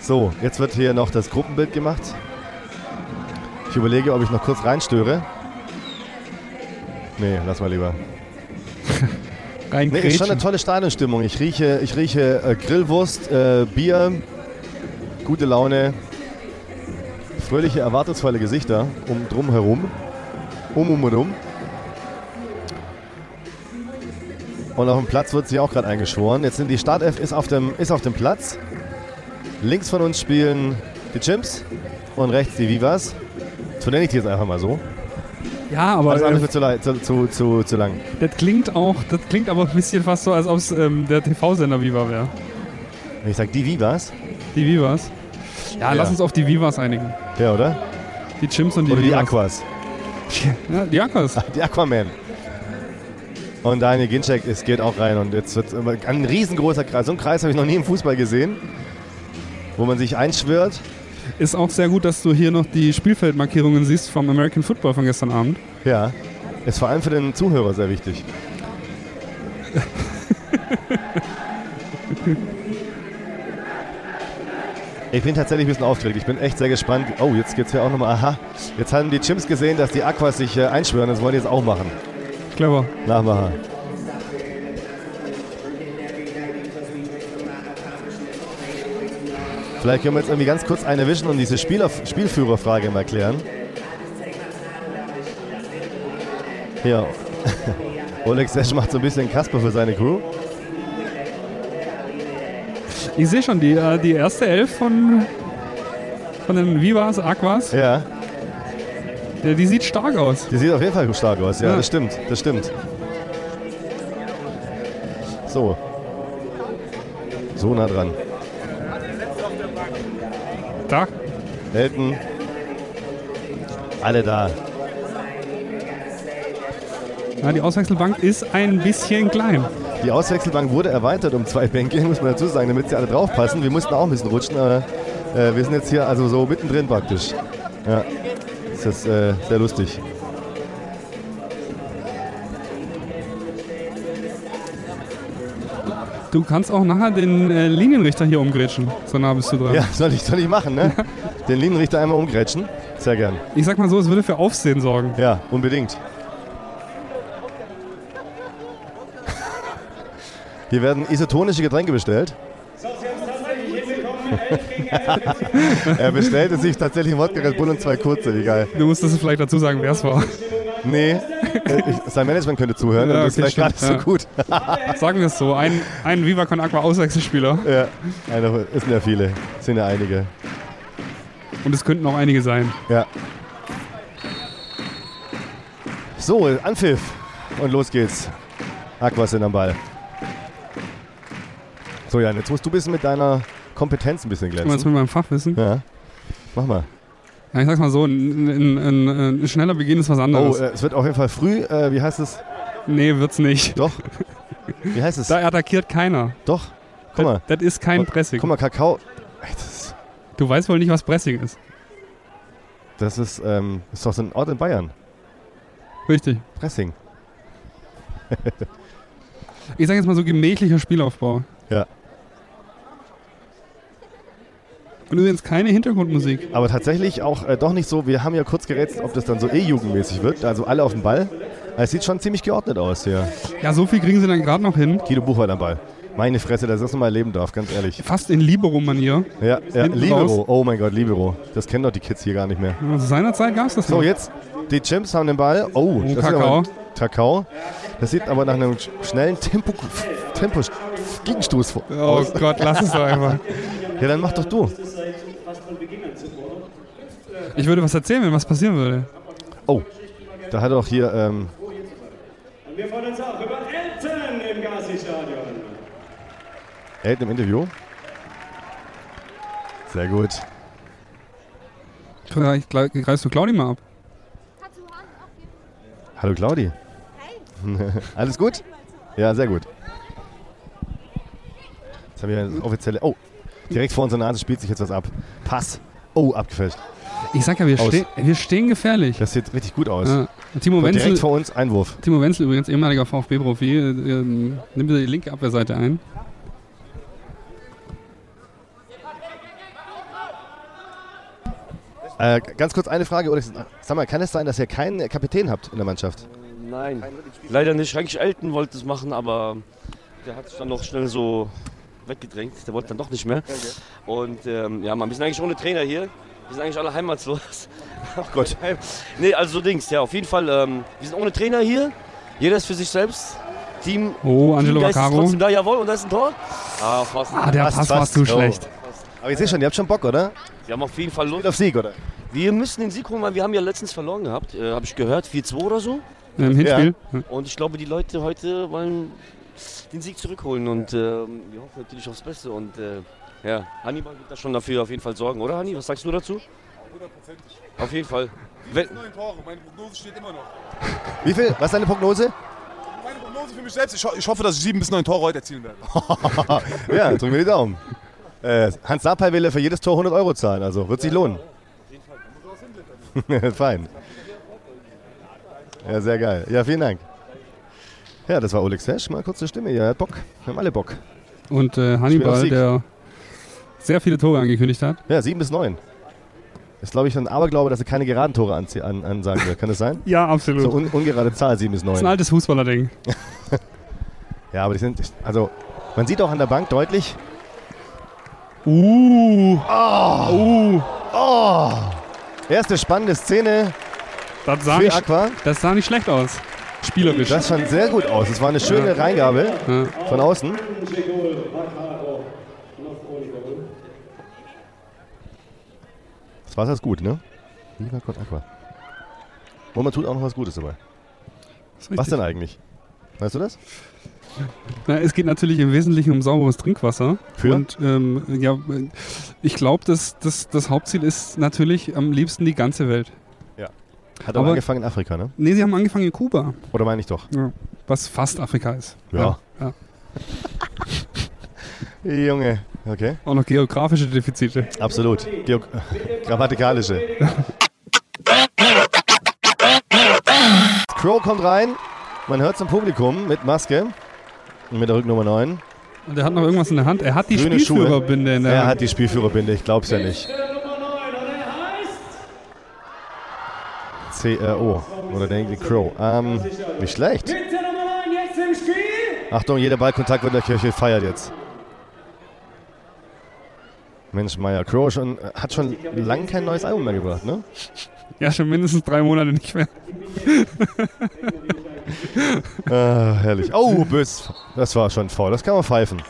so, jetzt wird hier noch das Gruppenbild gemacht. Ich überlege, ob ich noch kurz reinstöre. Nee, lass mal lieber. Rein Nee, ist schon eine tolle Stadionstimmung. Ich rieche, ich rieche äh, Grillwurst, äh, Bier, gute Laune, fröhliche, erwartungsvolle Gesichter um drum herum. Um um und um. Und auf dem Platz wird sie auch gerade eingeschworen. Jetzt sind die Startelf ist auf dem, ist auf dem Platz. Links von uns spielen die Chimps und rechts die Vivas. So nenne ich die jetzt einfach mal so. Ja, aber Alles andere äh, wird zu, zu, zu, zu, lang. das klingt auch, das klingt aber ein bisschen fast so, als ob es ähm, der TV-Sender Viva wäre. Wenn ich sage die Vivas, Die Vivas. Ja, Ja. lass uns auf die Vivas einigen. ja, oder? Die Chimps und die Oder die Vivas. Aquas. Ja, die Aquas. Die Aquaman. Und Daniel Ginczek, es geht auch rein. Und jetzt wird immer ein riesengroßer Kreis. So einen Kreis habe ich noch nie im Fußball gesehen. Wo man sich einschwört. Ist auch sehr gut, dass du hier noch die Spielfeldmarkierungen siehst vom American Football von gestern Abend. Ja. Ist vor allem für den Zuhörer sehr wichtig. Ich bin tatsächlich ein bisschen aufgeregt. Ich bin echt sehr gespannt. Oh, jetzt geht's hier auch nochmal. Aha. Jetzt haben die Chimps gesehen, dass die Aquas sich äh, einschwören. Das wollen die jetzt auch machen. Clever. Nachmacher. Vielleicht können wir jetzt irgendwie ganz kurz eine erwischen und diese Spieler Spielführerfrage mal klären. Hier. Oleg Sesch macht so ein bisschen Kasper für seine Crew. Ich sehe schon, die, äh, die erste Elf von, von den Vivas, Aquas, Ja, die, die sieht stark aus. die sieht auf jeden Fall stark aus. Ja, Ja. das stimmt, das stimmt. So. So nah dran. Da. Elton. Alle da. Ja, die Auswechselbank ist ein bisschen klein. Die Auswechselbank wurde erweitert um zwei Bänke, muss man dazu sagen, damit sie alle draufpassen. Wir mussten auch ein bisschen rutschen, aber äh, wir sind jetzt hier also so mittendrin praktisch. Ja, das ist äh, sehr lustig. Du kannst auch nachher den äh, Linienrichter hier umgrätschen. So nah bist du dran. Ja, soll ich, soll ich machen, ne? Den Linienrichter einmal umgrätschen. Sehr gern. Ich sag mal so, es würde für Aufsehen sorgen. Ja, unbedingt. Hier werden isotonische Getränke bestellt. er bestellte sich tatsächlich Wodka Red Bull und zwei kurze, wie geil. Du musstest vielleicht dazu sagen, wer es war. Nee, ich, sein Management könnte zuhören Ja, und das ist okay, vielleicht gar nicht stimmt, so gut. Sagen wir es so, ein, ein Viva Con Aqua Auswechselspieler. Ja, einer, es sind ja viele, es sind ja einige. Und es könnten auch einige sein. Ja. So, Anpfiff. Und los geht's. Aquas sind am Ball. So, Jan, jetzt musst du ein bisschen mit deiner Kompetenz ein bisschen Du meinst glänzen. mit meinem Fachwissen? Ja. Mach mal. Ja, ich sag's mal so, ein, ein, ein, ein schneller Beginn ist was Oh, anderes. äh, es wird auf jeden Fall früh. Äh, wie heißt es? nee, wird's nicht. Doch. Wie heißt es? Da attackiert keiner. Doch. Guck mal. Das, das ist kein Pressing. Guck mal, Kakao. Du weißt wohl nicht, was Pressing ist. das ist, ähm, ist doch so ein Ort in Bayern. Richtig. Pressing. Ich sag jetzt mal so gemächlicher Spielaufbau. Ja. Und übrigens keine Hintergrundmusik. Aber tatsächlich auch äh, doch nicht so. Wir haben ja kurz gerätselt, ob das dann so E-Jugendmäßig wird. Also alle auf dem Ball. Es sieht schon ziemlich geordnet aus hier. Ja, so viel kriegen sie dann gerade noch hin. Guido Buchwald am Ball. Meine Fresse, dass ich das nochmal erleben darf, ganz ehrlich. Fast in Libero-Manier. Ja, ja Libero. raus. Oh mein Gott, Libero. Das kennen doch die Kids hier gar nicht mehr. Also seinerzeit gab's das So, noch. jetzt die Chimps haben den Ball. Oh, das Kakao. Ist Kakao. Das sieht aber nach einem sch- schnellen Tempo, Tempo Gegenstoß vor- Oh aus. Gott, lass es doch einfach. Ja, dann mach doch du. Ich würde was erzählen, wenn was passieren würde. Oh, da hat er doch hier ähm, wir freuen uns auch über Elton im Gazi-Stadion. Elton im Interview. Sehr gut. Vielleicht greifst du Claudi mal ab. Hallo Claudi. Alles gut? Ja, sehr gut. Jetzt haben wir das offizielle. Oh, direkt vor unserer Nase spielt sich jetzt was ab. Pass. Oh, abgefälscht. Ich sag ja, wir, steh, wir stehen gefährlich. Das sieht richtig gut aus. Ja. Timo Wenzel, direkt vor uns Einwurf. Timo Wenzel übrigens, ehemaliger VfB-Profi, äh, ähm, nimmt bitte die linke Abwehrseite ein. Äh, ganz kurz eine Frage. Oder, sag mal, kann es sein, dass ihr keinen Kapitän habt in der Mannschaft? Nein, leider nicht. Eigentlich Elton wollte es machen, aber der hat sich dann noch schnell so weggedrängt. Der wollte dann doch nicht mehr. Und ähm, ja, man, wir sind eigentlich ohne Trainer hier. Wir sind eigentlich alle heimatslos. Ach Gott. Nee, also so Dings, ja, auf jeden Fall. Ähm, wir sind ohne Trainer hier. Jeder ist für sich selbst. Team. Oh, Angelo Teamgeist ist Vaccaro. trotzdem da, jawohl, und da ist ein Tor. Ah, fast. Ah, der Pass war fast. zu schlecht. Aber ich sehe schon, ihr habt schon Bock, oder? Wir haben auf jeden Fall Lust. auf Sieg, oder? Wir müssen den Sieg holen, weil wir haben ja letztens verloren gehabt. Äh, Habe ich gehört, 4-2 oder so. Im Hinspiel. Ja. Und ich glaube, die Leute heute wollen den Sieg zurückholen. Und ähm, wir hoffen natürlich aufs Beste. Und äh, ja, Hannibal wird da schon dafür auf jeden Fall sorgen, oder Hanni? Was sagst du dazu? Hundertprozentig. Auf jeden Fall. Wenn, Neun Tore, meine Prognose steht immer noch. Wie viel? Was ist deine Prognose? Meine Prognose für mich selbst, ich, ho ich hoffe, dass ich sieben bis neun Tore heute erzielen werde. ja, drücken wir die Daumen. Äh, Hans Sapai will ja für jedes Tor 100 Euro zahlen, also wird sich lohnen. Fein. Ja, sehr geil. Ja, vielen Dank. Ja, das war Oleg Sesh, mal kurze Stimme. Ja, er hat Bock. Wir haben alle Bock. Und äh, auf Hannibal, Sieg. der sehr viele Tore angekündigt hat. Ja, sieben bis neun. Ist, glaube ich, ein Aberglaube, dass er keine geraden Tore an, ansagen will. Kann das sein? Ja, absolut. So un ungerade Zahl, sieben bis das ist ein neun. altes Fußballer-Ding. Ja, aber die sind, also, man sieht auch an der Bank deutlich, Uh, oh, oh, erste spannende Szene das sah, für nicht, Aqua. das sah nicht schlecht aus. Spielerisch. Das fand sehr gut aus. Es war eine schöne Reingabe Ja. von außen. Das Wasser ist gut, ne? Viva Con Aqua. Und man tut auch noch was Gutes dabei. Was denn eigentlich? Weißt du das? Na, es geht natürlich im Wesentlichen um sauberes Trinkwasser. Für? Und ähm, ja, ich glaube, das, das, das Hauptziel ist natürlich am liebsten die ganze Welt. Hat aber angefangen in Afrika, ne? Nee, sie haben angefangen in Kuba, Oder meine ich doch? was fast Afrika ist. Ja. ja. Junge. Okay. Auch noch geografische Defizite. Absolut. Geo grammatikalische. Crow kommt rein. Man hört zum Publikum mit Maske. Und mit der Rücknummer 9. Und er hat noch irgendwas in der Hand. Er hat die Grüne Schuhe. Spielführerbinde in der Er Hand. hat die Spielführerbinde, ich glaub's ja nicht. CRO. Oder denke Crow. Ähm, nicht schlecht. Mit der Nummer 9 jetzt im Spiel. Achtung, jeder Ballkontakt wird in der Kirche feiert jetzt. Mensch, Meier. Crow schon, hat schon lange kein neues Album mehr gebracht, ne? Ja, schon mindestens drei Monate nicht mehr. Ah, herrlich. Oh, bös. Das war schon faul. Das kann man pfeifen.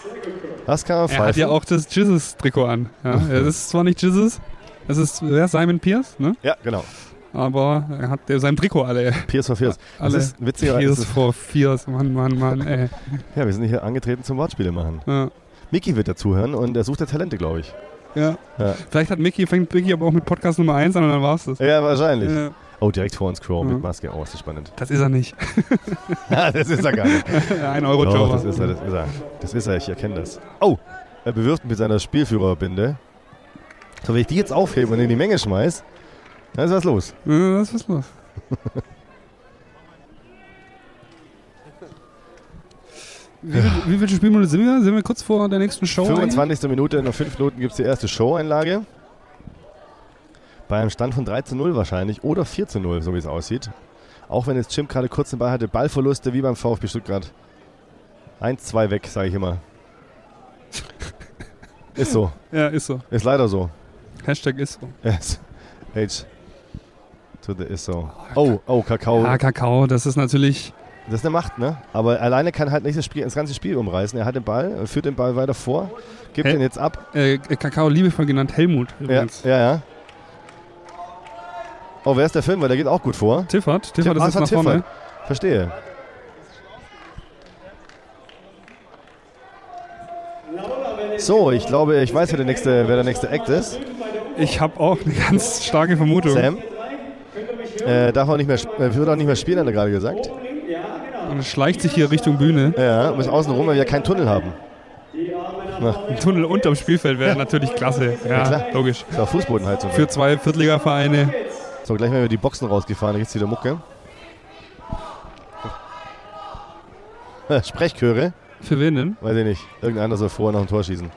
Das kann man Er hat pfeifen. ja auch das Jizzes-Trikot an. Ja, das ist zwar nicht Jizzes, das ist Simon Pierce, ne? Ja, genau. aber er hat sein Trikot alle. Pierce for Fierce. Das alle ist witziger. Pierce das ist- for Fierce, Mann, Mann, Mann, ey. Ja, wir sind hier angetreten zum Wortspiele machen. Ja. Miki wird dazuhören und er sucht ja Talente, glaube ich. Ja. Ja. Vielleicht hat Mickey, fängt Mickey aber auch mit Podcast Nummer 1 an und dann war es das. Ja, wahrscheinlich. Ja. Oh, direkt vor uns Crow mit Maske. Oh, ist das spannend. Das ist er nicht. Ja, das ist er gar nicht. Ein Euro Joker. das ist er, das ist er. Das ist er, ich erkenne das. Oh, er bewirft mit seiner Spielführerbinde. So, wenn ich die jetzt aufhebe und in die Menge schmeiß, dann ist was los. Ja, was ist los? Wie, viel, wie viele Spielminuten sind wir? Sind wir kurz vor der nächsten Show? 25. Minute, noch 5 Minuten gibt es die erste Show-Einlage. Bei einem Stand von 3 zu 0 wahrscheinlich oder 4 zu 0, so wie es aussieht. Auch wenn jetzt Jim gerade kurz den Ball hatte, Ballverluste wie beim VfB Stuttgart. 1, 2 weg, sage ich immer. Ist so. Ja, ist so. Ist leider so. Hashtag ist so. Yes. H to the is so. Oh, oh, Kakao. Ja, Kakao, das ist natürlich. Das ist eine Macht, ne? Aber alleine kann halt nicht das, Spiel, das ganze Spiel umreißen. Er hat den Ball, führt den Ball weiter vor, gibt Hel- ihn jetzt ab. Äh, Kakao liebevoll genannt Helmut Ja, übrigens. ja, ja. Oh, wer ist der Film? Weil der geht auch gut vor. Tiffert, Tiffert ist jetzt nach vorne. Tiffert. Verstehe. So, ich glaube, ich weiß, wer der nächste, wer der nächste Act ist. Ich habe auch eine ganz starke Vermutung. Sam. Äh, darf auch nicht mehr, äh, wird auch nicht mehr spielen, hat er gerade gesagt. Und schleicht sich hier Richtung Bühne. Ja, bis außen rum, weil wir keinen Tunnel haben. Na, Ein Tunnel unterm Spielfeld wäre natürlich klasse. Ja, klar. logisch. ist auch Fußbodenheizung. Für zwei Viertligavereine. So, gleich mal über die Boxen rausgefahren, da gibt's wieder Mucke. Sprechchöre, Für wen denn? weiß ich nicht. Irgendeiner soll vorher noch ein Tor schießen.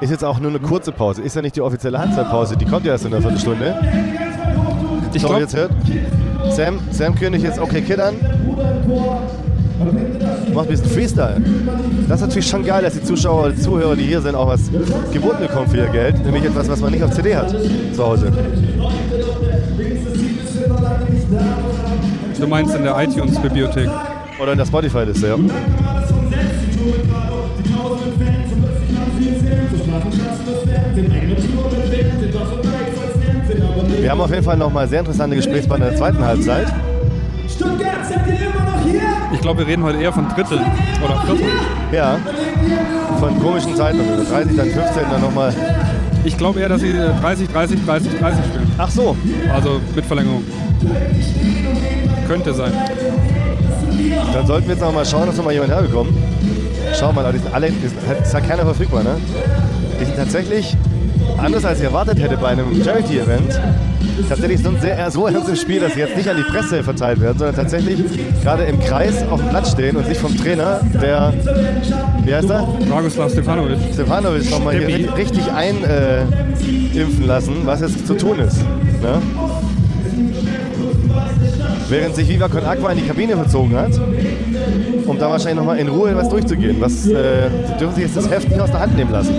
Ist jetzt auch nur eine kurze Pause. Ist ja nicht die offizielle Halbzeitpause. Die kommt ja erst in einer Viertelstunde. Ich glaube, jetzt hört Sam, Sam König jetzt okay Kid an. Macht ein bisschen Freestyle. Das ist natürlich schon geil, dass die Zuschauer oder die Zuhörer, die hier sind, auch was geboten bekommen für ihr Geld. Nämlich etwas, was man nicht auf CD hat zu Hause. du meinst in der iTunes-Bibliothek. Oder in der Spotify-Liste, ja. Wir haben auf jeden Fall nochmal sehr interessante Gesprächspartner in der zweiten Halbzeit. Stuttgart, seid ihr immer noch hier? Ich glaube, wir reden heute eher von Dritteln oder Vierteln. Ja, von komischen Zeiten. Also 30, dann 15, dann nochmal. Ich glaube eher, dass sie äh, 30, 30, 30, 30 spielen. Ach so, Also mit Verlängerung. Könnte sein. dann sollten wir jetzt noch mal schauen, dass noch mal jemand herbekommen. Schau mal, die sind alle, die sind, ist ja keiner verfügbar, ne? Die sind tatsächlich, anders als ich erwartet hätte bei einem Charity-Event, tatsächlich so, sehr, so ernst im Spiel, dass sie jetzt nicht an die Presse verteilt werden, sondern tatsächlich gerade im Kreis auf dem Platz stehen und sich vom Trainer, der, wie heißt er? Dragoslav Stefanovic. Stefanovic nochmal hier richtig einimpfen äh, lassen, was jetzt zu tun ist. Ne? Während sich Viva Con Aqua in die Kabine verzogen hat, um da wahrscheinlich nochmal in Ruhe was durchzugehen. Was, äh, sie dürfen sich jetzt das Heft nicht aus der Hand nehmen lassen.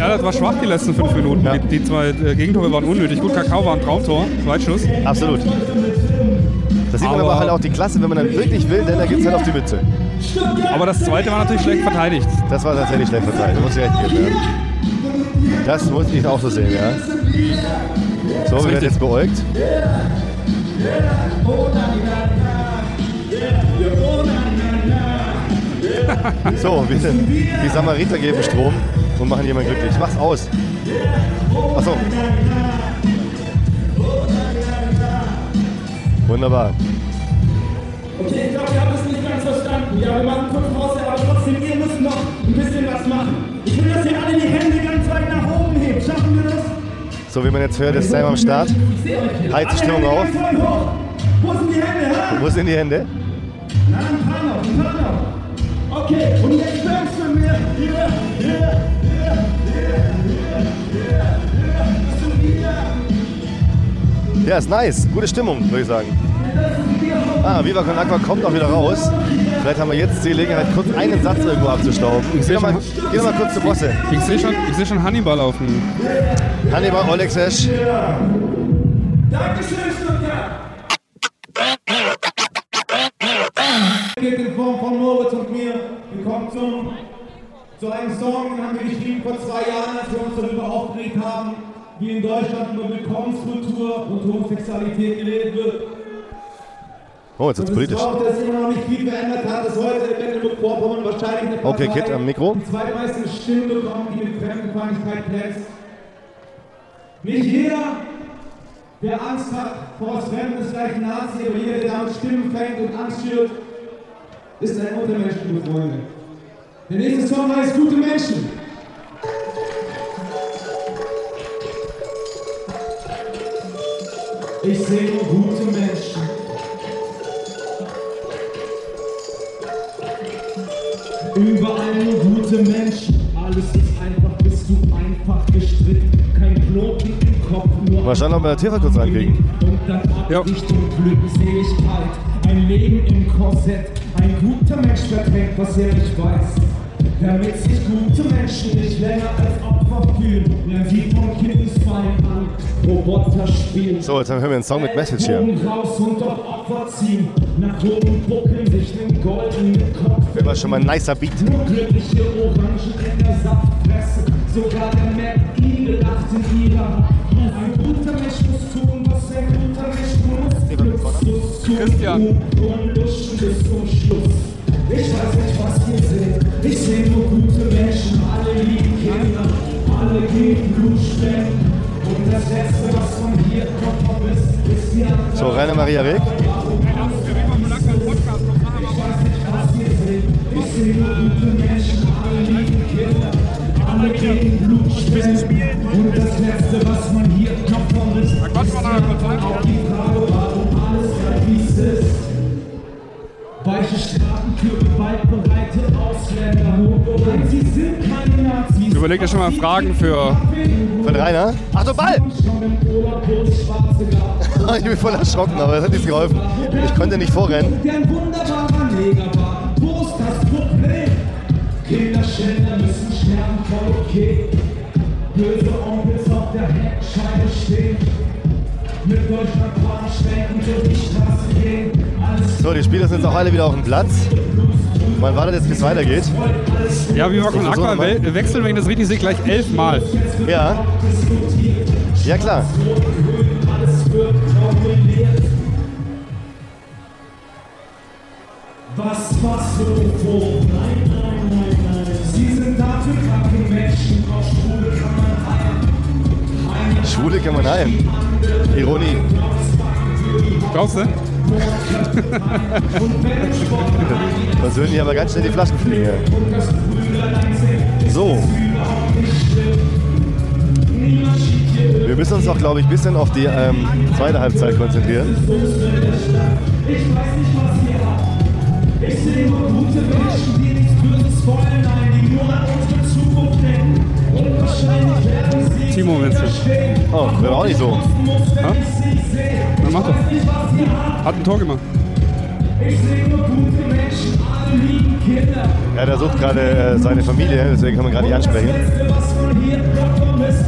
Ja, das war schwach die letzten fünf Minuten. Ja. Die, die zwei äh, Gegentore waren unnötig. Gut, Kakao war ein Traumtor, Weitschuss. Absolut. Da sieht man Aber- aber halt auch die Klasse, wenn man dann wirklich will, denn da gibt es halt auf die Mütze. Aber das zweite war natürlich schlecht verteidigt. Das war tatsächlich schlecht verteilt, da muss ich recht geben. Ja. Das muss ich auch so sehen, ja. So, wir werden richtig. jetzt beäugt. So, wir sind, die Samariter geben Strom und machen jemanden glücklich. Mach's aus. Achso. Wunderbar. Okay, ich glaube, ihr habt es nicht ganz verstanden. Ja, wir machen kurz Pause, aber trotzdem, ihr müsst noch ein bisschen was machen. Ich will, dass ihr alle die Hände ganz weit nach oben hebt. Schaffen wir das? So wie man jetzt hört, ist Sam am Start. Heizt die Stimmung auf. Wo sind die Hände, hä? Wo sind die Hände? Na, ein paar noch, ein paar noch. Okay, und jetzt bangst du mir. Hier, hier, Ja, ist nice. Gute Stimmung, würde ich sagen. Ah, Viva Con Aqua kommt auch wieder raus. Vielleicht haben wir jetzt die Gelegenheit, kurz einen Satz irgendwo abzustauben. Geh doch mal, geh doch mal kurz zur Bosse. Ich sehe schon, ich seh schon Hannibal auf dem. Hannibal Olexesch. Dankeschön, Stuttgart. geht in Form von Moritz und mir. Wir kommen zum, zu einem Song, den haben wir geschrieben vor zwei Jahren, als wir uns darüber aufgeregt haben, wie in Deutschland über Willkommenskultur und Homosexualität gelebt wird. Oh, jetzt wird's politisch. glaubt, dass sich immer noch nicht viel verändert hat, dass heute in Mecklenburg-Vorpommern wahrscheinlich eine Okay, Partei Kid am Mikro. die zweitmeisten Stimmen bekommt, die mit Fremdenfeindlichkeit glänzt. Nicht jeder, der Angst hat vor was Fremden, ist gleich ein Nazi, aber jeder, der damit Stimmen fängt und Angst schürt, ist ein Untermensch, liebe Freunde. Der nächste Song heißt Gute Menschen. Ich sehe nur gute Menschen. Überall nur gute Menschen. Alles ist einfach, bist du einfach gestrickt. Kein Knoten im Kopf, nur schauen, ob wir Tiefer kurz reinkriegen. und dann ab Ja. Richtung Glückseligkeit. Ein Leben im Korsett. Ein guter Mensch verträgt, was er nicht weiß. Damit sich gute Menschen nicht länger als Opfer fühlen, lernen sie von Kindesbein an. So, jetzt hören wir einen Song mit Message hier. Oben raus und auf Opfer ziehen. Nach oben buckeln sich den goldenen Kopf. Das war schon mal ein nicer Beat. Nur glückliche Orangen in der Saftpresse. Sogar der Mad Eagle lacht in ihrer Hand. Ein guter Mensch muss tun, was ein guter Mensch muss. Christian. und luschen bis zum Schluss. Ich weiß nicht, was ihr seht. Ich sehe nur gute Menschen. Alle lieben Kinder. Alle geben Blut spenden. So, Rainer Maria spenden. Und das Letzte, was man hier noch vermisst, ist die Frage, warum alles gleich wie es ist. Weiche Strafen für gewaltbereite Ausländer. Nein, sie sind keine Nazis. Überleg dir schon mal Fragen für. Von Rainer. Ach so, Ball! Ich bin voll erschrocken, aber es hat nichts geholfen. Ich konnte nicht vorrennen. der ein wunderbarer Neger war. Wo ist das Problem? Kinderschänder müssen sterben, voll okay. Böse Onkels auf der Heckscheibe stehen. Mit Deutschland fahren, schwenken durch die Straße gehen. Alles So, die Spieler sind jetzt auch alle wieder auf dem Platz. Man wartet jetzt, bis es weitergeht. Ja, Ich versuche Aqua we- wechseln, wenn ich das richtig sehe, gleich elfmal. Ja. Ja, klar. Was, was für Hochburg? Nein, nein, nein, nein. Sie sind dafür kranke Menschen, auf Schwule kann man heim. Schwule kann man heim. Ironie. Brauchst du? Sonst würden hier aber ganz schnell die Flaschen fliegen. So. Wir müssen uns auch, glaube ich, ein bisschen auf die ähm, zweite Halbzeit konzentrieren. Ich sehe nur gute Menschen, die nichts Böses wollen, nein, die nur an unsere Timo Wenzel. Oh, wäre auch nicht so. Ha? Na, mach doch. Hat ein Tor gemacht. Ja, der sucht gerade äh, seine Familie, deswegen kann man gerade nicht ansprechen. Man hier vermisst,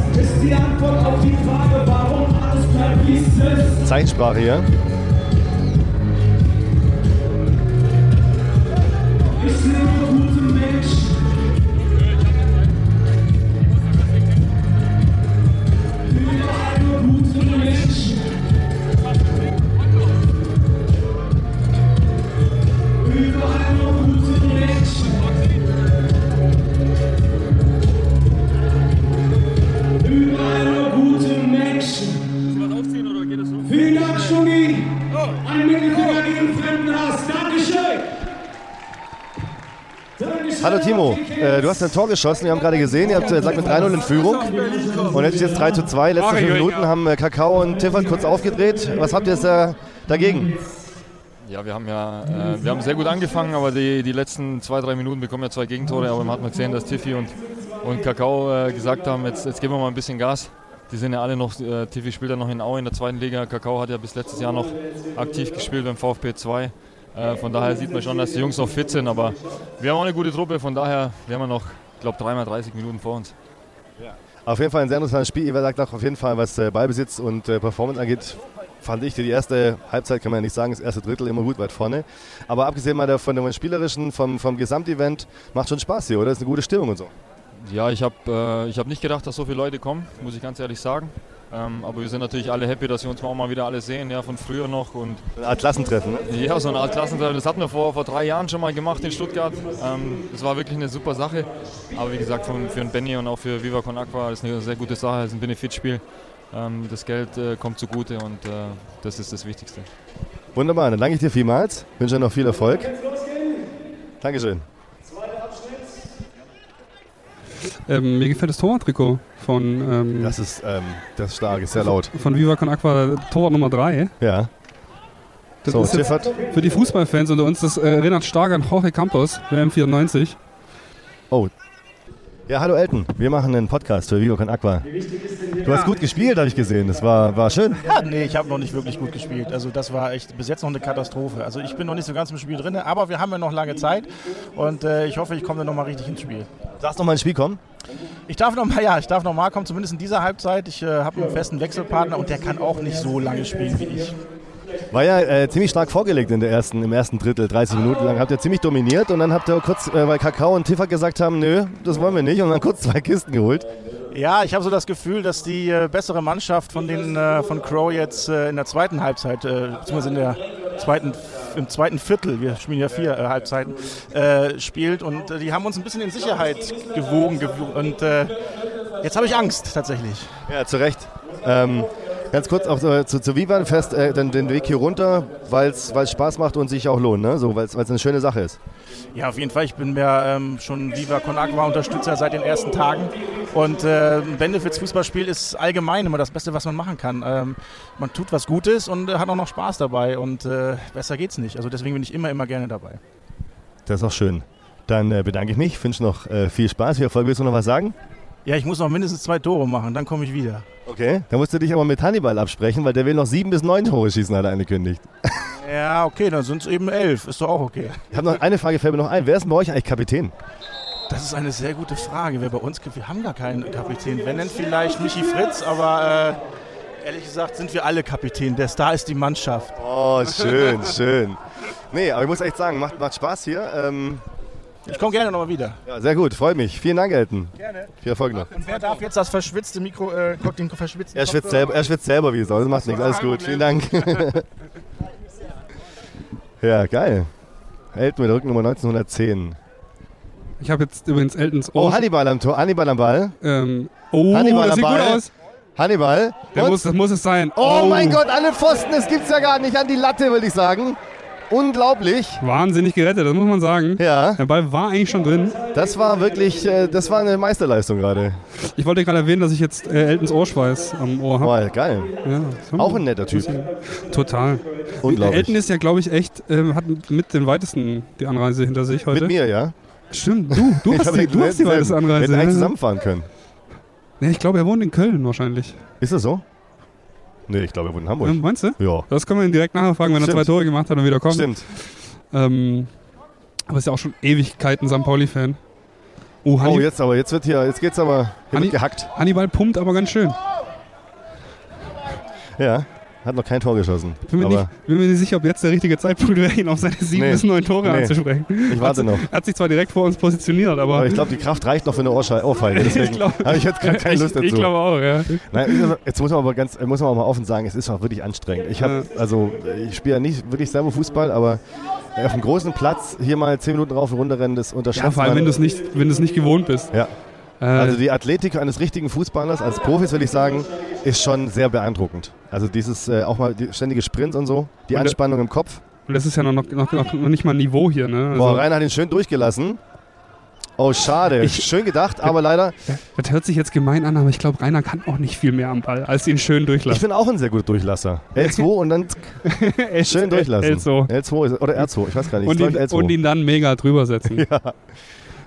Hallo Timo, äh, du hast ein Tor geschossen, wir haben gerade gesehen, ihr habt äh, sagt mit 3-0 in Führung und jetzt ist jetzt 3 zu 2. Letzte fünf Minuten haben äh, Kakao und Tiffert kurz aufgedreht. Was habt ihr jetzt äh, dagegen? Ja, wir haben ja äh, wir haben sehr gut angefangen, aber die, die letzten zwei, drei Minuten bekommen ja zwei Gegentore. Aber man hat mal gesehen, dass Tiffy und, und Kakao äh, gesagt haben, jetzt, jetzt geben wir mal ein bisschen Gas. Die sind ja alle noch, äh, Tiffy spielt ja noch in Aue in der zweiten Liga. Kakao hat ja bis letztes Jahr noch aktiv gespielt beim VfB 2. Äh, von daher sieht man schon, dass die Jungs noch fit sind. Aber wir haben auch eine gute Truppe, von daher wir haben ja noch, ich glaube, dreimal 30 Minuten vor uns. Auf jeden Fall ein sehr interessantes Spiel. Ihr sagt auch auf jeden Fall, was äh, Ballbesitz und äh, Performance angeht, fand ich die erste Halbzeit, kann man ja nicht sagen, das erste Drittel immer gut weit vorne. Aber abgesehen mal davon, vom Spielerischen, vom, vom Gesamtevent, macht schon Spaß hier, oder? Ist eine gute Stimmung und so. Ja, ich habe äh, ich hab nicht gedacht, dass so viele Leute kommen, muss ich ganz ehrlich sagen. Ähm, aber wir sind natürlich alle happy, dass wir uns auch mal wieder alle sehen, ja, von früher noch. Und Eine Art Klassentreffen, ne? ja, so eine Art Klassentreffen. Das hatten wir vor, vor drei Jahren schon mal gemacht in Stuttgart. Ähm, das war wirklich eine super Sache. Aber wie gesagt, von, für den Benny und auch für Viva Con Aqua ist eine sehr gute Sache. Es ist ein Benefitspiel. Ähm, das Geld äh, kommt zugute und äh, das ist das Wichtigste. Wunderbar, dann danke ich dir vielmals. Wünsche dir noch viel Erfolg. Dankeschön. Ähm, mir gefällt das Torwarttrikot von, ähm, Das ist, ähm, das ist stark, ist sehr laut. von Viva Con Aqua, Torwart Nummer 3. Ja. Das So, ist jetzt Tiffert. für die Fußballfans unter uns, das äh, erinnert stark an Jorge Campos, WM 94. Oh. Ja, hallo Elton. Wir machen einen Podcast für Vivo Con Aqua. Du hast gut gespielt, habe ich gesehen. Das war, war schön. Ja, nee, ich habe noch nicht wirklich gut gespielt. Also das war echt bis jetzt noch eine Katastrophe. Also ich bin noch nicht so ganz im Spiel drin, aber wir haben ja noch lange Zeit und äh, ich hoffe, ich komme dann noch mal richtig ins Spiel. Darfst noch mal ins Spiel kommen? Ich darf noch mal, ja, ich darf noch mal kommen, zumindest in dieser Halbzeit. Ich äh, habe einen festen Wechselpartner und der kann auch nicht so lange spielen wie ich. War ja äh, ziemlich stark vorgelegt in der ersten, im ersten Drittel, 30 Minuten lang. Habt ihr ziemlich dominiert und dann habt ihr kurz, äh, weil Kakao und Tiffert gesagt haben, nö, das wollen wir nicht und dann kurz zwei Kisten geholt. Ja, ich habe so das Gefühl, dass die äh, bessere Mannschaft von, den, äh, von Crow jetzt äh, in der zweiten Halbzeit, äh, beziehungsweise in der zweiten, im zweiten Viertel, wir spielen ja vier äh, Halbzeiten, äh, spielt und äh, die haben uns ein bisschen in Sicherheit gewogen gewo- und äh, jetzt habe ich Angst tatsächlich. Ja, zu Recht. Ähm, ganz kurz auch äh, zu, zu Vivan fest, äh, den, den Weg hier runter, weil es Spaß macht und sich auch lohnt, ne? so, weil es eine schöne Sache ist. Ja, auf jeden Fall. Ich bin mir ähm, schon Viva Con Agua Unterstützer seit den ersten Tagen. Und äh, ein Benefits-Fußballspiel ist allgemein immer das Beste, was man machen kann. Ähm, man tut was Gutes und äh, hat auch noch Spaß dabei. Und äh, besser geht's nicht. Also deswegen bin ich immer, immer gerne dabei. Das ist auch schön. Dann bedanke ich mich, wünsche noch viel Spaß, viel Erfolg. Willst du noch was sagen? Ja, ich muss noch mindestens zwei Tore machen, dann komme ich wieder. Okay. Dann musst du dich aber mit Hannibal absprechen, weil der will noch sieben bis neun Tore schießen, hat er angekündigt. Ja, okay, dann sind es eben elf. Ist doch auch okay. Ich habe noch eine Frage, fällt mir noch ein. Wer ist denn bei euch eigentlich Kapitän? Das ist eine sehr gute Frage. Wer bei uns, wir haben gar keinen Kapitän. Wenn denn vielleicht Michi Fritz, aber äh, ehrlich gesagt sind wir alle Kapitän. Der Star ist die Mannschaft. Oh, schön, schön. Nee, aber ich muss echt sagen, macht, macht Spaß hier. Ähm, Ich komme gerne nochmal wieder. Ja, sehr gut, freut mich. Vielen Dank, Elton. Gerne. Viel Erfolg noch. Und wer darf jetzt das verschwitzte Mikro, äh, den verschwitzten Er schwitzt selber, er schwitzt selber wie soll. Das macht nichts. Alles gut. Vielen Dank. ja, geil. Elton mit der Rückennummer 1910. Ich habe jetzt übrigens Eltons Oh, Ohr. Hannibal am Tor. Hannibal am Ball. Ähm, oh, Hannibal das am sieht gut Ball. aus. Hannibal. Muss, das muss es sein. Oh, mein Gott, alle Pfosten, das gibt's ja gar nicht an die Latte, würde ich sagen. Unglaublich. Wahnsinnig gerettet, das muss man sagen. Ja. Der Ball war eigentlich schon drin. Das war wirklich, äh, das war eine Meisterleistung gerade. Ich wollte gerade erwähnen, dass ich jetzt äh, Eltons Ohrschweiß am Ohr habe. Boah, geil. Ja, Auch ein netter Typ. Total. Unglaublich. Elton ist ja, glaube ich, echt, ähm, hat mit den weitesten die Anreise hinter sich heute. Mit mir, ja. Stimmt, du, du hast die, du hast die wir weiteste hätten Anreise. eigentlich ja. zusammenfahren können. Nee, ich glaube, er wohnt in Köln wahrscheinlich. Ist das so? Nee, ich glaube, er wohnt in Hamburg. Meinst du? Ja. Das können wir ihn direkt nachher fragen, wenn er Stimmt. zwei Tore gemacht hat und wieder kommt. Stimmt. Ähm, aber ist ja auch schon Ewigkeiten St. Pauli-Fan. Oh, Oh, jetzt aber, jetzt wird hier, jetzt geht's aber, hier Hanni- wird gehackt. Hannibal pumpt aber ganz schön. Ja, hat noch kein Tor geschossen. Bin mir, nicht, bin mir nicht sicher, ob jetzt der richtige Zeitpunkt wäre, ihn auf seine sieben Nee. bis neun Tore Nee. anzusprechen. Ich warte hat, noch. Er hat sich zwar direkt vor uns positioniert, aber, aber ich glaube, die Kraft reicht noch für eine Ohrfeige. Deswegen habe ich jetzt gar keine ich, Lust dazu. Ich glaube auch, ja. Nein, jetzt muss man aber ganz, muss man auch mal offen sagen, es ist auch wirklich anstrengend. Ich habe, also ich spiele ja nicht wirklich selber Fußball, aber auf einem großen Platz hier mal zehn Minuten rauf und runter rennen, das unterschätzt Ja, vor allem, man. wenn du es nicht, wenn du es nicht gewohnt bist. Ja. Äh, Also die Athletik eines richtigen Fußballers, als Profis will ich sagen, ist schon sehr beeindruckend. Also dieses äh, auch mal die ständige Sprints und so, die Und Anspannung im Kopf. und das ist ja noch, noch, noch, nicht mal Niveau hier, ne? Also, Boah, Rainer hat ihn schön durchgelassen. Oh, schade. Ich- schön gedacht, aber leider. Das hört sich jetzt gemein an, aber ich glaube, Rainer kann auch nicht viel mehr am Ball, als ihn schön Ich durchlassen. bin auch ein sehr guter Durchlasser. L2 und dann schön durchlassen. L2. L2 ist, oder R2, ich weiß gar nicht. Und Ich ihn, L2. und ihn dann mega drüber setzen. ja.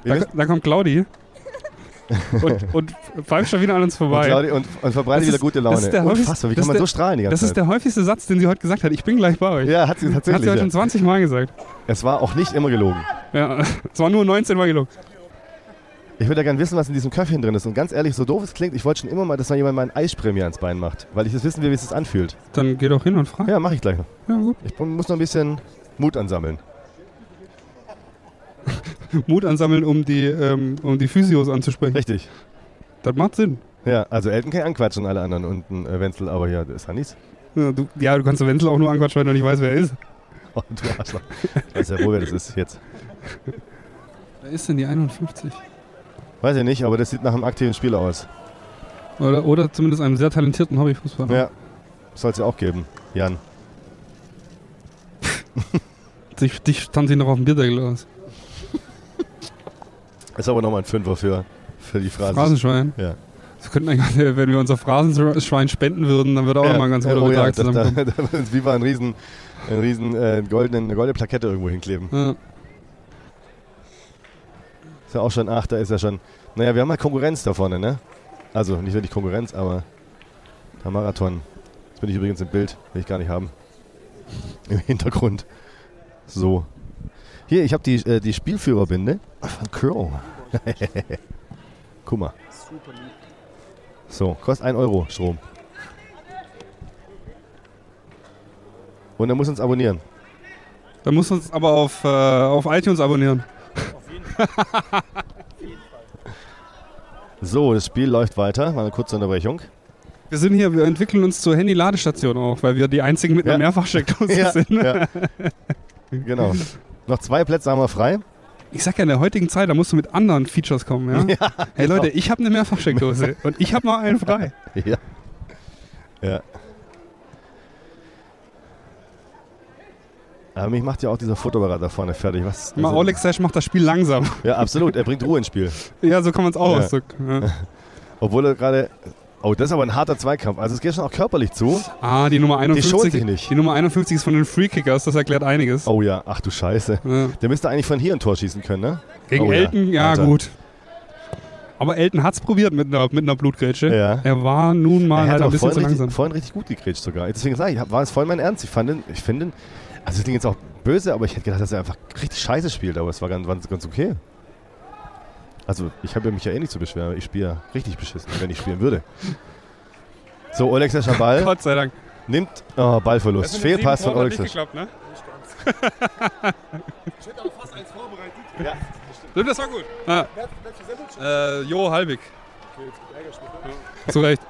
Da, da kommt Claudi und, und pfeift schon wieder an uns Und, vorbei. Claudi, und, und verbreitet Das wieder ist- gute das Laune. ist der Unfassbar, wie das kann man ist so der- strahlen die ganze Das ist Zeit? der häufigste Satz, den sie heute gesagt hat. Ich bin gleich bei euch. Ja, hat sie Hat tatsächlich. sie heute ja. schon 20 Mal gesagt. Es war auch nicht immer gelogen. Ja, es war nur 19 Mal gelogen. Ich würde ja gerne wissen, was in diesem Köpfchen drin ist. Und ganz ehrlich, so doof es klingt, ich wollte schon immer mal, dass mal jemand mal ein mir ans Bein macht. Weil ich das wissen will, wie es sich anfühlt. Dann geh doch hin und frag. Ja, mache ich gleich noch. Ja, gut. Ich muss noch ein bisschen Mut ansammeln. Mut ansammeln, um die, ähm, um die Physios anzusprechen. Richtig. Das macht Sinn. Ja, also Elton kann ich anquatschen und alle anderen unten äh, Wenzel, aber ja, das ist Hannis. Ja du, ja, du kannst Wenzel auch nur anquatschen, wenn du nicht weißt, wer er ist. Oh, du Arschloch. Ich weiß ja wohl, wer das ist jetzt. Wer ist denn die 51? Weiß ich nicht, aber das sieht nach einem aktiven Spieler aus. Oder, oder zumindest einem sehr talentierten Hobbyfußballer. Ja, soll es ja auch geben, Jan. Dich, dich stand sie noch auf dem Bierdeckel aus. Ist aber nochmal ein Fünfer für, für die Phrase. Phrasenschwein. Ja. Wir könnten eigentlich, wenn wir unser Phrasenschwein spenden würden, dann würde auch noch mal ein ganz guter oh, ja, Betrag das, da, zusammenkommen. da, das wie war ein riesen, ein riesen äh, goldenen, eine goldene Plakette irgendwo hinkleben. Ja. Ist ja auch schon, ach, da ist ja schon. Naja, wir haben halt Konkurrenz da vorne, ne? Also nicht wirklich Konkurrenz, aber der Marathon. Jetzt bin ich übrigens im Bild, will ich gar nicht haben. Im Hintergrund. So. Hier, ich habe die, äh, die Spielführerbinde Crow. Guck mal. So, kostet 1 Euro Strom. Und er muss uns abonnieren. Dann muss uns aber auf, äh, auf iTunes abonnieren. So, das Spiel läuft weiter. Mal eine kurze Unterbrechung. Wir sind hier, wir entwickeln uns zur Handy-Ladestation auch, weil wir die einzigen mit einer Ja. Mehrfachsteckdose Ja, sind. ja. Genau. Noch zwei Plätze haben wir frei. Ich sag ja, in der heutigen Zeit, da musst du mit anderen Features kommen, ja? hey genau. Leute, ich habe eine Mehrfachsteckdose und ich habe noch einen frei. Ja. Ja. Aber mich macht ja auch dieser Fotoapparat da vorne fertig. Was? Mal also- Oleg Sash macht das Spiel langsam. Ja, absolut. Er bringt Ruhe ins Spiel. Ja, so kann man es auch Ja. ausdrücken. Ja. Obwohl er gerade. Oh, das ist aber ein harter Zweikampf. Also es geht schon auch körperlich zu. Ah, die Nummer 51. Die nicht. Die Nummer 51 ist von den Free Kickers, das erklärt einiges. Oh ja, ach du Scheiße. Ja. Der müsste eigentlich von hier ein Tor schießen können, ne? Gegen oh, Elton, ja, Alter. gut. Aber Elton hat es probiert mit einer, mit einer Blutgrätsche. Ja. Er war nun mal er halt ein bisschen zu langsam. richtig, vorhin richtig gut gegrätscht sogar. Deswegen sage ich, war es voll mein Ernst. Ich fand ihn, ich finde ihn, also das klingt jetzt auch böse, aber ich hätte gedacht, dass er einfach richtig scheiße spielt, aber es war ganz, ganz okay. Also ich habe ja mich ja eh nicht zu beschweren, ich spiele ja richtig beschissen, wenn ich spielen würde. So, Olex Ball. Gott sei Dank. Nimmt, oh, Ballverlust. Fehlpass von Olex. Nicht geklappt, ne? Ja, das stimmt. Das war gut. Ja. Äh, jo Halbig. Zu Recht.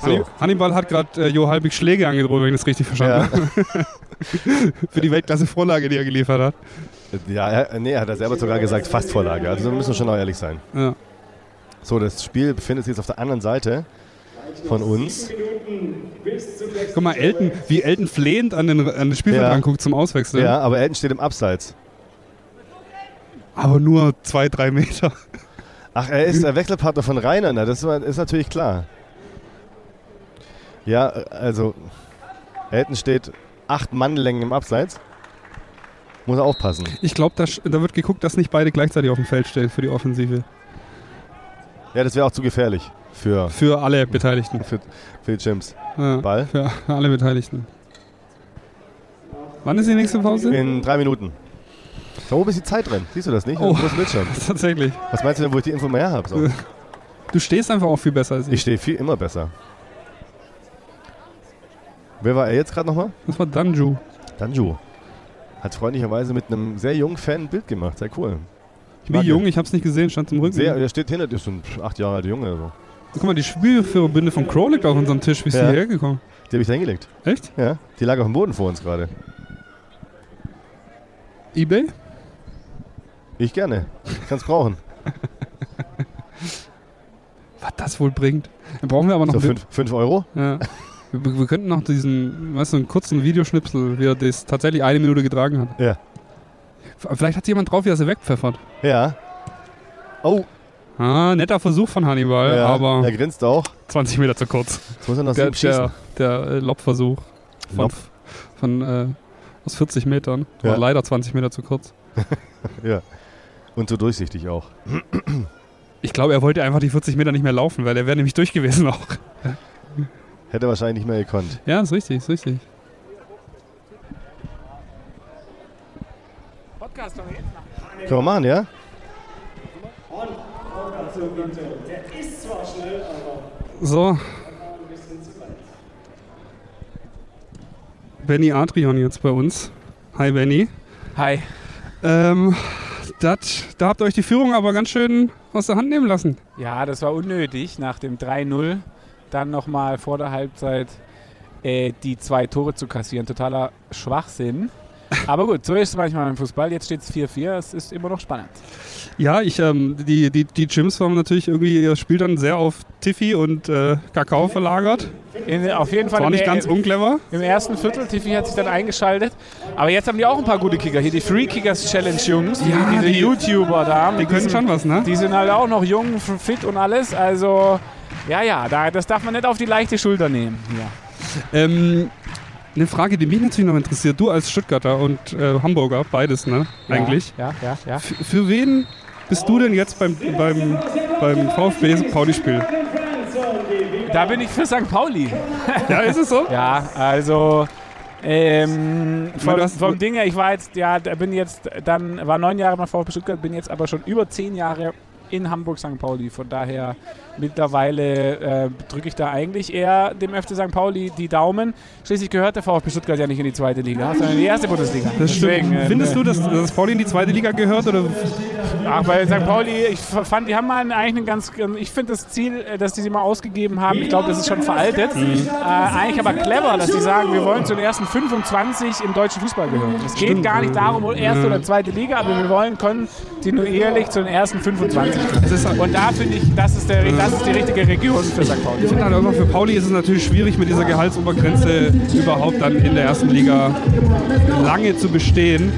So. Hanni- Hannibal hat gerade äh, Jo Halbig Schläge angedroht, wenn ich das richtig verstanden habe. Für die Weltklasse-Vorlage, die er geliefert hat. Ja, er, nee, hat er selber sogar gesagt, fast Vorlage. Also da müssen wir schon auch ehrlich sein. Ja. So, das Spiel befindet sich jetzt auf der anderen Seite von uns. Guck mal, Elton, wie Elton flehend an den, an den Spielfeld Ja. anguckt zum Auswechseln. Ja, aber Elton steht im Abseits. Aber nur zwei, drei Meter. Ach, er ist der Wechselpartner von Rainer, na, das ist natürlich klar. Ja, also Elton steht acht Mannlängen im Abseits. Muss er aufpassen. Ich glaube, da, da wird geguckt, dass nicht beide gleichzeitig auf dem Feld stehen für die Offensive. Ja, das wäre auch zu gefährlich für, Für alle Beteiligten. für, für die Chimps. Ja, Ball? Für alle Beteiligten. Wann ist die nächste Pause? In drei Minuten. Da oben ist die Zeit drin. Siehst du das nicht? Oh. Mitschauen. Tatsächlich. Was meinst du denn, wo ich die Info mehr habe? So. Du stehst einfach auch viel besser als ich. Ich stehe viel immer besser. Wer war er jetzt gerade nochmal? Das war Danju. Danju. Hat freundlicherweise mit einem sehr jungen Fan ein Bild gemacht. Sehr cool. Ich Wie jung? ihn. Ich hab's nicht gesehen, stand zum Rücken. Sehr, der steht hinter dir, ist so ein acht Jahre alter Junge. oder So. Guck mal, die Spielführerbinde von Crow liegt auf unserem Tisch. Wie ist Ja. die hierher gekommen? Die habe ich da hingelegt. Echt? Ja. Die lag auf dem Boden vor uns gerade. Ebay? Ich gerne. Ich kann es brauchen. Was das wohl bringt. Dann brauchen wir aber noch So ein- 5 fünf Euro? Ja. Wir, wir könnten noch diesen, weißt du, einen kurzen Videoschnipsel, wie er das tatsächlich eine Minute getragen hat. Ja. Vielleicht hat jemand drauf, wie er sie wegpfeffert. Ja. Oh. Ah, netter Versuch von Hannibal, Ja, aber er grinst auch. 20 Meter zu kurz. Jetzt muss er noch der, der, der äh, Lobversuch von, Lob. von äh, aus 40 Metern. War Ja. leider 20 Meter zu kurz. ja. Und so durchsichtig auch. Ich glaube, er wollte einfach die 40 Meter nicht mehr laufen, weil er wäre nämlich durch gewesen auch. Hätte er wahrscheinlich nicht mehr gekonnt. Ja, ist richtig, ist richtig. Podcast Können wir machen, ja? Der ist zwar schnell, aber So. Benny Adrian jetzt bei uns. Hi Benny. Hi. Ähm, dat, da habt ihr euch die Führung aber ganz schön aus der Hand nehmen lassen. Ja, das war unnötig nach dem 3-0. Dann nochmal vor der Halbzeit äh, die zwei Tore zu kassieren. Totaler Schwachsinn. Aber gut, so ist es manchmal im Fußball. Jetzt steht es 4-4. Es ist immer noch spannend. Ja, ich, ähm, die, die, die Gyms haben natürlich irgendwie ihr Spiel dann sehr auf Tiffy und äh, Kakao verlagert. In, auf jeden Fall War nicht der- ganz unclever. Im ersten Viertel, Tiffy hat sich dann eingeschaltet. Aber jetzt haben die auch ein paar gute Kicker. Hier die Free Kickers Challenge Jungs, die, Ja, diese die- YouTuber da. die können schon was, ne? Die sind halt auch noch jung, fit und alles. Also, ja, ja, da, das darf man nicht auf die leichte Schulter nehmen. Hier. Ähm, eine Frage, die mich natürlich noch interessiert. Du als Stuttgarter und äh, Hamburger, beides, ne? Ja, Eigentlich. Ja, ja, ja. F für wen bist du denn jetzt beim, beim, beim VfB Pauli-Spiel? Da bin ich für St. Pauli. Ja, ist es so? Ja, also ähm, meine, vom, hast- vom Ding her, ich war jetzt, ja, da bin jetzt dann, war neun Jahre beim VfB Stuttgart, bin jetzt aber schon über zehn Jahre in Hamburg St. Pauli. Von daher mittlerweile äh, drücke ich da eigentlich eher dem FC St. Pauli die Daumen. Schließlich gehört der VfB Stuttgart ja nicht in die zweite Liga, sondern in die erste Bundesliga. Das. Deswegen, äh, Findest du, dass, dass Pauli in die zweite Liga gehört? Oder? Ach, bei St. Pauli, ich fand, die haben mal eigentlich einen ganz, ich finde das Ziel, äh, das die sie mal ausgegeben haben, ich glaube, das ist schon veraltet. Mhm. Äh, eigentlich aber clever, dass sie sagen, wir wollen zu den ersten 25 im deutschen Fußball gehören. Es geht gar nicht darum, erste Ja. oder zweite Liga, aber wir wollen kontinuierlich zu den ersten 25 gehören. Und da finde ich, das ist, der, das ist die richtige Region für St. Pauli. Ich finde halt auch, für Pauli ist es natürlich schwierig, mit dieser Gehaltsobergrenze überhaupt dann in der ersten Liga lange zu bestehen.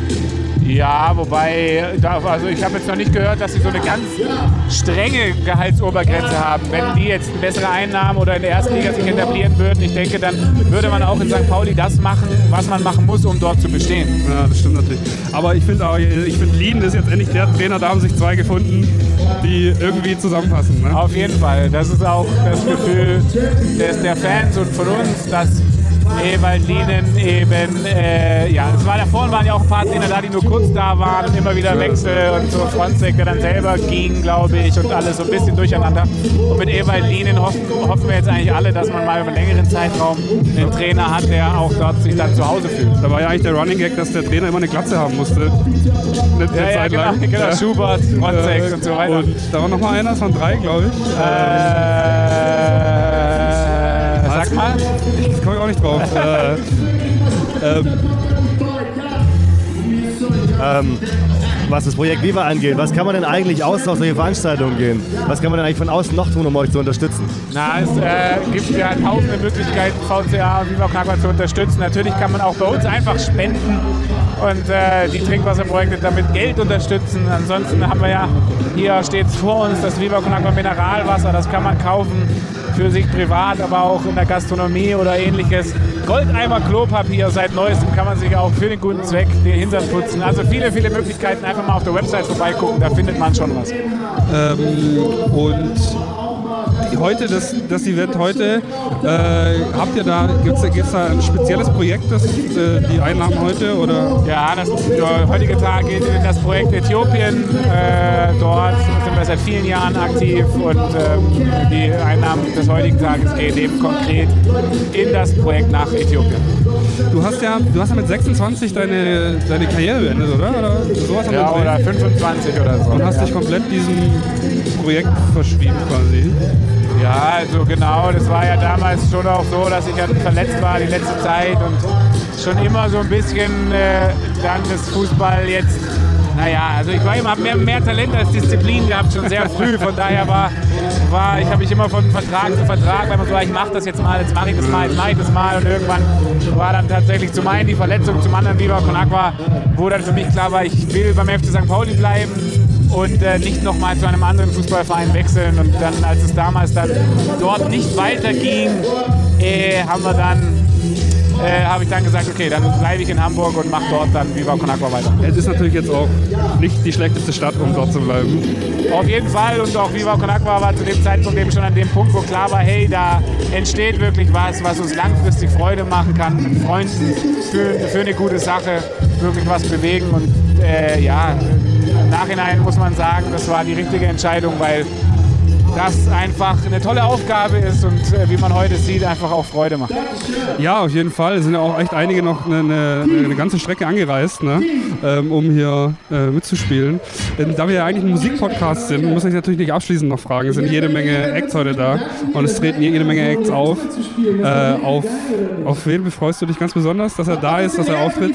Ja, wobei, also ich habe jetzt noch nicht gehört, dass sie so eine ganz strenge Gehaltsobergrenze haben. Wenn die jetzt bessere Einnahmen oder in der ersten Liga sich etablieren würden, ich denke, dann würde man auch in St. Pauli das machen, was man machen muss, um dort zu bestehen. Ja, das stimmt natürlich. Aber ich finde auch, ich finde Lien ist jetzt endlich der Trainer, da haben sich zwei gefunden, die irgendwie zusammenpassen. Ne? Auf jeden Fall. Das ist auch das Gefühl des, der Fans und von uns, dass Ewald Lienen eben, äh, ja, es war davor waren ja auch ein paar Trainer da, die nur kurz da waren und immer wieder Wechsel und so Fronzek, der dann selber ging, glaube ich, und alles so ein bisschen durcheinander. Und mit Ewald Lienen hoffen, hoffen wir jetzt eigentlich alle, dass man mal über einen längeren Zeitraum einen Trainer hat, der auch dort sich dann zu Hause fühlt. Da war ja eigentlich der Running Gag, dass der Trainer immer eine Glatze haben musste. Eine, eine Ja, ja, Zeit genau, lang. genau, Schubert, Fronzek und so weiter. Und da war noch mal einer von drei, glaube ich. Äh, sag mal. Ich komme auch nicht drauf. äh, ähm, Ähm, was das Projekt Viva angeht, was kann man denn eigentlich außen auf solche Veranstaltungen gehen? Was kann man denn eigentlich von außen noch tun, um euch zu unterstützen? Na, es äh, gibt ja tausende Möglichkeiten, VCA und Viva Knackwart zu unterstützen. Natürlich kann man auch bei uns einfach spenden und äh, die Trinkwasserprojekte damit Geld unterstützen. Ansonsten haben wir ja, hier steht es vor uns, das Viva Knackwart Mineralwasser, das kann man kaufen für sich privat, aber auch in der Gastronomie oder ähnliches. Goldeimer Klopapier seit neuestem kann man sich auch für den guten Zweck den Hintern putzen. Also viele, viele Möglichkeiten. Einfach mal auf der Website vorbeigucken, da findet man schon was. Ähm, und heute, das, das Event heute, äh, habt ihr da, gibt es da ein spezielles Projekt, das, äh, die Einnahmen heute? Oder? Ja, das, der heutige Tag geht in das Projekt Äthiopien. Äh, dort sind wir seit vielen Jahren aktiv und ähm, die Einnahmen des heutigen Tages gehen eben konkret in das Projekt nach Äthiopien. Du hast ja, du hast ja mit 26 deine, deine Karriere beendet, oder? oder sowas Ja, oder 25 oder so. Und hast dich komplett diesem Projekt verschrieben quasi. Ja, also genau, das war ja damals schon auch so, dass ich ja verletzt war die letzte Zeit und schon immer so ein bisschen äh, dann das Fußball jetzt, naja, also ich war immer, habe mehr, mehr Talent als Disziplin gehabt, schon sehr früh, von daher war, war ich habe mich immer von Vertrag zu Vertrag, weil man so, ich mache das jetzt mal, jetzt mache ich das mal, jetzt mache ich das mal und irgendwann war dann tatsächlich zum einen die Verletzung, zum anderen Viva Con Agua, wo dann für mich klar war, ich will beim FC St. Pauli bleiben und äh, nicht nochmal zu einem anderen Fußballverein wechseln. Und dann, als es damals dann dort nicht weiterging, äh, haben wir dann, äh, habe ich dann gesagt, okay, dann bleibe ich in Hamburg und mache dort dann Viva Con Agua weiter. Es ist natürlich jetzt auch nicht die schlechteste Stadt, um dort zu bleiben. Auf jeden Fall und auch Viva Con Agua war zu dem Zeitpunkt eben schon an dem Punkt, wo klar war, hey, da entsteht wirklich was, was uns langfristig Freude machen kann, mit Freunden für, für eine gute Sache wirklich was bewegen und äh, ja, im Nachhinein muss man sagen, das war die richtige Entscheidung, weil das einfach eine tolle Aufgabe ist und äh, wie man heute sieht, einfach auch Freude macht. Ja, auf jeden Fall. Es sind ja auch echt einige noch eine, eine, eine ganze Strecke angereist, ne? ähm, um hier äh, mitzuspielen. Ähm, da wir ja eigentlich ein Musikpodcast sind, muss ich natürlich nicht abschließend noch fragen. Es sind jede Menge Acts heute da und es treten jede Menge Acts auf. Äh, auf, auf wen freust du dich ganz besonders, dass er da ist, dass er auftritt?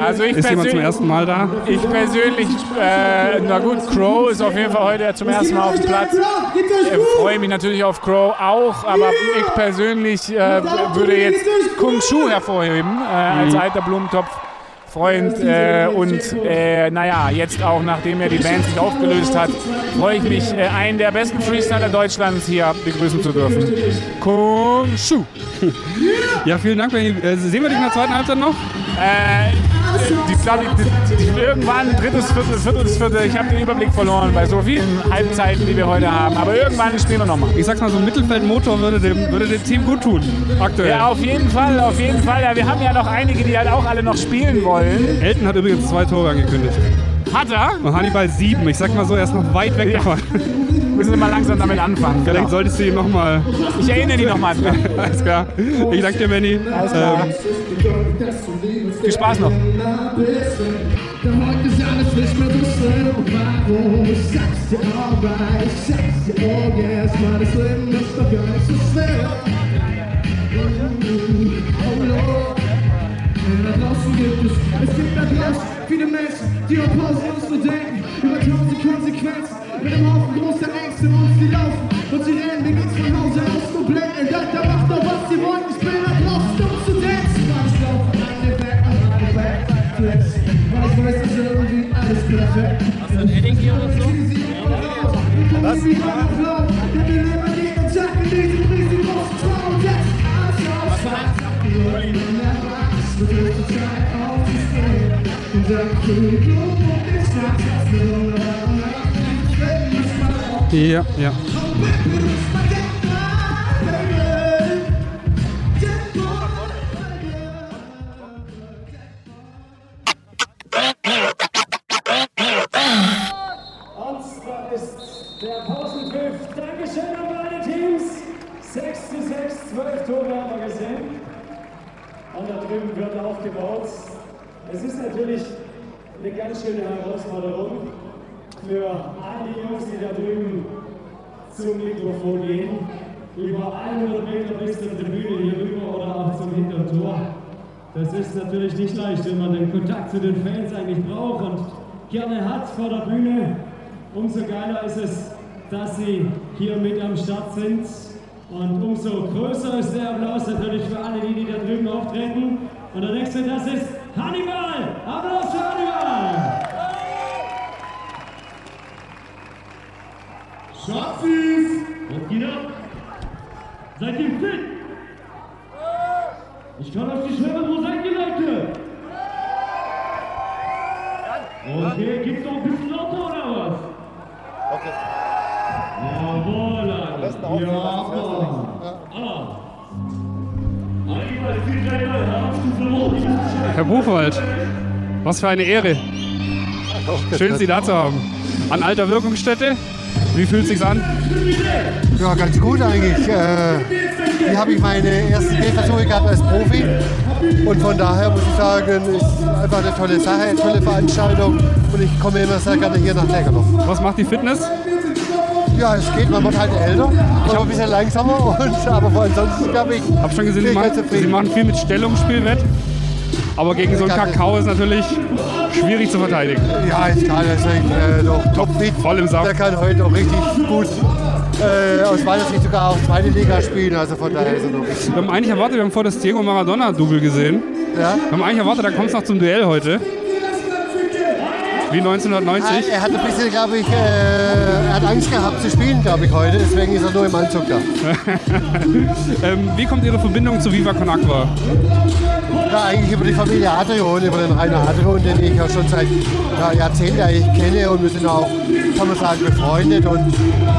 Also ich ist jemand zum persönlich- ersten Mal da? Ich persönlich, äh, na gut, Crow ist auf jeden Fall heute zum ersten Mal auf dem Platz. Ich freue mich natürlich auf Crow auch, aber ich persönlich äh, würde jetzt Kung Shu hervorheben, äh, als Mhm. alter Blumentopf-Freund. Äh, und äh, naja, jetzt auch, nachdem er die Band sich aufgelöst hat, freue ich mich, äh, einen der besten Freestyler Deutschlands hier begrüßen zu dürfen. Kung Shu. Ja, vielen Dank. Äh, sehen wir dich in der zweiten Halbzeit noch? Ich, die, irgendwann drittes, viertes, viertes, viertes. Ich habe den Überblick verloren bei so vielen Halbzeiten, die wir heute haben. Aber irgendwann spielen wir nochmal. Ich sag's mal so, Mittelfeldmotor würde dem, würde dem Team gut tun, aktuell. Ja, auf jeden Fall, auf jeden Fall. Ja, wir haben ja noch einige, die halt auch alle noch spielen wollen. Elton hat übrigens zwei Tore angekündigt. Hat er? Und Hannibal sieben. Ich sag mal so, er ist noch weit weg davon. Müssen wir mal langsam damit anfangen. Vielleicht Genau. solltest du ihn nochmal. Ich erinnere dich nochmal dran. Alles klar. Ich danke dir, Benny. Alles klar. Viel Spaß noch. Oh. Oh Lord. Da draußen gibt es, es gibt da draußen viele Menschen, die opposen uns nur denken über tausend Konsequenzen. Mit einem Haufen großer Ängste und sie laufen und sie rennen, mir geht's von Hause aus nur blenden. Da, da macht doch was sie wollen, ich bin da draußen, um zu tanzen. Weil ich laufe an den Back, an den Back, Flex. Weil ich weiß, dass irgendwie alles perfekt Hast du ein Edding hier oder so? Was? Denn wir leben jeden Tag in diesem riesengroßen Traum. Jetzt alles ausfällt. Wir wollen mehr ja, ja. Dankeschön an beide Teams. 6 zu 6, 12 Tore haben wir gesehen. Und da drüben wird aufgebaut. Es ist natürlich eine ganz schöne Herausforderung für all die Jungs, die da drüben zum Mikrofon gehen. Über 100 Meter bis zur Tribüne hier rüber oder auch zum hinteren Tor. Das ist natürlich nicht leicht, wenn man den Kontakt zu den Fans eigentlich braucht und gerne hat vor der Bühne. Umso geiler ist es, dass sie hier mit am Start sind. Und umso größer ist der Applaus natürlich für alle, die, die da drüben auftreten. Und der nächste, das ist Hannibal! Applaus für Hannibal! Schatzis! Und geht ab! Seid ihr was für eine Ehre. Schön, Sie da zu haben. An alter Wirkungsstätte. Wie fühlt sich's an? Ja, ganz gut eigentlich. Äh, hier habe ich meine ersten Gehversuche gehabt als Profi. Und von daher muss ich sagen, ist einfach eine tolle Sache, eine tolle Veranstaltung. Und ich komme immer sehr gerne hier nach Neckarloch. Was macht die Fitness? Ja, es geht, man wird halt älter. Ich habe ein bisschen langsamer, und, aber ansonsten glaube ich. Hab schon gesehen, Sie machen, zufrieden. Sie machen viel mit Stellungsspiel wett. Aber gegen so einen Kakao ist natürlich schwierig zu verteidigen. Ja, ist klar, das ist äh, doch topfit. Voll im Saft. Der kann heute auch richtig gut äh, aus meiner Sicht sogar auch zweite Liga spielen. Also von daher ist er noch richtig. Wir haben eigentlich erwartet, wir haben vor das Diego Maradona-Double gesehen. Ja? Wir haben eigentlich erwartet, da kommt es noch zum Duell heute. Wie 1990. Er hat ein bisschen, glaube ich, äh, er hat Angst gehabt zu spielen, glaube ich, heute. Deswegen ist er nur im Anzug da. ähm, wie kommt Ihre Verbindung zu Viva Con Agua? Ja, eigentlich über die Familie Adrian, über den Rainer Adrian, den ich ja schon seit ja, Jahrzehnten eigentlich kenne und wir sind auch, kann man sagen, befreundet. Und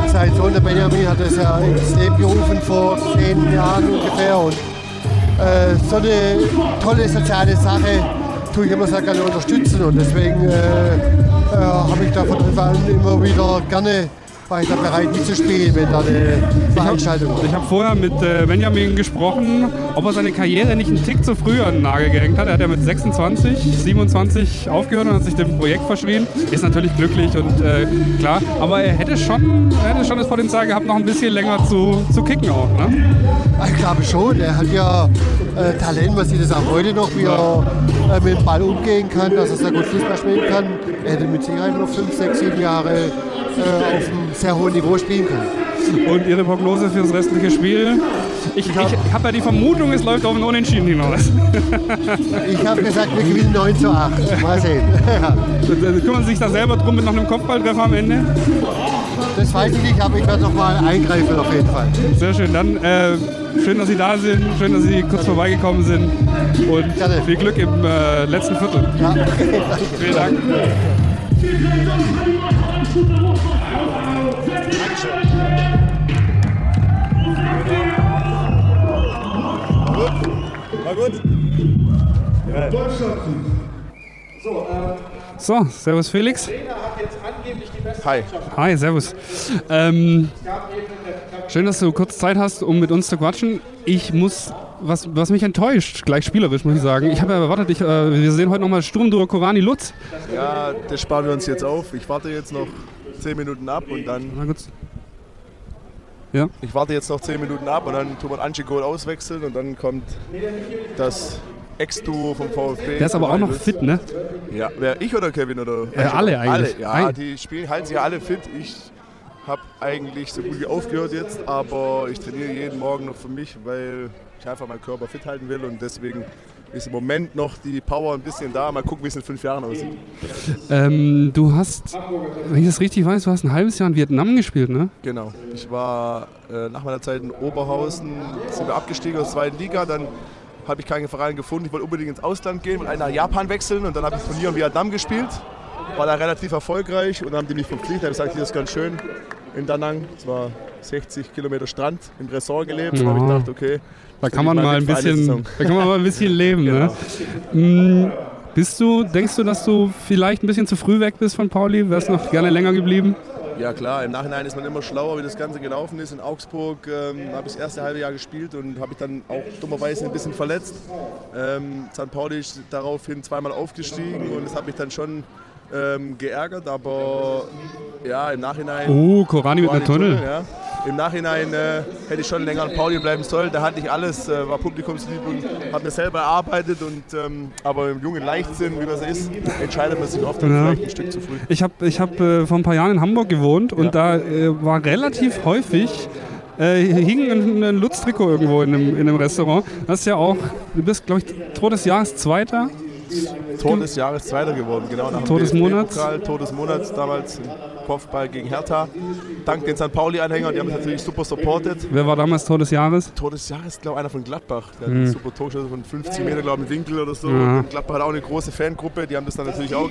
sein Sohn, der Benjamin, hat das ja ins Leben gerufen vor zehn Jahren ungefähr. Und äh, so eine tolle soziale Sache tue ich immer sehr gerne unterstützen und deswegen äh, äh, habe ich da von Anfang an immer wieder gerne war ich da bereit mitzuspielen, wenn da eine Veranstaltung. Ich habe vorher mit äh, Benjamin gesprochen, ob er seine Karriere nicht einen Tick zu früh an den Nagel gehängt hat. Er hat ja mit 26, 27 aufgehört und hat sich dem Projekt verschrieben. Ist natürlich glücklich und äh, klar, aber er hätte schon, er hätte schon das Potenzial gehabt, noch ein bisschen länger zu, zu kicken auch. Ne? Ich glaube schon, er hat ja äh, Talent, man sieht es auch heute noch, wie er äh, mit dem Ball umgehen kann, dass er sehr gut Fußball spielen kann. Er hätte mit Sicherheit noch 5, 6, 7 Jahre äh, auf einem sehr hohen Niveau spielen können. Und Ihre Prognose für das restliche Spiel? Ich, ich, habe ja die Vermutung, es läuft auf ein Unentschieden hinaus. Ich habe gesagt, wir gewinnen 9 zu 8. Mal sehen. Kümmern Sie sich da selber drum mit noch einem Kopfballtreffer am Ende? Das weiß ich nicht, aber ich werde noch mal eingreifen auf jeden Fall. Sehr schön. Dann äh, schön, dass Sie da sind. Schön, dass Sie kurz vorbeigekommen sind. Und viel Glück im äh, letzten Viertel. Vielen Dank. War gut? So, äh, So, Servus Felix. Hi. Hi, Servus. Ähm, schön, dass du kurz Zeit hast, um mit uns zu quatschen. Ich muss, was, was mich enttäuscht, gleich spielerisch muss ich sagen. Ich habe ja erwartet, ich, äh, wir sehen heute nochmal Sturm durch Korani Lutz. Ja, das sparen wir uns jetzt auf. Ich warte jetzt noch 10 Minuten ab und dann. Na gut. Ja. Ich warte jetzt noch 10 Minuten ab und dann tun wir Anchigol auswechseln und dann kommt das Ex-Duo vom VfB. Der ist aber auch noch fit, ne? Ja, wer ich oder Kevin oder? Ja, alle eigentlich. Alle, ja, Ein- die spielen, halten sich ja alle fit. Ich habe eigentlich so gut wie aufgehört jetzt, aber ich trainiere jeden Morgen noch für mich, weil ich einfach meinen Körper fit halten will und deswegen ist im Moment noch die Power ein bisschen da. Mal gucken, wie es in fünf Jahren aussieht. Ähm, du hast, wenn ich das richtig weiß, du hast ein halbes Jahr in Vietnam gespielt, ne? Genau. Ich war äh, nach meiner Zeit in Oberhausen, sind wir abgestiegen aus der zweiten Liga, dann habe ich keinen Verein gefunden. Ich wollte unbedingt ins Ausland gehen, wollte nach Japan wechseln und dann habe ich Turnier in Vietnam gespielt. War da relativ erfolgreich und dann haben die mich verpflichtet. habe gesagt, hier ist ganz schön in Da Nang. Es war 60 Kilometer Strand im Ressort gelebt. Und habe ich Ja. gedacht, okay. Da kann man mal ein bisschen, da kann man mal ein bisschen leben, ne? Mm, Bist du, denkst du, dass du vielleicht ein bisschen zu früh weg bist von Pauli? Wärst noch gerne länger geblieben? Ja klar, im Nachhinein ist man immer schlauer, wie das Ganze gelaufen ist. In Augsburg ähm, habe ich das erste halbe Jahr gespielt und habe ich dann auch dummerweise ein bisschen verletzt. Ähm, St. Pauli ist daraufhin zweimal aufgestiegen und das hat mich dann schon ähm, geärgert, aber ja, im Nachhinein... Oh, Korani mit einer Tunnel. ja. Im Nachhinein äh, hätte ich schon länger an Pauli bleiben sollen. Da hatte ich alles, äh, war publikumslieb und habe mir selber erarbeitet. Und, ähm, aber im jungen Leichtsinn, wie das ist, entscheidet man sich oft Ja. vielleicht ein Stück zu früh. Ich habe ich hab, äh, vor ein paar Jahren in Hamburg gewohnt und da äh, war relativ häufig, äh, hing ein, ein Lutz-Trikot irgendwo in einem, in einem Restaurant. Das ist ja auch, du bist, glaube ich, Tor des Jahres Zweiter. Tor des Jahres Zweiter geworden, genau nach Tor des Monats. Tor des Monats damals im Kopfball gegen Hertha. Dank den St. Pauli-Anhängern, die haben es natürlich super supportet. Wer war damals Tor des Jahres? Tor des Jahres, glaube ich, einer von Gladbach. Der hat Mhm. einen super Torschüsse von 50 Meter, glaube ich, mit Winkel oder so. Ja. Gladbach hat auch eine große Fangruppe, die haben das dann natürlich auch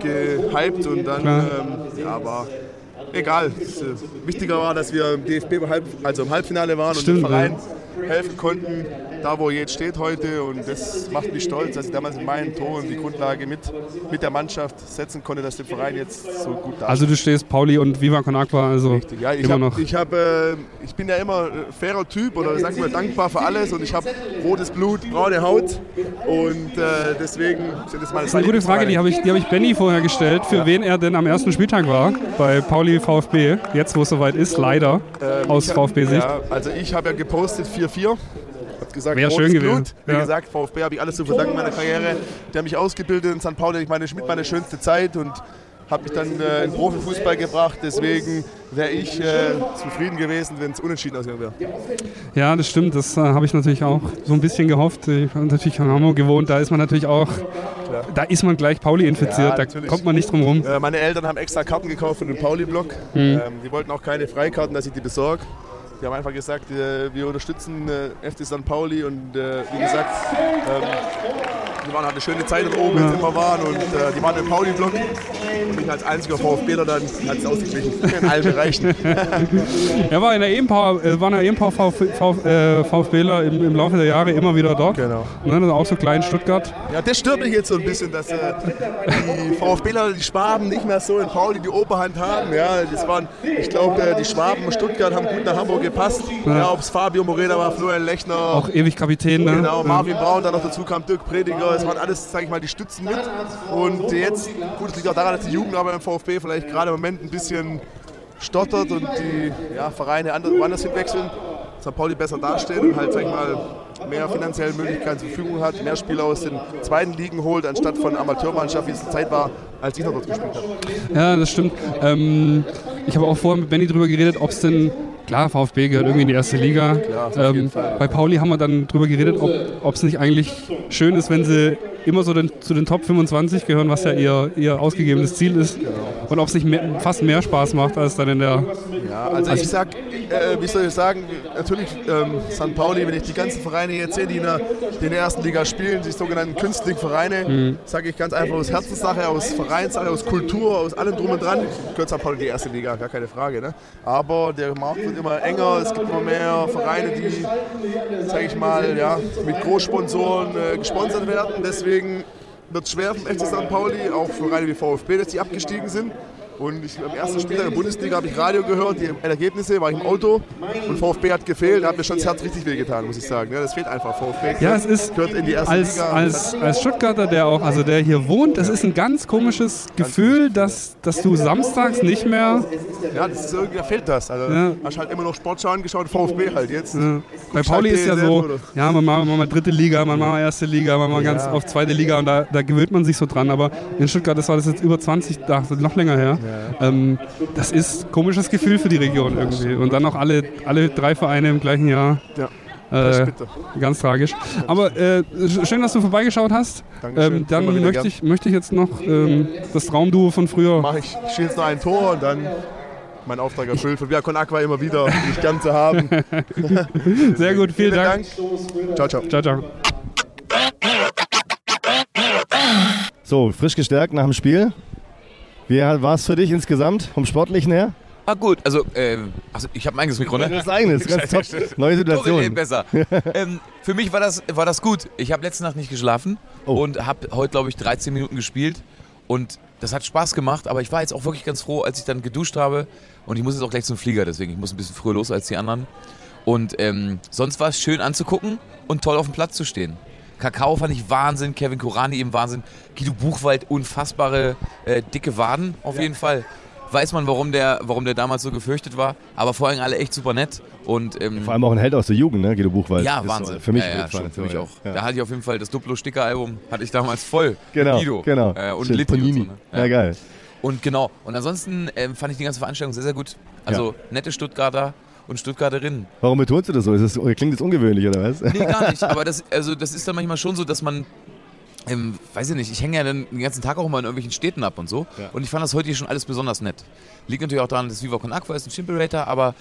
ge gehypt und dann, ähm, ja, aber egal. Das, äh, wichtiger war, dass wir im DFB im also im Halbfinale waren Stimmt, und dem Verein helfen konnten, da wo er jetzt steht heute. Und das macht mich stolz, dass ich damals mit meinen Toren die Grundlage mit, mit der Mannschaft setzen konnte, dass der Verein jetzt so gut da Also du stehst Pauli und Viva Con Aqua, also ja, ich, immer hab, noch. ich, hab, äh, ich bin ja immer äh, fairer Typ oder sag mal dankbar für alles und ich habe rotes Blut, braune Haut und äh, deswegen sind das meine Das ist eine gute Frage, die habe ich, die hab ich Benny vorher gestellt, für wen er denn am ersten Spieltag war bei Pauli VfB. Jetzt, wo es soweit ist, leider, Ähm, aus VfB-Sicht. Ja, also ich habe ja gepostet 4-4. Hab gesagt, Wär rotes schön gewesen. Wie Ja. gesagt, VfB habe ich alles zu verdanken meiner Karriere. Die haben mich ausgebildet in St. Pauli, ich meine, mit meine schönste Zeit und habe mich dann äh, in Profifußball gebracht. Deswegen wäre ich äh, zufrieden gewesen, wenn es unentschieden ausgegangen wäre. Ja, das stimmt. Das äh, habe ich natürlich auch so ein bisschen gehofft. Ich habe natürlich in Hamburg gewohnt. Da ist man natürlich auch, da ist man gleich Pauli infiziert. Ja, da natürlich. kommt man nicht drum rum. Äh, meine Eltern haben extra Karten gekauft für den Pauli-Block. Mhm. Ähm, die wollten auch keine Freikarten, dass ich die besorge. Die haben einfach gesagt, äh, wir unterstützen äh, FC St. Pauli und äh, wie gesagt, ähm, wir waren halt eine schöne Zeit dort oben, Ja. sie immer waren und die waren im Pauli-Block und ich als einziger VfBler dann hat es ausgeglichen in allen Bereichen. Er war in der äh, waren ja äh, VfBler im, im Laufe der Jahre immer wieder dort. Genau. Ne, das ist auch so klein in Stuttgart. Ja, das stört mich jetzt so ein bisschen, dass äh, die VfBler, die Schwaben nicht mehr so in Pauli die Oberhand haben. Ja, das waren, ich glaube, die Schwaben und Stuttgart haben gut nach Hamburg gepasst. Ja. Ja, ob es Fabio Moreda war, Florian Lechner. Auch ewig Kapitän. Ne? Genau. Marvin Braun, dann noch dazu kam Dirk Prediger. Es waren alles, sage ich mal, die Stützen mit. Und jetzt, gut, es liegt auch daran, dass die Jugendarbeit im VfB vielleicht gerade im Moment ein bisschen stottert und die ja, Vereine anders, woanders hinwechseln. St. Pauli besser dasteht und halt, sag ich mal, mehr finanzielle Möglichkeiten zur Verfügung hat, mehr Spieler aus den zweiten Ligen holt, anstatt von Amateurmannschaft, wie es Zeit war, als ich noch dort gespielt habe. Ja, das stimmt. Ähm, ich habe auch vorher mit Benny drüber geredet, ob es denn, klar, VfB gehört irgendwie in die erste Liga. Klar, ähm, bei Pauli haben wir dann drüber geredet, ob es nicht eigentlich schön ist, wenn sie immer so den, zu den Top 25 gehören, was ja ihr, ihr ausgegebenes Ziel ist. Genau. Und ob es nicht mehr, fast mehr Spaß macht, als dann in der. Ja, also ich sag, äh, wie soll ich sagen, natürlich ähm, St. Pauli, wenn ich die ganzen Vereine jetzt sehe, die in der, die in der ersten Liga spielen, die sogenannten künstlichen Vereine, Mhm. sage ich ganz einfach aus Herzenssache, aus Vereinssache, aus Kultur, aus allem drum und dran, gehört St. Pauli die erste Liga, gar keine Frage. Ne? Aber der Markt wird immer enger, es gibt immer mehr Vereine, die, sage ich mal, ja, mit Großsponsoren äh, gesponsert werden. Deswegen wird es schwer vom FC St. Pauli, auch für Vereine wie VfB, dass die abgestiegen sind. Und ich, am ersten Spieltag in der Bundesliga habe ich Radio gehört, die Ergebnisse, war ich im Auto und VfB hat gefehlt. Da hat mir schon das Herz richtig wehgetan, muss ich sagen. Ja, das fehlt einfach. VfB Ja, es ist gehört in die erste als, Liga. als, als Stuttgarter, der auch, also der hier wohnt, das ist ein ganz komisches Gefühl, dass, dass du samstags nicht mehr. ja, das ist irgendwie, da fehlt das. Also, Ja. Hast halt immer noch Sportschau angeschaut, VfB halt jetzt. Ja. Bei Pauli halt ist ja so, oder- ja, man macht mal dritte Liga, man macht mal erste Liga, man macht ganz auf zweite Liga und da, da gewöhnt man sich so dran. Aber in Stuttgart, das war das jetzt über 20, da, noch länger her. Ähm, das ist ein komisches Gefühl für die Region irgendwie. Und dann noch alle, alle drei Vereine im gleichen Jahr. Ja. Das Äh, ganz tragisch. Aber äh, sch- schön, dass du vorbeigeschaut hast. Ähm, dann möchte ich, möchte ich jetzt noch ähm, das Traumduo von früher. Mach ich. Ich schieße jetzt noch ein Tor und dann mein Auftrag erfüllt. Von Viacon Aqua immer wieder, dich gern zu haben. Sehr gut, vielen, Dank. Ciao, ciao. Ciao, ciao. So, frisch gestärkt nach dem Spiel. Wie war es für dich insgesamt, vom Sportlichen her? Ah gut, also, ähm, also ich habe mein eigenes Mikro, ne? Das eigenes, ganz top. Neue Situation. Sorry, besser. ähm, für mich war das, war das gut. Ich habe letzte Nacht nicht geschlafen Oh. und habe heute, glaube ich, 13 Minuten gespielt. Und das hat Spaß gemacht, aber ich war jetzt auch wirklich ganz froh, als ich dann geduscht habe. Und ich muss jetzt auch gleich zum Flieger, deswegen ich muss ein bisschen früher los als die anderen. Und ähm, sonst war es schön anzugucken und toll auf dem Platz zu stehen. Kakao fand ich Wahnsinn, Kevin Kurani eben Wahnsinn, Guido Buchwald unfassbare äh, dicke Waden auf jeden Fall. Weiß man, warum der, warum der damals so gefürchtet war, aber vor allem alle echt super nett. Und, ähm, Vor allem auch ein Held aus der Jugend, ne? Guido Buchwald. ja, Ist Wahnsinn. so Für mich, ja, ja, auf jeden schon, für mich auch. Ja. Da hatte ich auf jeden Fall das Duplo-Sticker-Album, hatte ich damals voll. Genau, Guido. genau. Äh, und Litti und so, ne? Ja, geil. Und genau. Und ansonsten ähm, fand ich die ganze Veranstaltung sehr, sehr gut. Also nette Stuttgarter und Stuttgarterinnen. Warum betonst du das so? Das, klingt das ungewöhnlich, oder was? Nee, gar nicht. Aber das, also, das ist dann manchmal schon so, dass man, ähm, weiß ich nicht, ich hänge ja den ganzen Tag auch immer in irgendwelchen Städten ab und so. Ja. Und ich fand das heute hier schon alles besonders nett. Liegt natürlich auch daran, dass Viva Con Aqua ist ein Chimperator, aber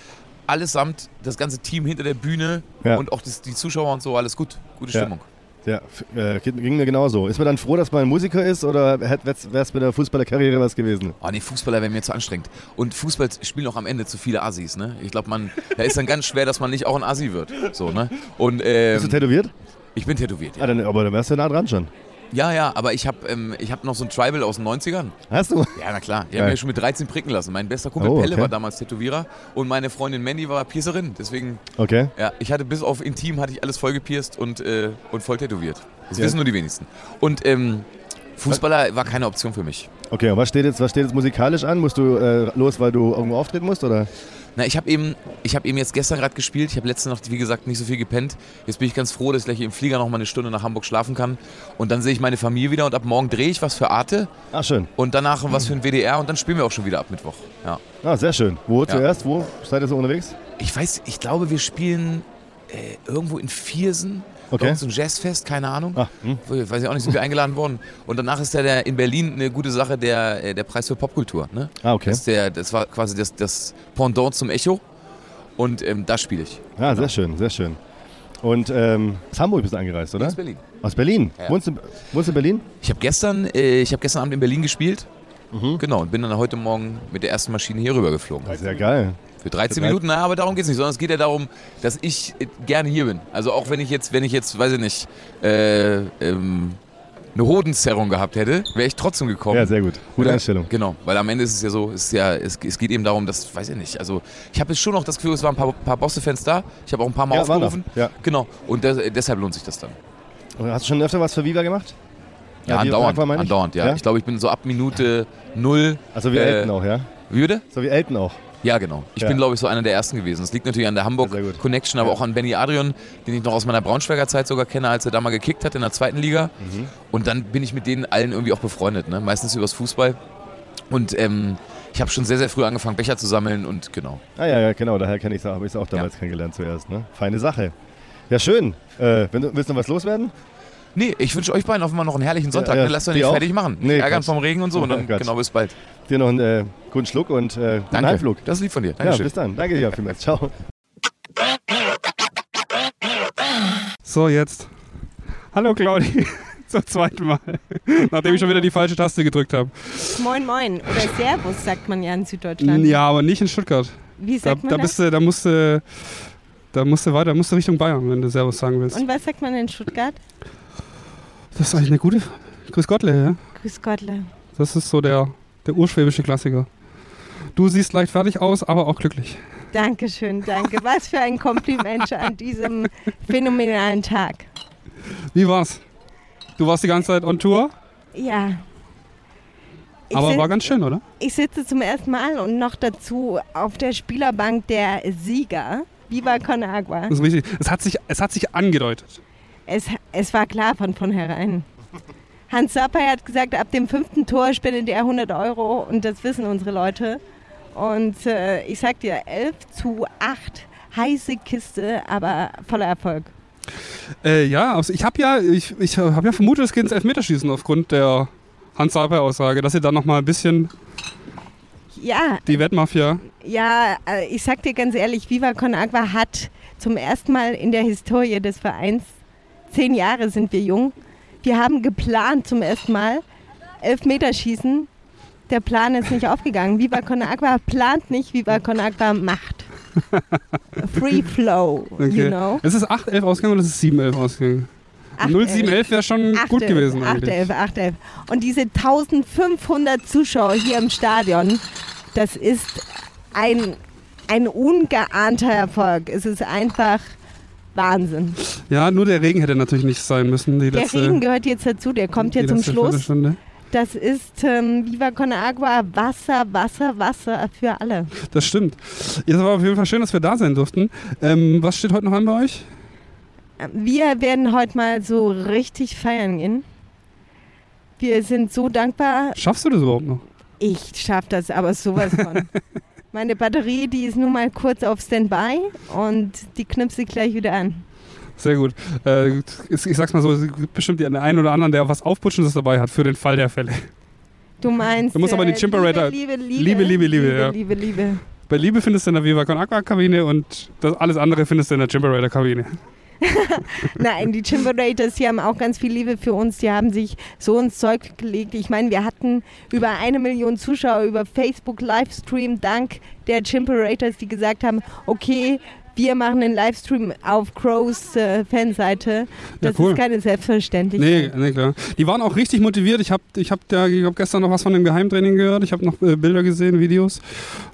allesamt das ganze Team hinter der Bühne Ja. und auch das, die Zuschauer und so, alles gut. Gute. Stimmung. Ja, f- äh, ging mir genauso. Ist man dann froh, dass man Musiker ist oder wäre es mit der Fußballerkarriere was gewesen? Oh nee, Fußballer wäre mir zu anstrengend. Und Fußball spielen auch am Ende zu viele Assis, ne? Ich glaube, man, da ist dann ganz schwer, dass man nicht auch ein Assi wird. So, ne? Und, ähm, Bist du tätowiert? Ich bin tätowiert, ja. Ah, dann, aber dann wärst du nah dran schon. Ja, ja, aber ich habe ähm, ich hab noch so ein Tribal aus den 90ern. Hast du? Ja, na klar. Die Geil. haben mir schon mit 13 pricken lassen. Mein bester Kumpel Oh, Pelle okay. war damals Tätowierer und meine Freundin Mandy war Piercerin. Deswegen, Okay. ja, ich hatte bis auf Intim hatte ich alles voll gepierst und, äh, und voll tätowiert. Das Ja. wissen nur die wenigsten. Und ähm, Fußballer war keine Option für mich. Okay, und was steht jetzt, was steht jetzt musikalisch an? Musst du äh, los, weil du irgendwo auftreten musst? Oder? Na, ich habe eben, ich habe eben jetzt gestern gerade gespielt. Ich habe letzte Nacht, wie gesagt, nicht so viel gepennt. Jetzt bin ich ganz froh, dass ich gleich im Flieger noch mal eine Stunde nach Hamburg schlafen kann. Und dann sehe ich meine Familie wieder und ab morgen drehe ich was für Arte. Ach, schön. Und danach was für ein WDR und dann spielen wir auch schon wieder ab Mittwoch. Ja. Ah, sehr schön. Wo Ja. zuerst? Wo seid ihr so unterwegs? Ich weiß, ich glaube, wir spielen äh, irgendwo in Viersen. Okay. Irgend so ein Jazzfest, keine Ahnung. Ah, hm. Weiß ich auch nicht, sind wir eingeladen worden. Und danach ist ja der, in Berlin eine gute Sache der, äh, der Preis für Popkultur. Ne? Ah, okay. Das, der, das war quasi das, das Pendant zum Echo. Und ähm, da spiele ich. Ah, sehr schön, sehr schön. Und ähm, aus Hamburg bist du angereist, oder? Aus Berlin. Aus Berlin? Ja. Wohnst, du, wohnst du in Berlin? Ich habe gestern, äh, ich hab gestern Abend in Berlin gespielt. Genau, und bin dann heute Morgen mit der ersten Maschine hier rüber geflogen. Sehr geil. Für 13 Für Minuten, naja, aber darum geht es nicht, sondern es geht ja darum, dass ich äh, gerne hier bin. Also auch wenn ich jetzt, wenn ich jetzt, weiß ich nicht, äh, ähm, eine Hodenzerrung gehabt hätte, wäre ich trotzdem gekommen. Ja, sehr gut. Gute Oder- Einstellung. Genau, weil am Ende ist es ja so, es, ist ja, es, es geht eben darum, dass, weiß ich nicht, also ich habe jetzt schon noch das Gefühl, es waren ein paar, paar Bosse-Fans da. Ich habe auch ein paar Mal Ja, aufgerufen. Ja. Genau, und des, deshalb lohnt sich das dann. Und hast du schon öfter was für Viva gemacht? Ja, die andauernd, ich? andauernd, ja. Ja? Ich glaube, ich bin so ab Minute null. Also wie äh, Elton auch, ja? Wie bitte? So wie Elton auch. Ja, genau. Ich Ja. bin, glaube ich, so einer der ersten gewesen. Das liegt natürlich an der Hamburg Connection, aber auch an Benny Adrian, den ich noch aus meiner Braunschweiger Zeit sogar kenne, als er da mal gekickt hat in der zweiten Liga. Mhm. Und dann bin ich mit denen allen irgendwie auch befreundet, ne? meistens übers Fußball. Und ähm, ich habe schon sehr, sehr früh angefangen, Becher zu sammeln und genau. Ah ja, ja genau, daher kenne ich es auch, habe ich es auch damals kennengelernt zuerst. Ne? Feine Sache. Ja, schön. Äh, willst du noch was loswerden? Nee, ich wünsche euch beiden auf einmal noch einen herrlichen Sonntag. Ja, ja. ne? Lasst euch nicht auch? fertig machen. Nee, Ärgern Quatsch. vom Regen und so. Und dann, genau, bis bald. Dir noch einen äh, guten Schluck und äh, guten Danke. Heimflug. Das ist lieb von dir. Ja, Dankeschön. bis dann. Danke dir vielmals. Ciao. So, jetzt. Hallo Claudi. Zum zweiten Mal. Nachdem ich schon wieder die falsche Taste gedrückt habe. Moin Moin oder Servus sagt man ja in Süddeutschland. Ja, aber nicht in Stuttgart. Wie Da, sagt man da das? bist du, da musst du, da musst du weiter, musst du Richtung Bayern, wenn du Servus sagen willst. Und was sagt man in Stuttgart? Das ist eigentlich eine gute. Grüß Gottle, ja. Grüß Gottle. Das ist so der, der urschwäbische Klassiker. Du siehst leicht fertig aus, aber auch glücklich. Dankeschön, danke. Was für ein Kompliment an diesem phänomenalen Tag. Wie war's? Du warst die ganze Zeit on Tour, Ja. Ich aber sit- war ganz schön, oder? Ich sitze zum ersten Mal und noch dazu auf der Spielerbank der Sieger. Viva Con Agua. Das ist richtig. Es hat sich, es hat sich angedeutet. Es, es war klar von vornherein. Hans Sapai hat gesagt, ab dem fünften Tor spendet er 100 Euro und das wissen unsere Leute. Und äh, ich sag dir, 11 zu 8, heiße Kiste, aber voller Erfolg. Äh, ja, also ich habe ja, ich, ich habe ja vermutet, es geht ins Elfmeterschießen aufgrund der hans aussage dass sie da noch mal ein bisschen Ja, die Wettmafia. ja, äh, ich sag dir ganz ehrlich, Viva Con Agua hat zum ersten Mal in der Historie des Vereins, zehn Jahre sind wir jung, wir haben geplant zum ersten Mal, Elfmeterschießen. Der Plan ist nicht aufgegangen. Viva Con Agua plant nicht, Viva Con Agua macht. Free Flow, Okay. you know. Es ist 8-11 ausgegangen oder es ist 7-11 ausgegangen? 0711 wäre schon gut gewesen eigentlich. 811, 811. Und diese 1500 Zuschauer hier im Stadion, das ist ein, ein ungeahnter Erfolg. Es ist einfach Wahnsinn. Ja, nur der Regen hätte natürlich nicht sein müssen. Der letzte, Regen gehört jetzt dazu, der kommt hier zum Schluss. Das ist ähm, Viva Con Agua, Wasser, Wasser, Wasser für alle. Das stimmt. Es war auf jeden Fall schön, dass wir da sein durften. Ähm, was steht heute noch an bei euch? Wir werden heute mal so richtig feiern gehen. Wir sind so dankbar. Schaffst du das überhaupt noch? Ich schaff das aber sowas von. Meine Batterie, die ist nun mal kurz auf Standby und die knipst sich gleich wieder an. Sehr gut. Äh, ich ich sag's mal so, es gibt bestimmt den einen oder anderen, der was Aufputschendes dabei hat für den Fall der Fälle. Du meinst. Du musst aber den äh, Chimperator- Liebe, Liebe, Liebe, Liebe, Liebe, Liebe, ja. Liebe, Liebe. Bei Liebe findest du in der Viva Con Aqua Kabine und das alles andere findest du in der Chimperator Kabine. Nein, die Chimberators, die haben auch ganz viel Liebe für uns. Die haben sich so ins Zeug gelegt. Ich meine, wir hatten über eine Million Zuschauer über Facebook Livestream dank der Chimberators, die gesagt haben, okay, wir machen einen Livestream auf Crows äh, Fanseite. Das cool. ist keine Selbstverständlichkeit. Nee, nee, klar. Die waren auch richtig motiviert. Ich habe ich hab, ja, ich hab gestern noch was von dem Geheimtraining gehört. Ich habe noch äh, Bilder gesehen, Videos.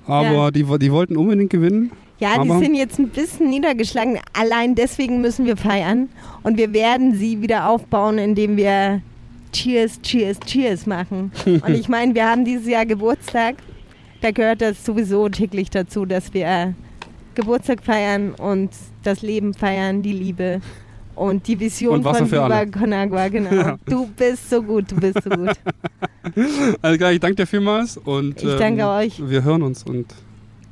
Aber Ja. die, die wollten unbedingt gewinnen. Ja, die aber sind jetzt ein bisschen niedergeschlagen. Allein deswegen müssen wir feiern. Und wir werden sie wieder aufbauen, indem wir Cheers, Cheers, Cheers machen. Und ich meine, wir haben dieses Jahr Geburtstag. Da gehört das sowieso täglich dazu, dass wir Geburtstag feiern und das Leben feiern, die Liebe und die Vision Und von Viva alle. Con Agua, genau. Ja. Du bist so gut, du bist so gut. Also klar, ich danke dir vielmals und Ich danke euch. wir hören uns und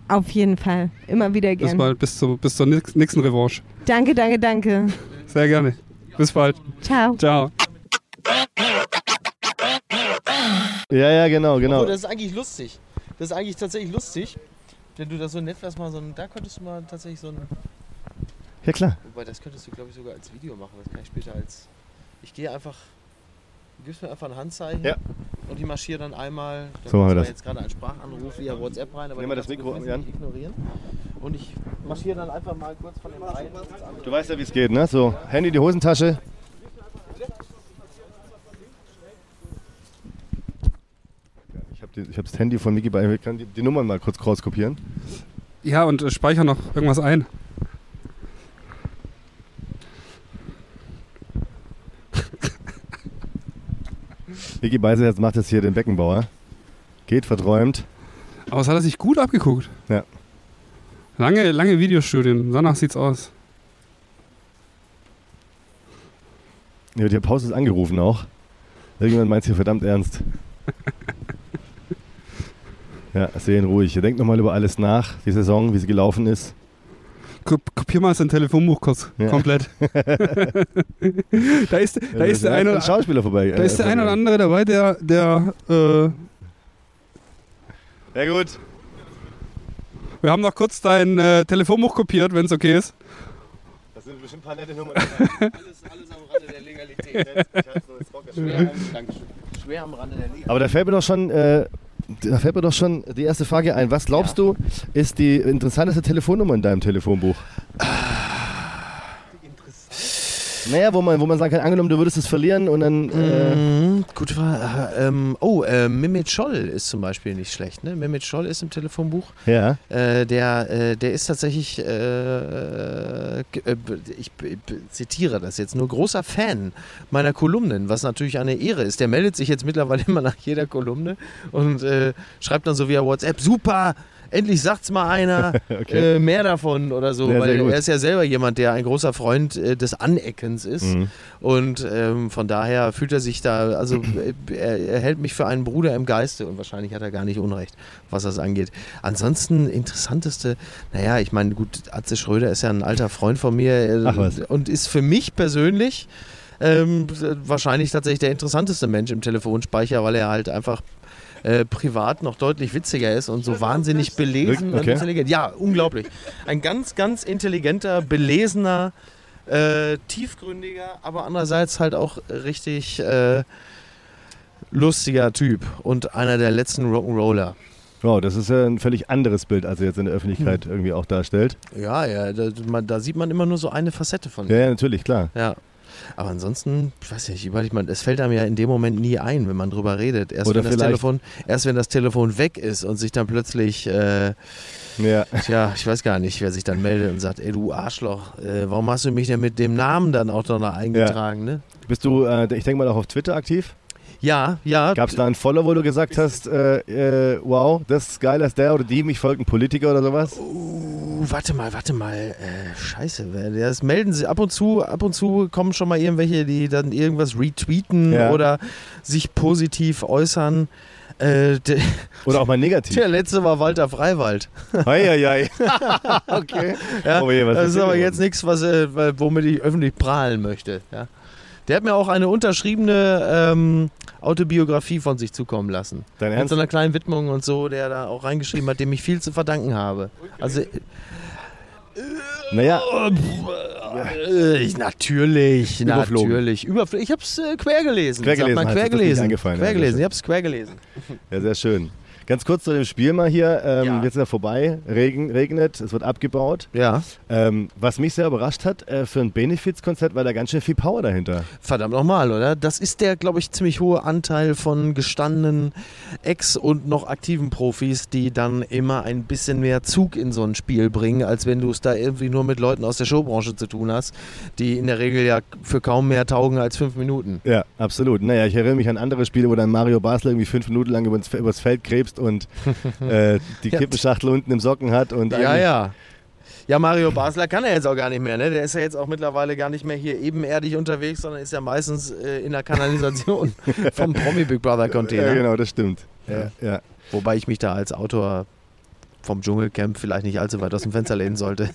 Auf jeden Fall. Immer wieder bis gerne. bald, bis, zu, bis zur nächsten Revanche. Danke, danke, danke. Sehr gerne. Bis bald. Ciao. Ciao. Ja, ja, genau, genau. Oh, das ist eigentlich lustig. Das ist eigentlich tatsächlich lustig. Wenn du da so nett wärst, mal so ein, da könntest du mal tatsächlich so ein. Ja, klar. Wobei, das könntest du, glaube ich, sogar als Video machen. Das kann ich später als. Ich gehe einfach. Du gibst mir einfach ein Handzeichen Ja. und ich marschiere dann einmal. Da So machen wir das. jetzt gerade ein Sprachanruf via WhatsApp rein, aber mal den das Mikro, nicht ignorieren. Und ich marschiere dann einfach mal kurz von dem einen. Du weißt ja, wie es geht, ne? So, Handy, die Hosentasche. Ich habe hab das Handy von Miki bei. Ich kann die, die Nummern mal kurz rauskopieren. Ja, und äh, speicher noch irgendwas ein. Miki Beisel jetzt macht jetzt hier den Beckenbauer. Geht verträumt. Aber es hat er sich gut abgeguckt. Ja. Lange, lange Videostudien. Danach sieht's aus. Ja, die Pause ist angerufen auch. Irgendjemand meint hier verdammt ernst. ja, sehen ruhig. Ihr denkt nochmal über alles nach, die Saison, wie sie gelaufen ist. Kop- Kopier mal sein Telefonbuch kurz. Ja. Komplett. da ist, da Ja, ist der ein Schauspieler vorbei. Da ist der äh, eine oder andere dabei, der, der äh, Sehr gut. wir haben noch kurz dein äh, Telefonbuch kopiert, wenn es okay ist. Das sind bestimmt ein paar nette Nummern. Alles, alles am Rande der Legalität. Schwer am. Schwer am Rande der Legalität. Aber da fällt mir doch schon, äh, da fällt mir doch schon die erste Frage ein. Was glaubst du, ist die interessanteste Telefonnummer in deinem Telefonbuch? Naja, wo man, wo man sagen kann, angenommen, du würdest es verlieren und dann. Äh, Mhm, gute Frage. Äh, ähm, oh, äh, Mehmet Scholl ist zum Beispiel nicht schlecht. Ne? Mehmet Scholl ist im Telefonbuch. Ja. Äh, der, äh, der ist tatsächlich, äh, äh, ich zitiere das jetzt nur, großer Fan meiner Kolumnen, was natürlich eine Ehre ist. Der meldet sich jetzt mittlerweile immer nach jeder Kolumne und schreibt dann so via WhatsApp, super, endlich sagt's mal einer, Okay. äh, mehr davon oder so, Ja, weil er ist ja selber jemand, der ein großer Freund äh, des Aneckens ist. Mhm. Und ähm, von daher fühlt er sich da, also äh, er, er hält mich für einen Bruder im Geiste und wahrscheinlich hat er gar nicht Unrecht, was das angeht. Ansonsten interessanteste, naja, ich meine, gut, Atze Schröder ist ja ein alter Freund von mir äh, Ach und ist für mich persönlich ähm, wahrscheinlich tatsächlich der interessanteste Mensch im Telefonspeicher, weil er halt einfach äh, privat noch deutlich witziger ist und so wahnsinnig belesen und Okay. intelligent. Ja, unglaublich. Ein ganz, ganz intelligenter, belesener, äh, tiefgründiger, aber andererseits halt auch richtig äh, lustiger Typ und einer der letzten Rock'n'Roller. wow, das ist ja ein völlig anderes Bild, als er jetzt in der Öffentlichkeit irgendwie auch darstellt. Ja, ja, da, man, da sieht man immer nur so eine Facette von ihm. Ja, ja, natürlich, klar. Ja. Aber ansonsten, ich weiß nicht, überleg mal, es fällt einem ja in dem Moment nie ein, wenn man drüber redet. Erst, Oder wenn das, vielleicht- Telefon, erst wenn das Telefon weg ist und sich dann plötzlich, äh, Ja. tja, ich weiß gar nicht, wer sich dann meldet und sagt, ey du Arschloch, äh, warum hast du mich denn mit dem Namen dann auch noch eingetragen, ne? Bist du, äh, ich denke mal, auch auf Twitter aktiv? Ja, ja. Gab es da einen Follow, wo du gesagt hast, äh, äh, wow, das ist geil, dass der oder die mich folgt, ein Politiker oder sowas? Uh, warte mal, warte mal. Äh, scheiße, wer- das melden sich ab und zu, ab und zu kommen schon mal irgendwelche, die dann irgendwas retweeten Ja. oder sich positiv äußern. Äh, de, Oder auch mal negativ. Der letzte war Walter Freiwald. Eieiei. okay. Ja, Oh je, was das ist aber jetzt nichts, was, äh, weil- womit ich öffentlich prahlen möchte. Ja. Der hat mir auch eine unterschriebene ähm, Autobiografie von sich zukommen lassen. Dein Mit Ernst? so einer kleinen Widmung und so, der da auch reingeschrieben hat, dem ich viel zu verdanken habe. Also Naja. Äh, ich- natürlich, Überflogen. natürlich. Überfl ich habe es äh, quer gelesen. Quer gelesen heißt quer gelesen. Quer gelesen. sehr Ich habe es quer gelesen. Ja, sehr schön. Ganz kurz zu dem Spiel mal hier. Ähm, Jetzt ist er vorbei. Regen, regnet, es wird abgebaut. Ja. Ähm, was mich sehr überrascht hat, äh, für ein Benefizkonzert war da ganz schön viel Power dahinter. Verdammt nochmal, oder? Das ist der, glaube ich, ziemlich hohe Anteil von gestandenen Ex- und noch aktiven Profis, die dann immer ein bisschen mehr Zug in so ein Spiel bringen, als wenn du es da irgendwie nur mit Leuten aus der Showbranche zu tun hast, die in der Regel ja für kaum mehr taugen als fünf Minuten. Ja, absolut. Naja, ich erinnere mich an andere Spiele, wo dann Mario Basler irgendwie fünf Minuten lang übers, übers Feld krebst und äh, die. Kippenschachtel unten im Socken hat. Und Ja, ja. Ja, Mario Basler kann er jetzt auch gar nicht mehr, ne? Der ist ja jetzt auch mittlerweile gar nicht mehr hier ebenerdig unterwegs, sondern ist ja meistens äh, in der Kanalisation vom Promi Big Brother Container. Ja, genau, das stimmt. Ja, ja. Wobei ich mich da als Autor vom Dschungelcamp vielleicht nicht allzu weit aus dem Fenster lehnen sollte.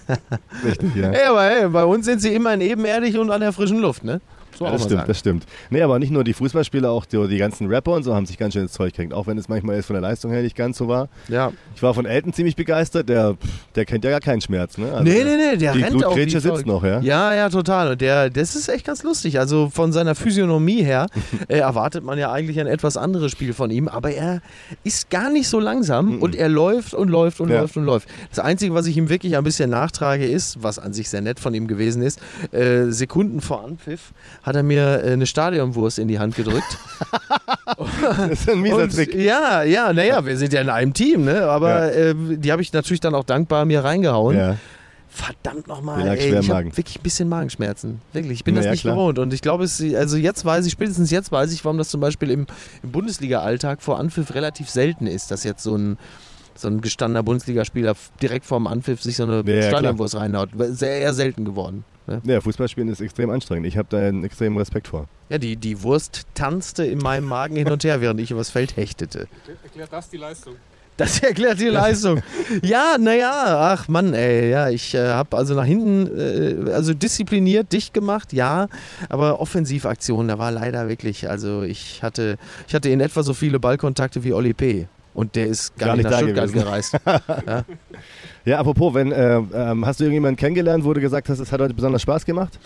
Richtig, ja. Ey, aber hey, bei uns sind sie immerhin ebenerdig und an der frischen Luft, ne? So Ja, das stimmt, das stimmt. Nee, aber nicht nur die Fußballspieler, auch die, die ganzen Rapper und so haben sich ganz schön ins Zeug gekriegt, auch wenn es manchmal jetzt von der Leistung her nicht ganz so war. Ja. Ich war von Elton ziemlich begeistert, der, der kennt ja gar keinen Schmerz, ne? Also nee, nee, nee, der die rennt auch. Blutgrätsche wie sitzt noch, ja? Ja, ja, total. Und der, das ist echt ganz lustig. Also von seiner Physiognomie her äh, erwartet man ja eigentlich ein etwas anderes Spiel von ihm, aber er ist gar nicht so langsam und er läuft und läuft und Ja. läuft und läuft. Das Einzige, was ich ihm wirklich ein bisschen nachtrage, ist, was an sich sehr nett von ihm gewesen ist, äh, Sekunden vor Anpfiff hat er mir äh, eine Stadionwurst in die Hand gedrückt. das ist ein mieser Und, Trick. Ja, ja, naja, wir sind ja in einem Team, ne? Aber Ja. äh, die habe ich natürlich dann auch dankbar mir reingehauen. Ja. Verdammt nochmal, ey, ich habe wirklich ein bisschen Magenschmerzen. Wirklich, ich bin Na das ja, nicht klar. gewohnt. Und ich glaube, es, also jetzt weiß ich, spätestens jetzt weiß ich, warum das zum Beispiel im, im Bundesliga-Alltag vor Anpfiff relativ selten ist, dass jetzt so ein, so ein gestandener Bundesligaspieler direkt vorm Anpfiff sich so eine Ja, ja, Stadionwurst reinhaut. Sehr eher selten geworden. Ne? Ja, Fußballspielen ist extrem anstrengend. Ich habe da einen extremen Respekt vor. Ja, die, die Wurst tanzte in meinem Magen hin und her, während ich übers Feld hechtete. Erklärt das die Leistung? Das erklärt die Leistung. ja, naja, ach Mann, ey, ja, ich äh, habe also nach hinten, äh, also diszipliniert, dicht gemacht, ja, aber Offensivaktionen, da war leider wirklich, also ich hatte, ich hatte in etwa so viele Ballkontakte wie Oli P. Und der ist gar, nicht nach da Stuttgart gewesen. gereist. ja. Ja, apropos, wenn, äh, ähm, hast du irgendjemanden kennengelernt, wo du gesagt hast, es hat heute besonders Spaß gemacht?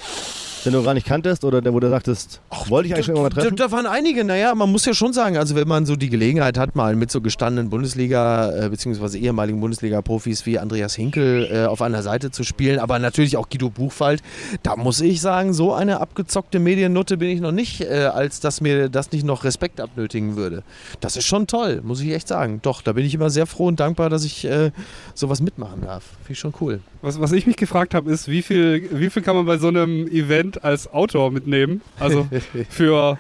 Den du gar nicht kanntest oder der, wo du dachtest, wollte ich eigentlich schon mal Da, treffen? da waren einige, naja, man muss ja schon sagen, also wenn man so die Gelegenheit hat, mal mit so gestandenen Bundesliga- äh, bzw. ehemaligen Bundesliga-Profis wie Andreas Hinkel äh, auf einer Seite zu spielen, aber natürlich auch Guido Buchwald, da muss ich sagen, so eine abgezockte Mediennutte bin ich noch nicht, äh, als dass mir das nicht noch Respekt abnötigen würde. Das ist schon toll, muss ich echt sagen. Doch, da bin ich immer sehr froh und dankbar, dass ich äh, sowas mitmachen darf. Finde ich schon cool. Was, was ich mich gefragt habe, ist, wie viel, wie viel kann man bei so einem Event als Autor mitnehmen? Also für,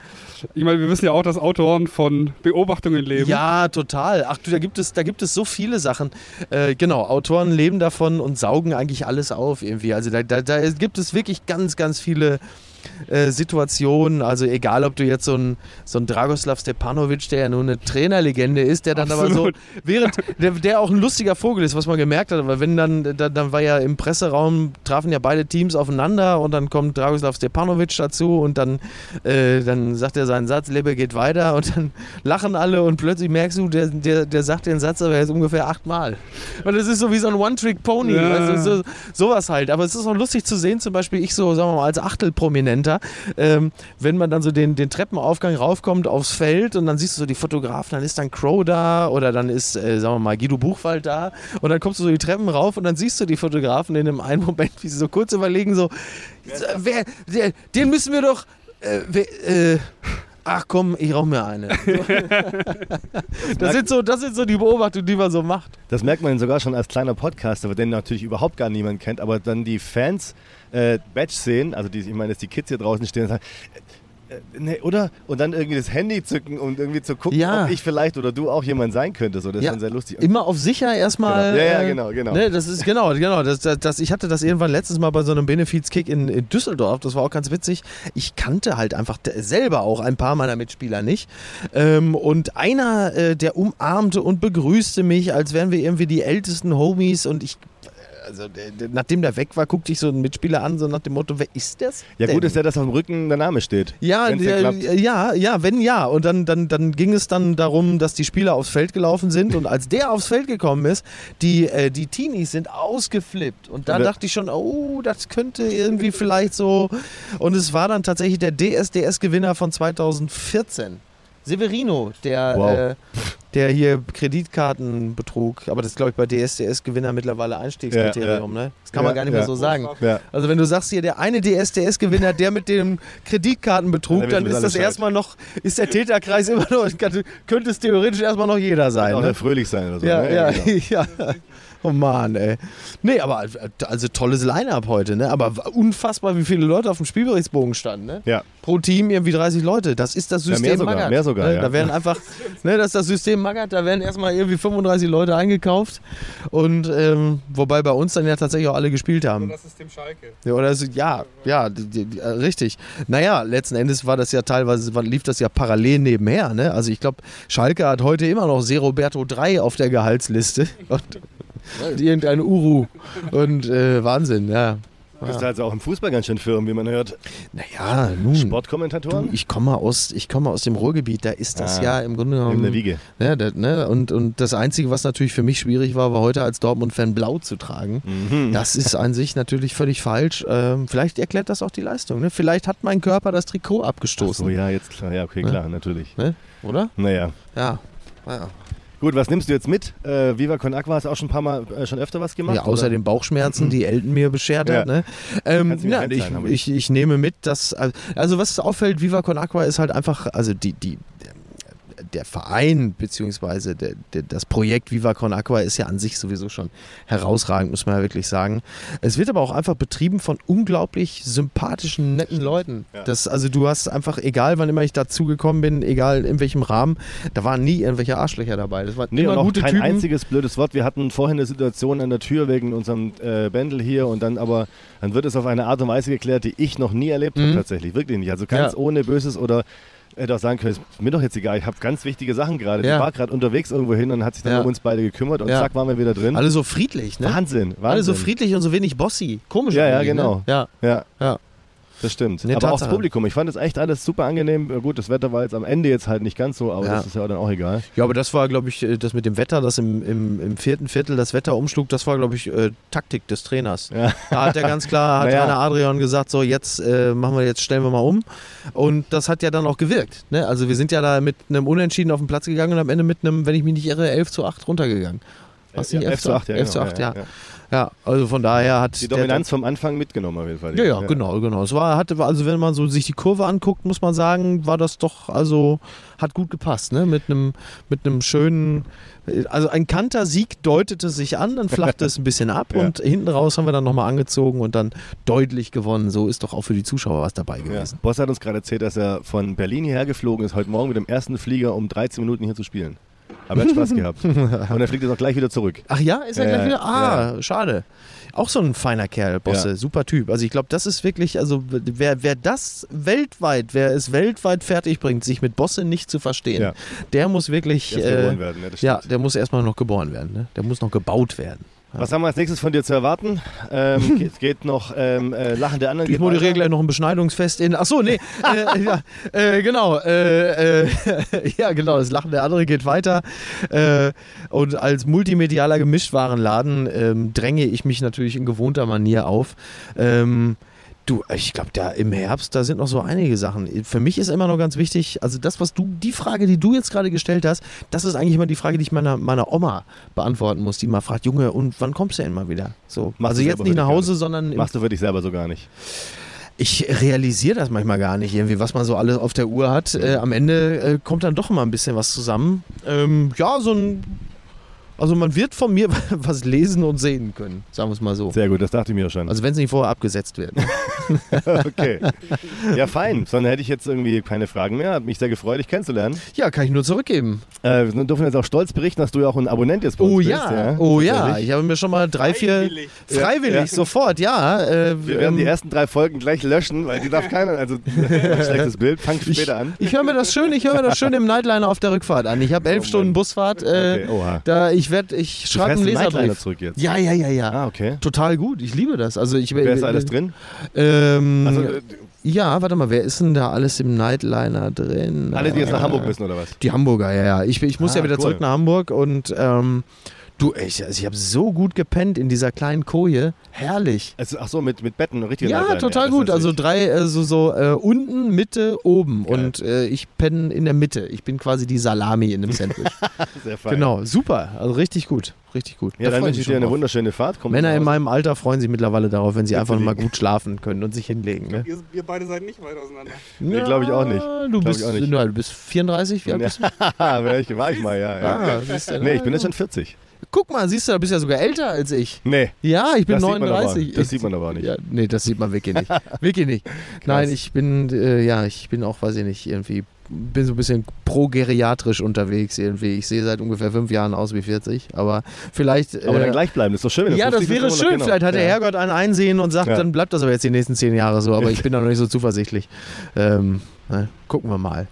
ich meine, wir wissen ja auch, dass Autoren von Beobachtungen leben. Ja, total. Ach du, da gibt es, da gibt es so viele Sachen. Äh, genau, Autoren leben davon und saugen eigentlich alles auf irgendwie. Also da, da, da gibt es wirklich ganz, ganz viele äh, Situationen. Also egal, ob du jetzt so ein, so ein Dragoslav Stepanovic, der ja nur eine Trainerlegende ist, der dann aber so, Absolut. während der, der auch ein lustiger Vogel ist, was man gemerkt hat, aber wenn dann, dann, dann war ja im Presseraum, trafen ja beide Teams aufeinander und dann kommt Dragoslav Stepanovic dazu und dann, äh, dann sagt er seinen Satz, Lebe geht weiter und dann lachen alle und plötzlich merkst du, der, der, der sagt den Satz aber jetzt ungefähr achtmal. Und das ist so wie so ein One-Trick-Pony, Ja. du, so, sowas halt. Aber es ist auch lustig zu sehen, zum Beispiel ich so, sagen wir mal, als Achtelprominenter, Center. Ähm, wenn man dann so den, den Treppenaufgang raufkommt aufs Feld und dann siehst du so die Fotografen, dann ist dann Crow da oder dann ist, äh, sagen wir mal, Guido Buchwald da und dann kommst du so die Treppen rauf und dann siehst du die Fotografen in einem einen Moment, wie sie so kurz überlegen, so, wer, der, den müssen wir doch, äh, wer, äh, ach komm, ich rauche mir eine. das, sind so, das sind so die Beobachtungen, die man so macht. Das merkt man sogar schon als kleiner Podcaster, den natürlich überhaupt gar niemand kennt, aber dann die Fans äh, Badge sehen, also die, ich meine, dass die Kids hier draußen stehen und sagen, nee, oder? Und dann irgendwie das Handy zücken, um irgendwie zu gucken, Ja. ob ich vielleicht oder du auch jemand sein könnte. So, das ist Ja, schon sehr lustig. Immer auf sicher erstmal. Genau. Ja, ja, äh, genau, genau. Ne, das ist genau, genau. Das, das, das, ich hatte das irgendwann letztes Mal bei so einem Benefiz-Kick in, in Düsseldorf. Das war auch ganz witzig. Ich kannte halt einfach selber auch ein paar meiner Mitspieler nicht. Ähm, und einer, äh, der umarmte und begrüßte mich, als wären wir irgendwie die ältesten Homies. Und ich, also der, der, nachdem der weg war, guckte ich so einen Mitspieler an, so nach dem Motto, wer ist das? Ja, denn? gut ist ja, dass auf dem Rücken der Name steht. Ja, der, ja, ja, wenn ja. Und dann, dann, dann ging es dann darum, dass die Spieler aufs Feld gelaufen sind. Und als der aufs Feld gekommen ist, die, äh, die Teenies sind ausgeflippt. Und da dachte ich schon, oh, das könnte irgendwie vielleicht so. Und es war dann tatsächlich der DSDS-Gewinner von 2014. Severino, der, Wow. äh, der hier Kreditkarten betrug. Aber das ist, glaube ich, bei DSDS-Gewinner mittlerweile Einstiegskriterium. Ja, ja. Ne? Das kann man Ja, gar nicht mehr so sagen. Ja. Also wenn du sagst hier, der eine DSDS-Gewinner, der mit dem Kreditkartenbetrug, Dann dann ist das alle erstmal noch, ist der Täterkreis immer noch, könnte es theoretisch erstmal noch jeder sein. Auch Ne? der Fröhlich sein oder so. Ja, ne? ja, genau. ja. Oh Mann, ey. Nee, aber also tolles Line-Up heute, ne? Aber unfassbar, wie viele Leute auf dem Spielberichtsbogen standen, ne? Ja. Pro Team irgendwie 30 Leute. Das ist das Ja, System mehr sogar, Magath. mehr sogar, ne? ja. Da werden einfach, ne, das ist das System Magath, da werden erstmal irgendwie 35 Leute eingekauft. Und ähm, wobei bei uns dann ja tatsächlich auch alle gespielt haben. Das System Schalke. Ja, oder so, ja, ja, die, die, die, äh, richtig. Naja, letzten Endes war das ja teilweise, war, lief das ja parallel nebenher. Ne? Also ich glaube, Schalke hat heute immer noch Seroberto 3 auf der Gehaltsliste. Und irgendein Uru. Und äh, Wahnsinn, ja. Du bist also auch im Fußball ganz schön firm, wie man hört. Naja, nun. Sportkommentatoren? Du, ich komme aus, ich komme aus dem Ruhrgebiet, da ist das Ah, ja im Grunde genommen. in der Wiege. Ja, da, ne, und, und das Einzige, was natürlich für mich schwierig war, war heute als Dortmund-Fan blau zu tragen. Mhm. Das ist an sich natürlich völlig falsch. Ähm, vielleicht erklärt das auch die Leistung. Ne? Vielleicht hat mein Körper das Trikot abgestoßen. So, ja, jetzt klar. Ja, okay, Ne? klar, natürlich. Ne? Oder? Naja. Ja. ja. Gut, was nimmst du jetzt mit? Äh, Viva Con Aqua hast du auch schon ein paar Mal, äh, schon öfter was gemacht? Ja, außer oder? den Bauchschmerzen, die Elton mir beschert hat. Ja. Ne? Ähm, einteilen, ich, ich, ich nehme mit, dass. Also, was auffällt, Viva Con Aqua ist halt einfach. Also, die. die der Verein beziehungsweise der, der, das Projekt Viva Con Aqua ist ja an sich sowieso schon herausragend, muss man ja wirklich sagen. Es wird aber auch einfach betrieben von unglaublich sympathischen, netten Leuten. Ja. Das, also du hast einfach, egal wann immer ich dazugekommen bin, egal in welchem Rahmen, da waren nie irgendwelche Arschlöcher dabei. Das waren Nee, immer gute kein Typen. einziges blödes Wort. Wir hatten vorhin eine Situation an der Tür wegen unserem äh, Bändel hier und dann aber, dann wird es auf eine Art und Weise geklärt, die ich noch nie erlebt habe Mhm. tatsächlich. Wirklich nicht. Also ganz Ja. ohne Böses oder hätte auch sagen können, ist mir doch jetzt egal, ich habe ganz wichtige Sachen gerade. Ja. Die war gerade unterwegs irgendwo hin und hat sich dann Ja. um uns beide gekümmert und Ja. zack, waren wir wieder drin. Alle so friedlich, ne? Wahnsinn, Wahnsinn. Alle so friedlich und so wenig bossy. Komisch. Ja, ja, eigentlich, genau. Ne? Ja. Ja. ja. Das stimmt. Nee, aber auch das Tatsache. Publikum. Ich fand es echt alles super angenehm. Gut, das Wetter war jetzt am Ende jetzt halt nicht ganz so, aber Ja. das ist ja dann auch egal. Ja, aber das war, glaube ich, äh, das mit dem Wetter, das im, im, im vierten Viertel das Wetter umschlug, das war, glaube ich, äh, Taktik des Trainers. Ja. Da hat er ganz klar, hat Naja. Adrian gesagt, so jetzt äh, machen wir, jetzt stellen wir mal um. Und das hat ja dann auch gewirkt. Ne? Also wir sind ja da mit einem Unentschieden auf den Platz gegangen und am Ende mit einem, wenn ich mich nicht irre, 11 zu 8 runtergegangen. Was Ja, nicht 11 zu 8, ja, 11 zu genau. 8, Ja, ja. Ja, Ja, also von daher hat Die Dominanz vom Anfang mitgenommen auf jeden Fall. Ja, ja, genau, genau. Es war, hatte, also wenn man so sich die Kurve anguckt, muss man sagen, war das doch, also hat gut gepasst, ne? Mit einem, mit einem schönen, also ein Kanter-Sieg deutete sich an, dann flachte es ein bisschen ab Ja. und hinten raus haben wir dann nochmal angezogen und dann deutlich gewonnen. So ist doch auch für die Zuschauer was dabei Ja. gewesen. Boss hat uns gerade erzählt, dass er von Berlin hierher geflogen ist, heute Morgen mit dem ersten Flieger, um 13 Minuten hier zu spielen. Aber er hat Spaß gehabt. Und er fliegt jetzt auch gleich wieder zurück. Ach ja, ist er Ja, gleich wieder? Ah, ja. schade. Auch so ein feiner Kerl, Bosse, Ja. super Typ. Also ich glaube, das ist wirklich, also wer, wer das weltweit, wer es weltweit fertig bringt, sich mit Bosse nicht zu verstehen, Ja. der muss wirklich, Der muss geboren werden, ja, der muss erstmal noch geboren werden, ne? der muss noch gebaut werden. Was haben wir als nächstes von dir zu erwarten? Ähm, geht, geht noch ähm, äh, Lachen der anderen. Ich moderiere gleich noch ein Beschneidungsfest in. Achso, nee. äh, ja, äh, genau. Äh, äh, ja, genau. Das Lachen der andere geht weiter. Äh, und als multimedialer Gemischtwarenladen ähm, dränge ich mich natürlich in gewohnter Manier auf. Ähm, Du, ich glaube, da im Herbst, da sind noch so einige Sachen. Für mich ist immer noch ganz wichtig, also das, was du, die Frage, die du jetzt gerade gestellt hast, das ist eigentlich immer die Frage, die ich meiner, meiner Oma beantworten muss, die mal fragt, Junge, und wann kommst du denn mal wieder? So, Machst also jetzt nicht nach Hause, nicht. sondern Machst du für dich selber so gar nicht. ich realisiere das manchmal gar nicht, irgendwie, was man so alles auf der Uhr hat. Äh, am Ende äh, kommt dann doch immer ein bisschen was zusammen. Ähm, ja, so ein. Also man wird von mir was lesen und sehen können, sagen wir es mal so. Sehr gut, das dachte ich mir schon. Also wenn es nicht vorher abgesetzt wird. okay. Ja, fein. Sondern hätte ich jetzt irgendwie keine Fragen mehr. Hat mich sehr gefreut, dich kennenzulernen. Ja, kann ich nur zurückgeben. Äh, wir dürfen jetzt auch stolz berichten, dass du ja auch ein Abonnent jetzt bei uns Oh bist. ja, oh ja. Ich habe mir schon mal drei, vier. Freiwillig, Ja, ja. sofort, ja. Äh, Wir werden die ähm, ersten drei Folgen gleich löschen, weil die darf keiner. Also, schlechtes Bild. Fang später an. Ich höre mir das schön, ich höre mir das schön im Nightliner auf der Rückfahrt an. Ich habe elf Stunden Busfahrt. Äh, Okay, oha. da ich werde, ich schreibe einen einen Nightliner Leserbrief. zurück jetzt? Ja, ja, ja, ja. Ah, okay. Total gut. Ich liebe das. Also ich Wer ist alles drin? Ähm, Also, äh, ja, warte mal, wer ist denn da alles im Nightliner drin? Alle, die jetzt nach Äh, Hamburg müssen, oder was? Die Hamburger, ja, ja. Ich, ich muss Ah, ja wieder cool. zurück nach Hamburg und ähm, du, ich, also ich habe so gut gepennt in dieser kleinen Koje. Herrlich. Also, ach so, mit, mit Betten, richtig Ja, total gut. Also drei, äh, so, so äh, unten, Mitte, oben. Und äh, ich penne in der Mitte. Ich bin quasi die Salami in dem Sandwich. Sehr fein. genau, super. Also richtig gut. Richtig gut. Ja, Da dann wünsche ich dir eine drauf. wunderschöne Fahrt. Komm Männer in meinem Alter freuen sich mittlerweile darauf, wenn sie einfach mal gut schlafen können und sich hinlegen. Ne? Ihr, ihr beide seid nicht weit auseinander. Nee, glaube ich auch nicht. Du bist, ich auch nicht. du bist 34, wie alt bist du? War ich, mal, ja. ja. Ah, nee, ich bin jetzt schon 40. Guck mal, siehst du, du bist ja sogar älter als ich. Nee. Ja, ich bin Das sieht man aber- 39. das Ich- sieht man aber nicht. Ja, nee, das sieht man wirklich nicht. wirklich nicht. Nein, ich bin, äh, ja, ich bin auch, weiß ich nicht, irgendwie, bin so ein bisschen progeriatrisch unterwegs irgendwie. Ich sehe seit ungefähr fünf Jahren aus wie 40, aber vielleicht... Aber äh, dann gleich bleiben, das ist doch schön. wenn ja, das 50 wäre schön. genau. Vielleicht hat der Ja. Herrgott ein Einsehen und sagt, Ja. dann bleibt das aber jetzt die nächsten zehn Jahre so. Aber ich bin da noch nicht so zuversichtlich. Ähm, ne, gucken wir mal.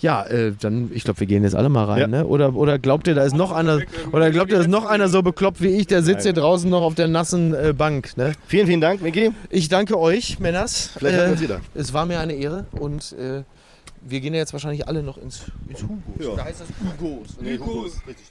Ja, äh, dann, ich glaube, wir gehen jetzt alle mal rein, Ja. ne? Oder, oder glaubt ihr, da ist noch einer, oder glaubt ihr, da ist noch einer so bekloppt wie ich, der sitzt hier draußen noch auf der nassen äh, Bank, ne? Vielen, vielen Dank, Miki. Ich danke euch, Männers. Vielleicht wir uns wieder. Es war mir eine Ehre und äh, wir gehen ja jetzt wahrscheinlich alle noch ins, ins Hugos. Ja. Da heißt das Hugos. Nee, Hugos. Richtig.